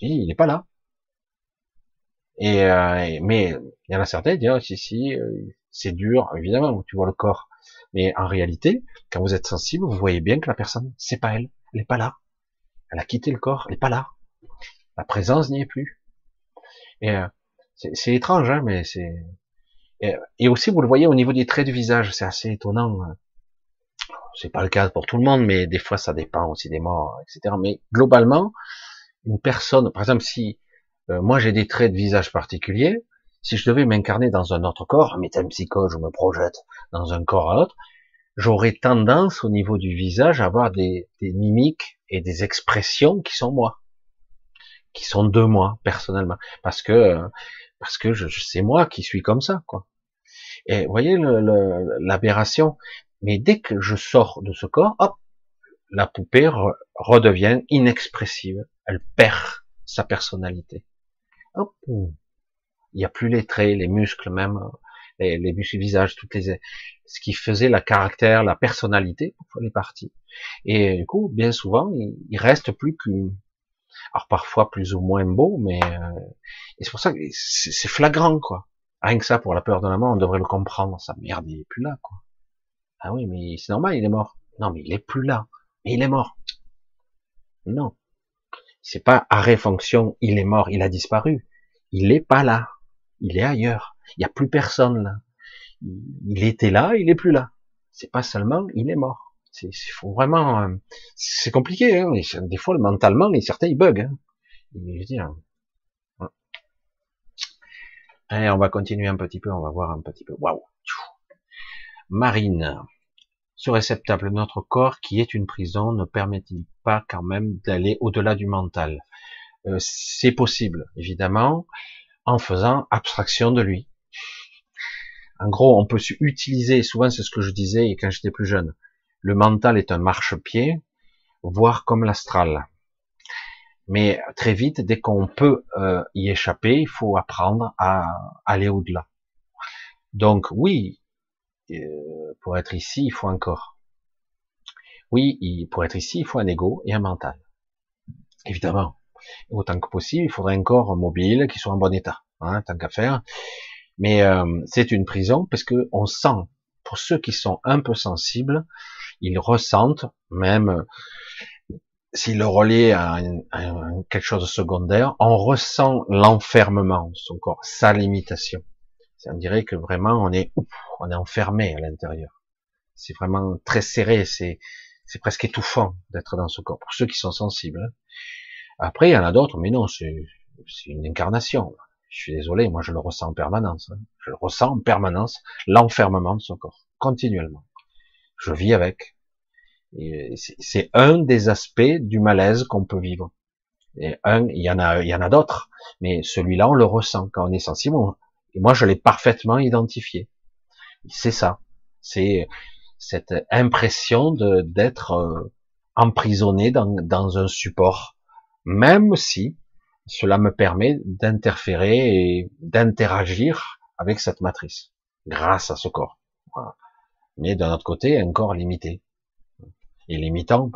il est pas là. Et euh, mais il y en a certains qui disent, oh, si, si, euh, c'est dur, évidemment, tu vois le corps. Mais en réalité, quand vous êtes sensible, vous voyez bien que la personne, c'est pas elle, elle est pas là. Elle a quitté le corps, elle est pas là. La présence n'y est plus. Et c'est étrange, hein, mais c'est et, aussi vous le voyez au niveau des traits de visage, c'est assez étonnant. Hein. C'est pas le cas pour tout le monde, mais des fois ça dépend aussi des morts, etc. Mais globalement, une personne, par exemple, si euh, moi j'ai des traits de visage particuliers, si je devais m'incarner dans un autre corps, métampsycho, je me projette dans un corps à l'autre, j'aurais tendance au niveau du visage à avoir des, des mimiques et des expressions qui sont moi, qui sont de moi personnellement, parce que parce que je, c'est moi qui suis comme ça, quoi. Et vous voyez l'aberration. Mais dès que je sors de ce corps, hop, la poupée redevient inexpressive. Elle perd sa personnalité. Hop, il n'y a plus les traits, les muscles même, les, les muscles du visage, toutes les, ce qui faisait la caractère, la personnalité les parties. Et du coup, bien souvent, il, il reste plus qu'une, alors parfois plus ou moins beau, mais euh, et c'est pour ça que c'est flagrant quoi. Rien que ça pour la peur de la mort, on devrait le comprendre. Ça merde, il est plus là quoi. Ah oui, mais c'est normal, il est mort. Non, mais il est plus là. Mais il est mort. Non, c'est pas arrêt fonction. Il est mort, il a disparu. Il est pas là. Il est ailleurs. Il n'y a plus personne là. Il était là, il est plus là. C'est pas seulement, il est mort. C'est faut vraiment, euh, c'est compliqué. Hein. Des fois, mentalement, et certains ils bug. Hein. Je dire. Allez, on va continuer un petit peu. On va voir un petit peu. Waouh. Marine. Ce réceptacle notre corps, qui est une prison, ne permet-il pas quand même d'aller au-delà du mental? Euh, C'est possible, évidemment, en faisant abstraction de lui. En gros, on peut utiliser, souvent c'est ce que je disais quand j'étais plus jeune, le mental est un marchepied, voire comme l'astral. Mais très vite, dès qu'on peut euh, y échapper, il faut apprendre à aller au-delà. Donc oui, pour être ici, il faut un corps. Oui, pour être ici, il faut un ego et un mental. Évidemment. Autant que possible, il faudrait un corps mobile qui soit en bon état, hein, tant qu'à faire. Mais euh, c'est une prison parce que on sent, pour ceux qui sont un peu sensibles, ils ressentent, même s'ils le relient à, quelque chose de secondaire, on ressent l'enfermement de son corps, sa limitation. On dirait que vraiment on est, on est enfermé à l'intérieur. C'est vraiment très serré, c'est, c'est presque étouffant d'être dans ce corps. Pour ceux qui sont sensibles. Hein. Après, il y en a d'autres, mais non, c'est, c'est une incarnation. Je suis désolé, moi je le ressens en permanence. Hein. Je le ressens en permanence, l'enfermement de son corps, continuellement je vis avec. C'est un des aspects du malaise qu'on peut vivre. Et un, il y en a, il y en a d'autres, mais celui-là, on le ressent quand on est sensible. Et moi, je l'ai parfaitement identifié. C'est ça. C'est cette impression d'être euh, emprisonné dans, dans un support, même si cela me permet d'interférer et d'interagir avec cette matrice grâce à ce corps. Mais d'un autre côté, un corps limité. Et limitant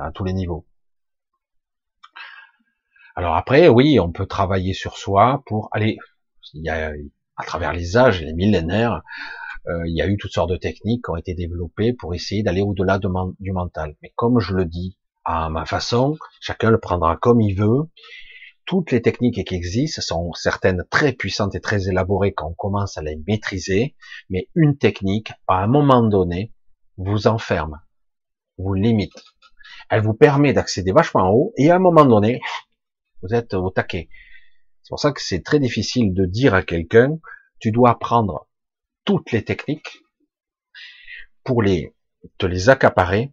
à tous les niveaux. Alors après, oui, on peut travailler sur soi pour aller, il à travers les âges, les millénaires, euh, il y a eu toutes sortes de techniques qui ont été développées pour essayer d'aller au-delà du mental. Mais comme je le dis à ma façon, chacun le prendra comme il veut, toutes les techniques qui existent sont certaines très puissantes et très élaborées quand on commence à les maîtriser, mais une technique, à un moment donné, vous enferme, vous limite. Elle vous permet d'accéder vachement haut, et à un moment donné, vous êtes au taquet. C'est pour ça que c'est très difficile de dire à quelqu'un, tu dois apprendre toutes les techniques pour les, te les accaparer,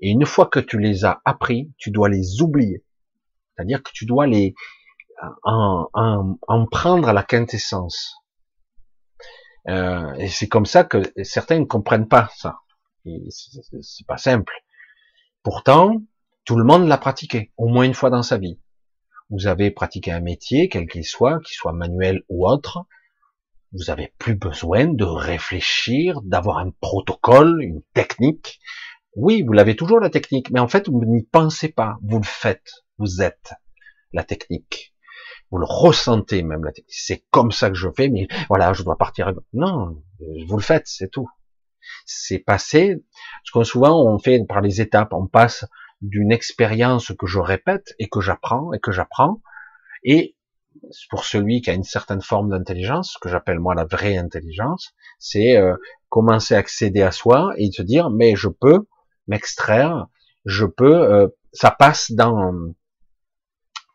et une fois que tu les as appris, tu dois les oublier. C'est-à-dire que tu dois les en, en, en prendre la quintessence. Euh, et c'est comme ça que certains ne comprennent pas ça. C'est pas simple. Pourtant, tout le monde l'a pratiqué, au moins une fois dans sa vie. Vous avez pratiqué un métier, quel qu'il soit, qu'il soit manuel ou autre, vous avez plus besoin de réfléchir, d'avoir un protocole, une technique. Oui, vous l'avez toujours la technique, mais en fait, vous n'y pensez pas, vous le faites vous êtes la technique. Vous le ressentez même la technique. C'est comme ça que je fais, mais voilà, je dois partir. Non, vous le faites, c'est tout. C'est passé. Parce que souvent on fait par les étapes, on passe d'une expérience que je répète et que j'apprends et que j'apprends. Et pour celui qui a une certaine forme d'intelligence, ce que j'appelle moi la vraie intelligence, c'est euh, commencer à accéder à soi et se dire mais je peux m'extraire, je peux, euh, ça passe dans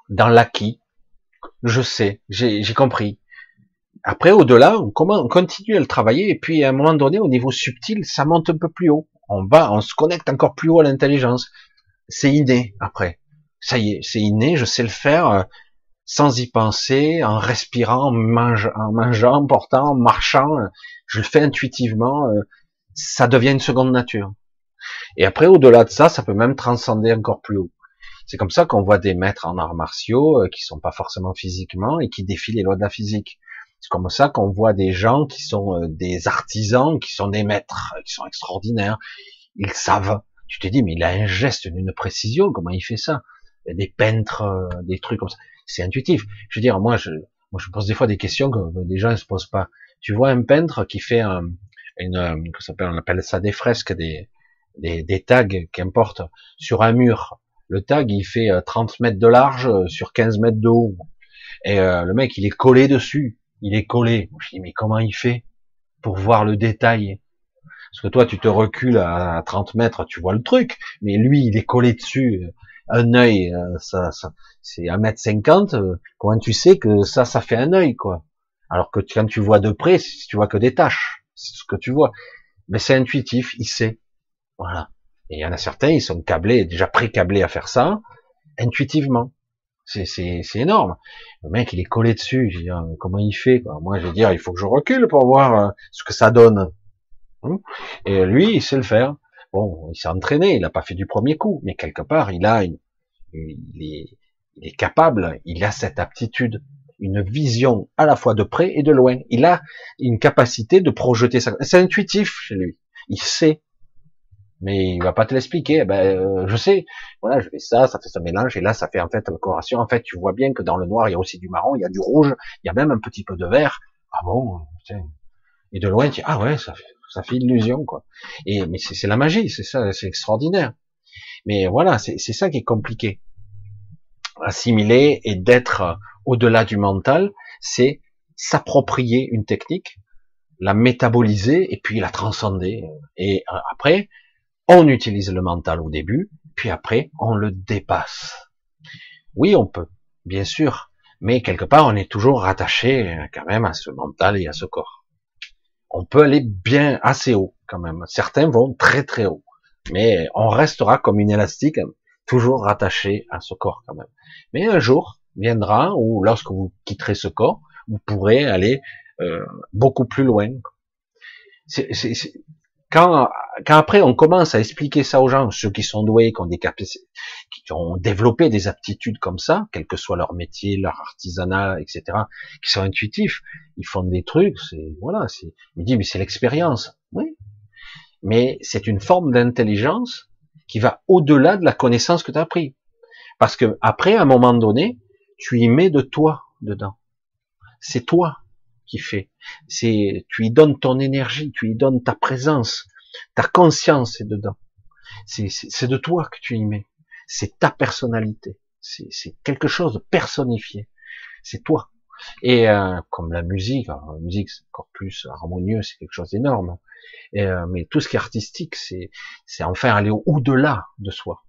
dans l'acquis. Je sais, j'ai compris. Après, au-delà, on, on continue à le travailler, et puis à un moment donné, au niveau subtil, ça monte un peu plus haut. On va, on se connecte encore plus haut à l'intelligence. C'est inné, après. Ça y est, c'est inné, je sais le faire euh, sans y penser, en respirant, en, mangeant, en portant, en marchant. Euh, je le fais intuitivement. Euh, ça devient une seconde nature. Et après, au-delà de ça, ça peut même transcender encore plus haut. C'est comme ça qu'on voit des maîtres en arts martiaux qui sont pas forcément physiquement et qui défient les lois de la physique. C'est comme ça qu'on voit des gens qui sont des artisans, qui sont des maîtres, qui sont extraordinaires. Ils savent. Tu te dis, mais il a un geste d'une précision. Comment il fait ça? Des peintres, euh, des trucs comme ça. C'est intuitif. Je veux dire, moi, je, moi, je pose des fois des questions que des gens ne se posent pas. Tu vois un peintre qui fait un, une, s'appelle, on appelle ça des fresques, des, des, des tags, qu'importe, sur un mur. Le tag, il fait 30 mètres de large sur 15 mètres de haut. Et euh, le mec, il est collé dessus. Il est collé. Je dis, mais comment il fait pour voir le détail? Parce que toi, tu te recules à 30 mètres, tu vois le truc. Mais lui, il est collé dessus. Un œil, euh, ça, ça c'est un mètre cinquante. Comment tu sais que ça, ça fait un œil, quoi? Alors que quand tu vois de près, tu vois que des taches. C'est ce que tu vois. Mais c'est intuitif, il sait. Voilà. Et il y en a certains, ils sont câblés, déjà pré-câblés à faire ça, intuitivement. C'est énorme. Le mec, il est collé dessus. Ah, comment il fait quoi? Moi, je vais dire, il faut que je recule pour voir euh, ce que ça donne. Hum? Et lui, il sait le faire. Bon, il s'est entraîné, il n'a pas fait du premier coup, mais quelque part, il a, une, il, est, il est capable, il a cette aptitude, une vision à la fois de près et de loin. Il a une capacité de projeter ça. C'est intuitif chez lui. Il sait mais il va pas te l'expliquer. Ben, euh, je sais, voilà, je fais ça, ça fait ça mélange, et là, ça fait en fait la coloration. En fait, tu vois bien que dans le noir, il y a aussi du marron, il y a du rouge, il y a même un petit peu de vert. Ah bon Et de loin, tu dis, ah ouais, ça fait, ça fait illusion, quoi. Et mais c'est la magie, c'est ça, c'est extraordinaire. Mais voilà, c'est ça qui est compliqué. Assimiler et d'être au-delà du mental, c'est s'approprier une technique, la métaboliser et puis la transcender. Et euh, après, on utilise le mental au début, puis après, on le dépasse. Oui, on peut, bien sûr, mais quelque part, on est toujours rattaché euh, quand même à ce mental et à ce corps. On peut aller bien assez haut quand même. Certains vont très très haut, mais on restera comme une élastique, toujours rattaché à ce corps quand même. Mais un jour viendra où, lorsque vous quitterez ce corps, vous pourrez aller euh, beaucoup plus loin. Quand, après on commence à expliquer ça aux gens, ceux qui sont doués, qui ont qui ont développé des aptitudes comme ça, quel que soit leur métier, leur artisanat, etc., qui sont intuitifs, ils font des trucs, voilà, c'est, ils disent mais c'est l'expérience, oui, mais c'est une forme d'intelligence qui va au-delà de la connaissance que tu as appris, parce que après à un moment donné, tu y mets de toi dedans, c'est toi qui fait. C'est, tu y donnes ton énergie, tu y donnes ta présence, ta conscience est dedans. C'est de toi que tu y mets. C'est ta personnalité. C'est quelque chose de personnifié. C'est toi. Et euh, comme la musique, la musique c'est encore plus harmonieux, c'est quelque chose d'énorme. Euh, mais tout ce qui est artistique, c'est c'est enfin aller au-delà de soi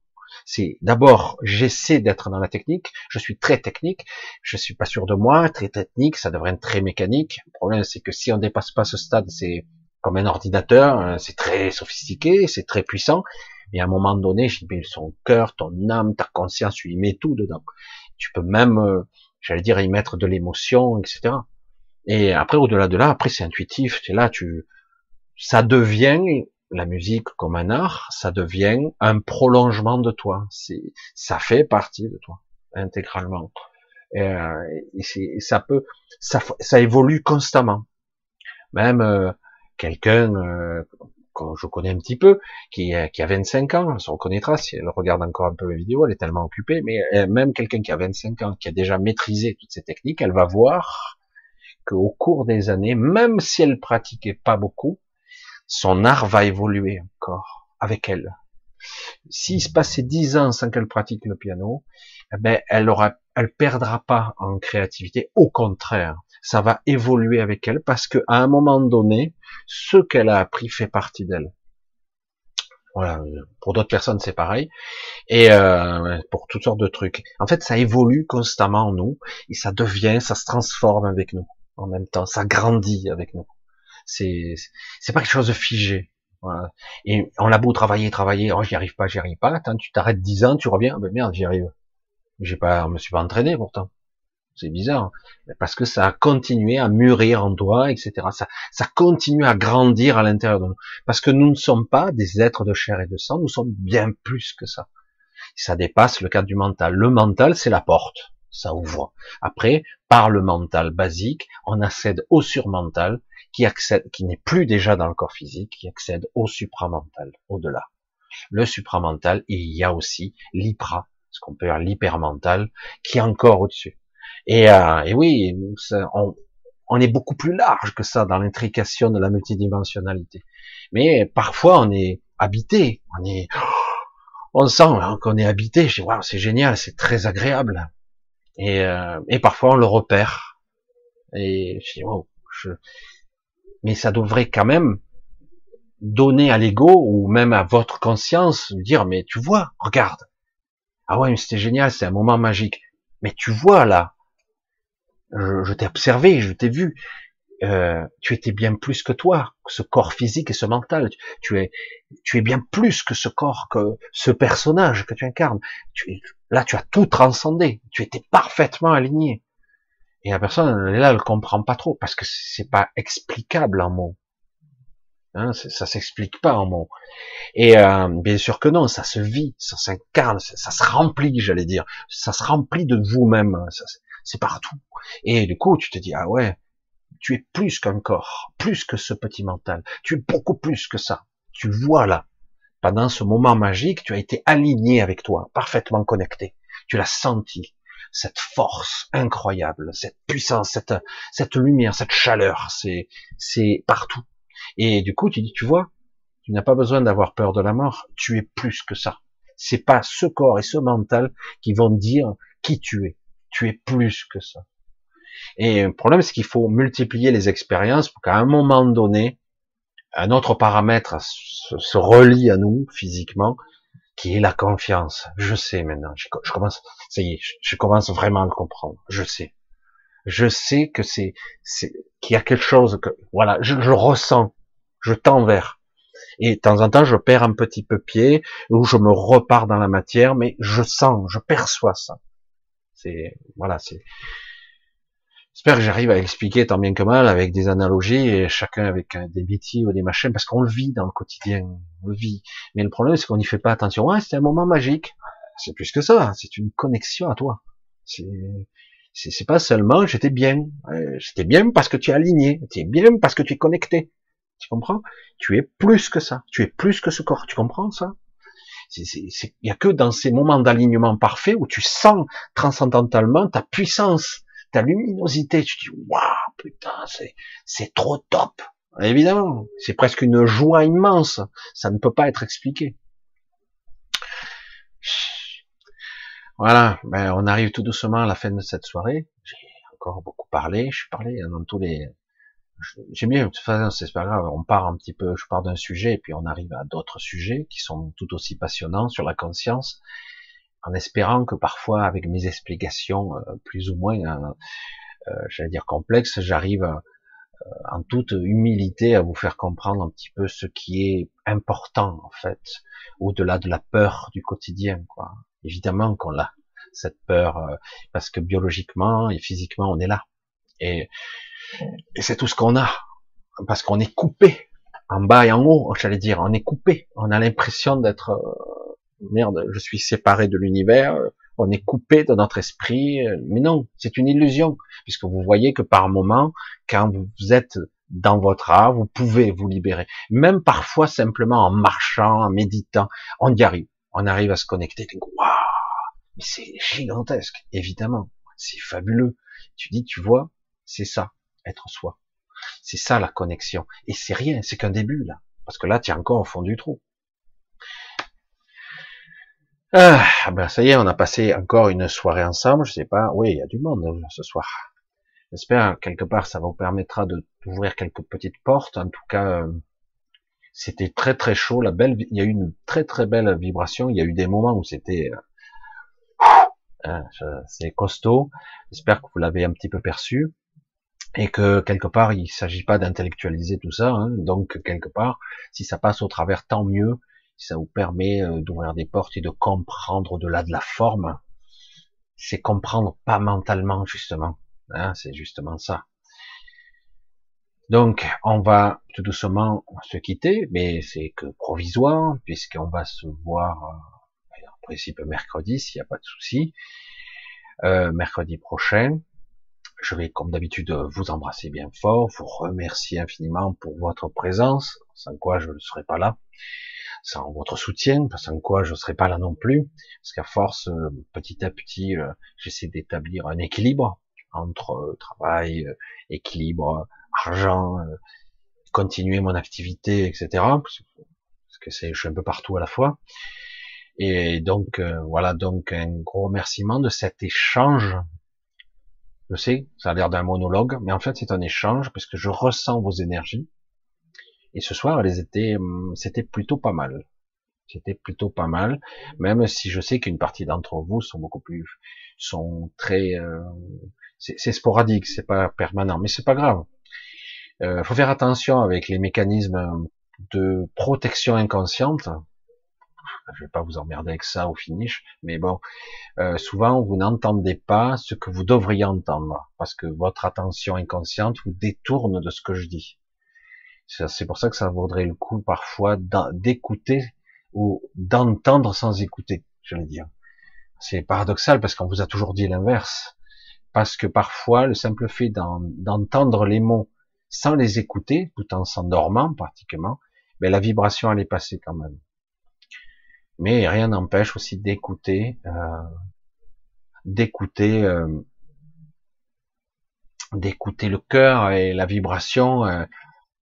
c'est d'abord j'essaie d'être dans la technique, je suis très technique, je suis pas sûr de moi, très technique, ça devrait être très mécanique. Le problème c'est que si on dépasse pas ce stade, c'est comme un ordinateur, hein, c'est très sophistiqué, c'est très puissant, et à un moment donné, je dis son cœur, ton âme, ta conscience, tu y mets tout dedans. Tu peux même, euh, j'allais dire, y mettre de l'émotion, etc. Et après, au-delà de là, après c'est intuitif, c'est là, tu, ça devient la musique comme un art, ça devient un prolongement de toi. Ça fait partie de toi intégralement. Et, euh, ça peut, ça, ça évolue constamment. Même euh, quelqu'un euh, que je connais un petit peu, qui, qui a 25 ans, elle se reconnaîtra si elle regarde encore un peu mes vidéos, elle est tellement occupée, mais même quelqu'un qui a 25 ans, qui a déjà maîtrisé toutes ces techniques, elle va voir qu'au cours des années, même si elle pratiquait pas beaucoup, son art va évoluer encore avec elle. S'il se passait dix ans sans qu'elle pratique le piano, eh ben, elle aura, perdra pas en créativité. Au contraire, ça va évoluer avec elle parce que à un moment donné, ce qu'elle a appris fait partie d'elle. Voilà. Pour d'autres personnes, c'est pareil. Et euh, pour toutes sortes de trucs. En fait, ça évolue constamment en nous et ça devient, ça se transforme avec nous en même temps. Ça grandit avec nous. C'est c'est pas quelque chose de figé. Voilà. Et on a beau travailler, travailler, oh j'y arrive pas, j'y arrive pas. Attends, tu t'arrêtes dix ans, tu reviens, ben merde, j'y arrive. J'ai pas, me suis pas entraîné pourtant. C'est bizarre, parce que ça a continué à mûrir en toi, etc. Ça, ça continue à grandir à l'intérieur de nous, parce que nous ne sommes pas des êtres de chair et de sang, nous sommes bien plus que ça. Ça dépasse le cadre du mental. Le mental, c'est la porte. Ça ouvre. Après, par le mental basique, on accède au surmental, qui accède, qui n'est plus déjà dans le corps physique, qui accède au supramental, au-delà. Le supramental, il y a aussi l'hypra, ce qu'on peut dire l'hypermental, qui est encore au-dessus. Et, euh, et oui, on, est beaucoup plus large que ça dans l'intrication de la multidimensionnalité. Mais parfois, on est habité, on est, on sent hein, qu'on est habité. Je dis, waouh, c'est génial, c'est très agréable. Et, euh, et parfois, on le repère. Et je dis, wow, je... mais ça devrait quand même donner à l'ego ou même à votre conscience dire, mais tu vois, regarde. Ah ouais, mais c'était génial, c'est un moment magique. Mais tu vois là, je t'ai observé, je t'ai vu. Euh, tu étais bien plus que toi, ce corps physique et ce mental. Tu, es, tu es bien plus que ce corps, que ce personnage que tu incarnes. Tu es, là, tu as tout transcendé. Tu étais parfaitement aligné. Et la personne, là, elle comprend pas trop parce que c'est pas explicable en mots. Hein, ça s'explique pas en mots. Et euh, bien sûr que non, ça se vit, ça s'incarne, ça, ça, se remplit, j'allais dire. Ça se remplit de vous-même. C'est partout. Et du coup, tu te dis ah ouais, tu es plus qu'un corps, plus que ce petit mental. Tu es beaucoup plus que ça. Tu vois là. Pendant ce moment magique, tu as été aligné avec toi, parfaitement connecté. Tu l'as senti. Cette force incroyable, cette puissance, cette, cette lumière, cette chaleur, c'est, c'est partout. Et du coup, tu dis, tu vois, tu n'as pas besoin d'avoir peur de la mort. Tu es plus que ça. C'est pas ce corps et ce mental qui vont dire qui tu es. Tu es plus que ça. Et le problème, c'est qu'il faut multiplier les expériences pour qu'à un moment donné, un autre paramètre se, relie à nous physiquement, qui est la confiance. Je sais maintenant. Je, commence, ça y est, je, commence vraiment à le comprendre. Je sais. Je sais que c'est, qu'il y a quelque chose que, voilà, je, je ressens. Je tends vers. Et de temps en temps, je perds un petit peu pied, ou je me repars dans la matière, mais je sens, je perçois ça. C'est, voilà, c'est, J'espère que j'arrive à expliquer tant bien que mal avec des analogies et chacun avec des bêtises ou des machins parce qu'on le vit dans le quotidien, on le vit. Mais le problème c'est qu'on n'y fait pas attention. Ouais, c'était un moment magique. C'est plus que ça. C'est une connexion à toi. C'est pas seulement j'étais bien. J'étais bien parce que tu es aligné. Tu es bien parce que tu es connecté. Tu comprends? Tu es plus que ça. Tu es plus que ce corps. Tu comprends ça? Il y a que dans ces moments d'alignement parfait où tu sens transcendentalement ta puissance ta luminosité, tu dis waouh putain c'est c'est trop top. Évidemment, c'est presque une joie immense. Ça ne peut pas être expliqué. Voilà, ben on arrive tout doucement à la fin de cette soirée. J'ai encore beaucoup parlé, je suis parlé dans tous les. J'aime bien, de toute façon, c'est pas grave, on part un petit peu, je pars d'un sujet et puis on arrive à d'autres sujets qui sont tout aussi passionnants sur la conscience en espérant que parfois, avec mes explications euh, plus ou moins, euh, euh, j'allais dire complexes, j'arrive en toute humilité à vous faire comprendre un petit peu ce qui est important en fait, au-delà de la peur du quotidien. Quoi. Évidemment qu'on l'a cette peur parce que biologiquement et physiquement on est là et, et c'est tout ce qu'on a parce qu'on est coupé en bas et en haut, j'allais dire, on est coupé, on a l'impression d'être merde, je suis séparé de l'univers, on est coupé de notre esprit, mais non, c'est une illusion, puisque vous voyez que par moment, quand vous êtes dans votre art, vous pouvez vous libérer. Même parfois simplement en marchant, en méditant, on y arrive. On arrive à se connecter. Waouh, mais c'est gigantesque, évidemment. C'est fabuleux. Tu dis, tu vois, c'est ça, être soi. C'est ça la connexion. Et c'est rien, c'est qu'un début là. Parce que là, tu es encore au fond du trou. Ah, ben ça y est, on a passé encore une soirée ensemble. Je sais pas, oui, il y a du monde euh, ce soir. J'espère quelque part ça vous permettra d'ouvrir quelques petites portes. En tout cas, euh, c'était très très chaud. La belle, il y a eu une très très belle vibration. Il y a eu des moments où c'était euh, c'est costaud. J'espère que vous l'avez un petit peu perçu et que quelque part il s'agit pas d'intellectualiser tout ça. Hein. Donc quelque part, si ça passe au travers, tant mieux ça vous permet euh, d'ouvrir des portes et de comprendre au-delà de la forme. C'est comprendre pas mentalement justement. Hein, c'est justement ça. Donc, on va tout doucement se quitter, mais c'est que provisoire, puisqu'on va se voir, euh, en principe mercredi, s'il n'y a pas de souci. Euh, mercredi prochain, je vais, comme d'habitude, vous embrasser bien fort, vous remercier infiniment pour votre présence, sans quoi je ne serais pas là, sans votre soutien, sans quoi je ne serais pas là non plus, parce qu'à force, euh, petit à petit, euh, j'essaie d'établir un équilibre entre euh, travail, équilibre, argent, continuer mon activité, etc. Parce que c'est, je suis un peu partout à la fois. Et donc voilà donc un gros remerciement de cet échange je sais, ça a l'air d'un monologue, mais en fait c'est un échange parce que je ressens vos énergies. Et ce soir, hum, c'était plutôt pas mal. C'était plutôt pas mal, même si je sais qu'une partie d'entre vous sont beaucoup plus, sont très, euh, c'est sporadique, c'est pas permanent, mais c'est pas grave. Euh, faut faire attention avec les mécanismes de protection inconsciente je vais pas vous emmerder avec ça au finish, mais bon, euh, souvent vous n'entendez pas ce que vous devriez entendre, parce que votre attention inconsciente vous détourne de ce que je dis. C'est pour ça que ça vaudrait le coup parfois d'écouter ou d'entendre sans écouter, je vais dire. C'est paradoxal parce qu'on vous a toujours dit l'inverse. Parce que parfois, le simple fait d'entendre les mots sans les écouter, tout en s'endormant pratiquement, mais ben, la vibration elle est passée quand même. Mais rien n'empêche aussi d'écouter, euh, d'écouter, euh, d'écouter le cœur et la vibration, euh,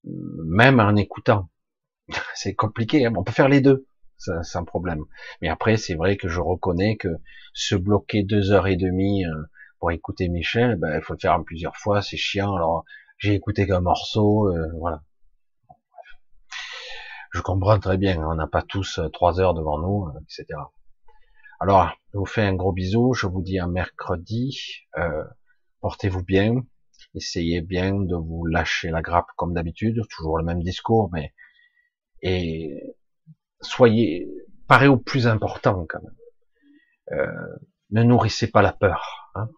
même en écoutant. C'est compliqué, hein. on peut faire les deux sans problème. Mais après, c'est vrai que je reconnais que se bloquer deux heures et demie pour écouter Michel, ben, il faut le faire plusieurs fois, c'est chiant. Alors, j'ai écouté qu'un morceau, voilà je comprends très bien, on n'a pas tous euh, trois heures devant nous, euh, etc. Alors, je vous fais un gros bisou, je vous dis à mercredi, euh, portez-vous bien, essayez bien de vous lâcher la grappe comme d'habitude, toujours le même discours, mais et soyez parez au plus important quand même. ne nourrissez pas la peur. Hein.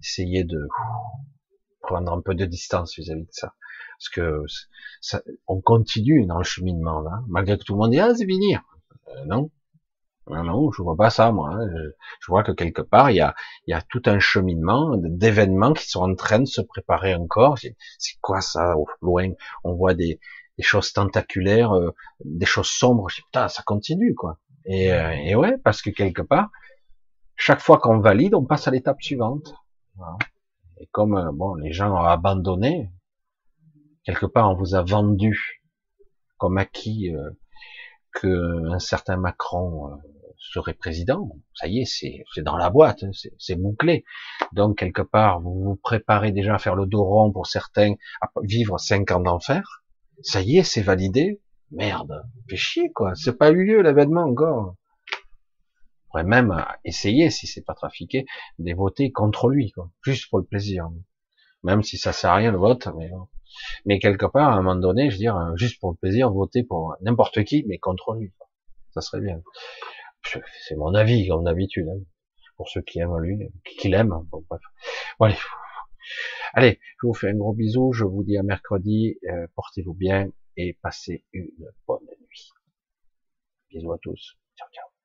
Essayez de prendre un peu de distance vis à -vis de ça parce que ça, on continue dans le cheminement là, malgré que tout le monde dit ah c'est fini. Euh, non, non, non, je vois pas ça moi. Hein. Je, vois que quelque part il y a, il y a tout un cheminement d'événements qui sont en train de se préparer encore. C'est quoi ça au loin? On voit des, des choses tentaculaires, euh, des choses sombres. Je dis, putain, ça continue quoi. Et, euh, et ouais, parce que quelque part, chaque fois qu'on valide, on passe à l'étape suivante. Voilà. Et comme bon, les gens ont abandonné, quelque part on vous a vendu comme acquis euh, que un certain Macron serait président. Ça y est, c'est dans la boîte, hein, c'est bouclé. Donc quelque part, vous vous préparez déjà à faire le dos rond pour certains, à vivre cinq ans d'enfer. Ça y est, c'est validé. Merde, fait chier quoi. C'est pas eu lieu l'événement encore. On pourrait même essayer, si c'est pas trafiqué, de voter contre lui, quoi, juste pour le plaisir. Même si ça sert à rien le vote, mais mais quelque part, à un moment donné, je veux dire, juste pour le plaisir, voter pour n'importe qui, mais contre lui. Ça serait bien. C'est mon avis, comme d'habitude. Hein. Pour ceux qui aiment lui, qui l'aiment. Bon, bref. Allez. allez, je vous fais un gros bisou. Je vous dis à mercredi. Euh, portez-vous bien et passez une bonne nuit. Bisous à tous. Ciao, ciao.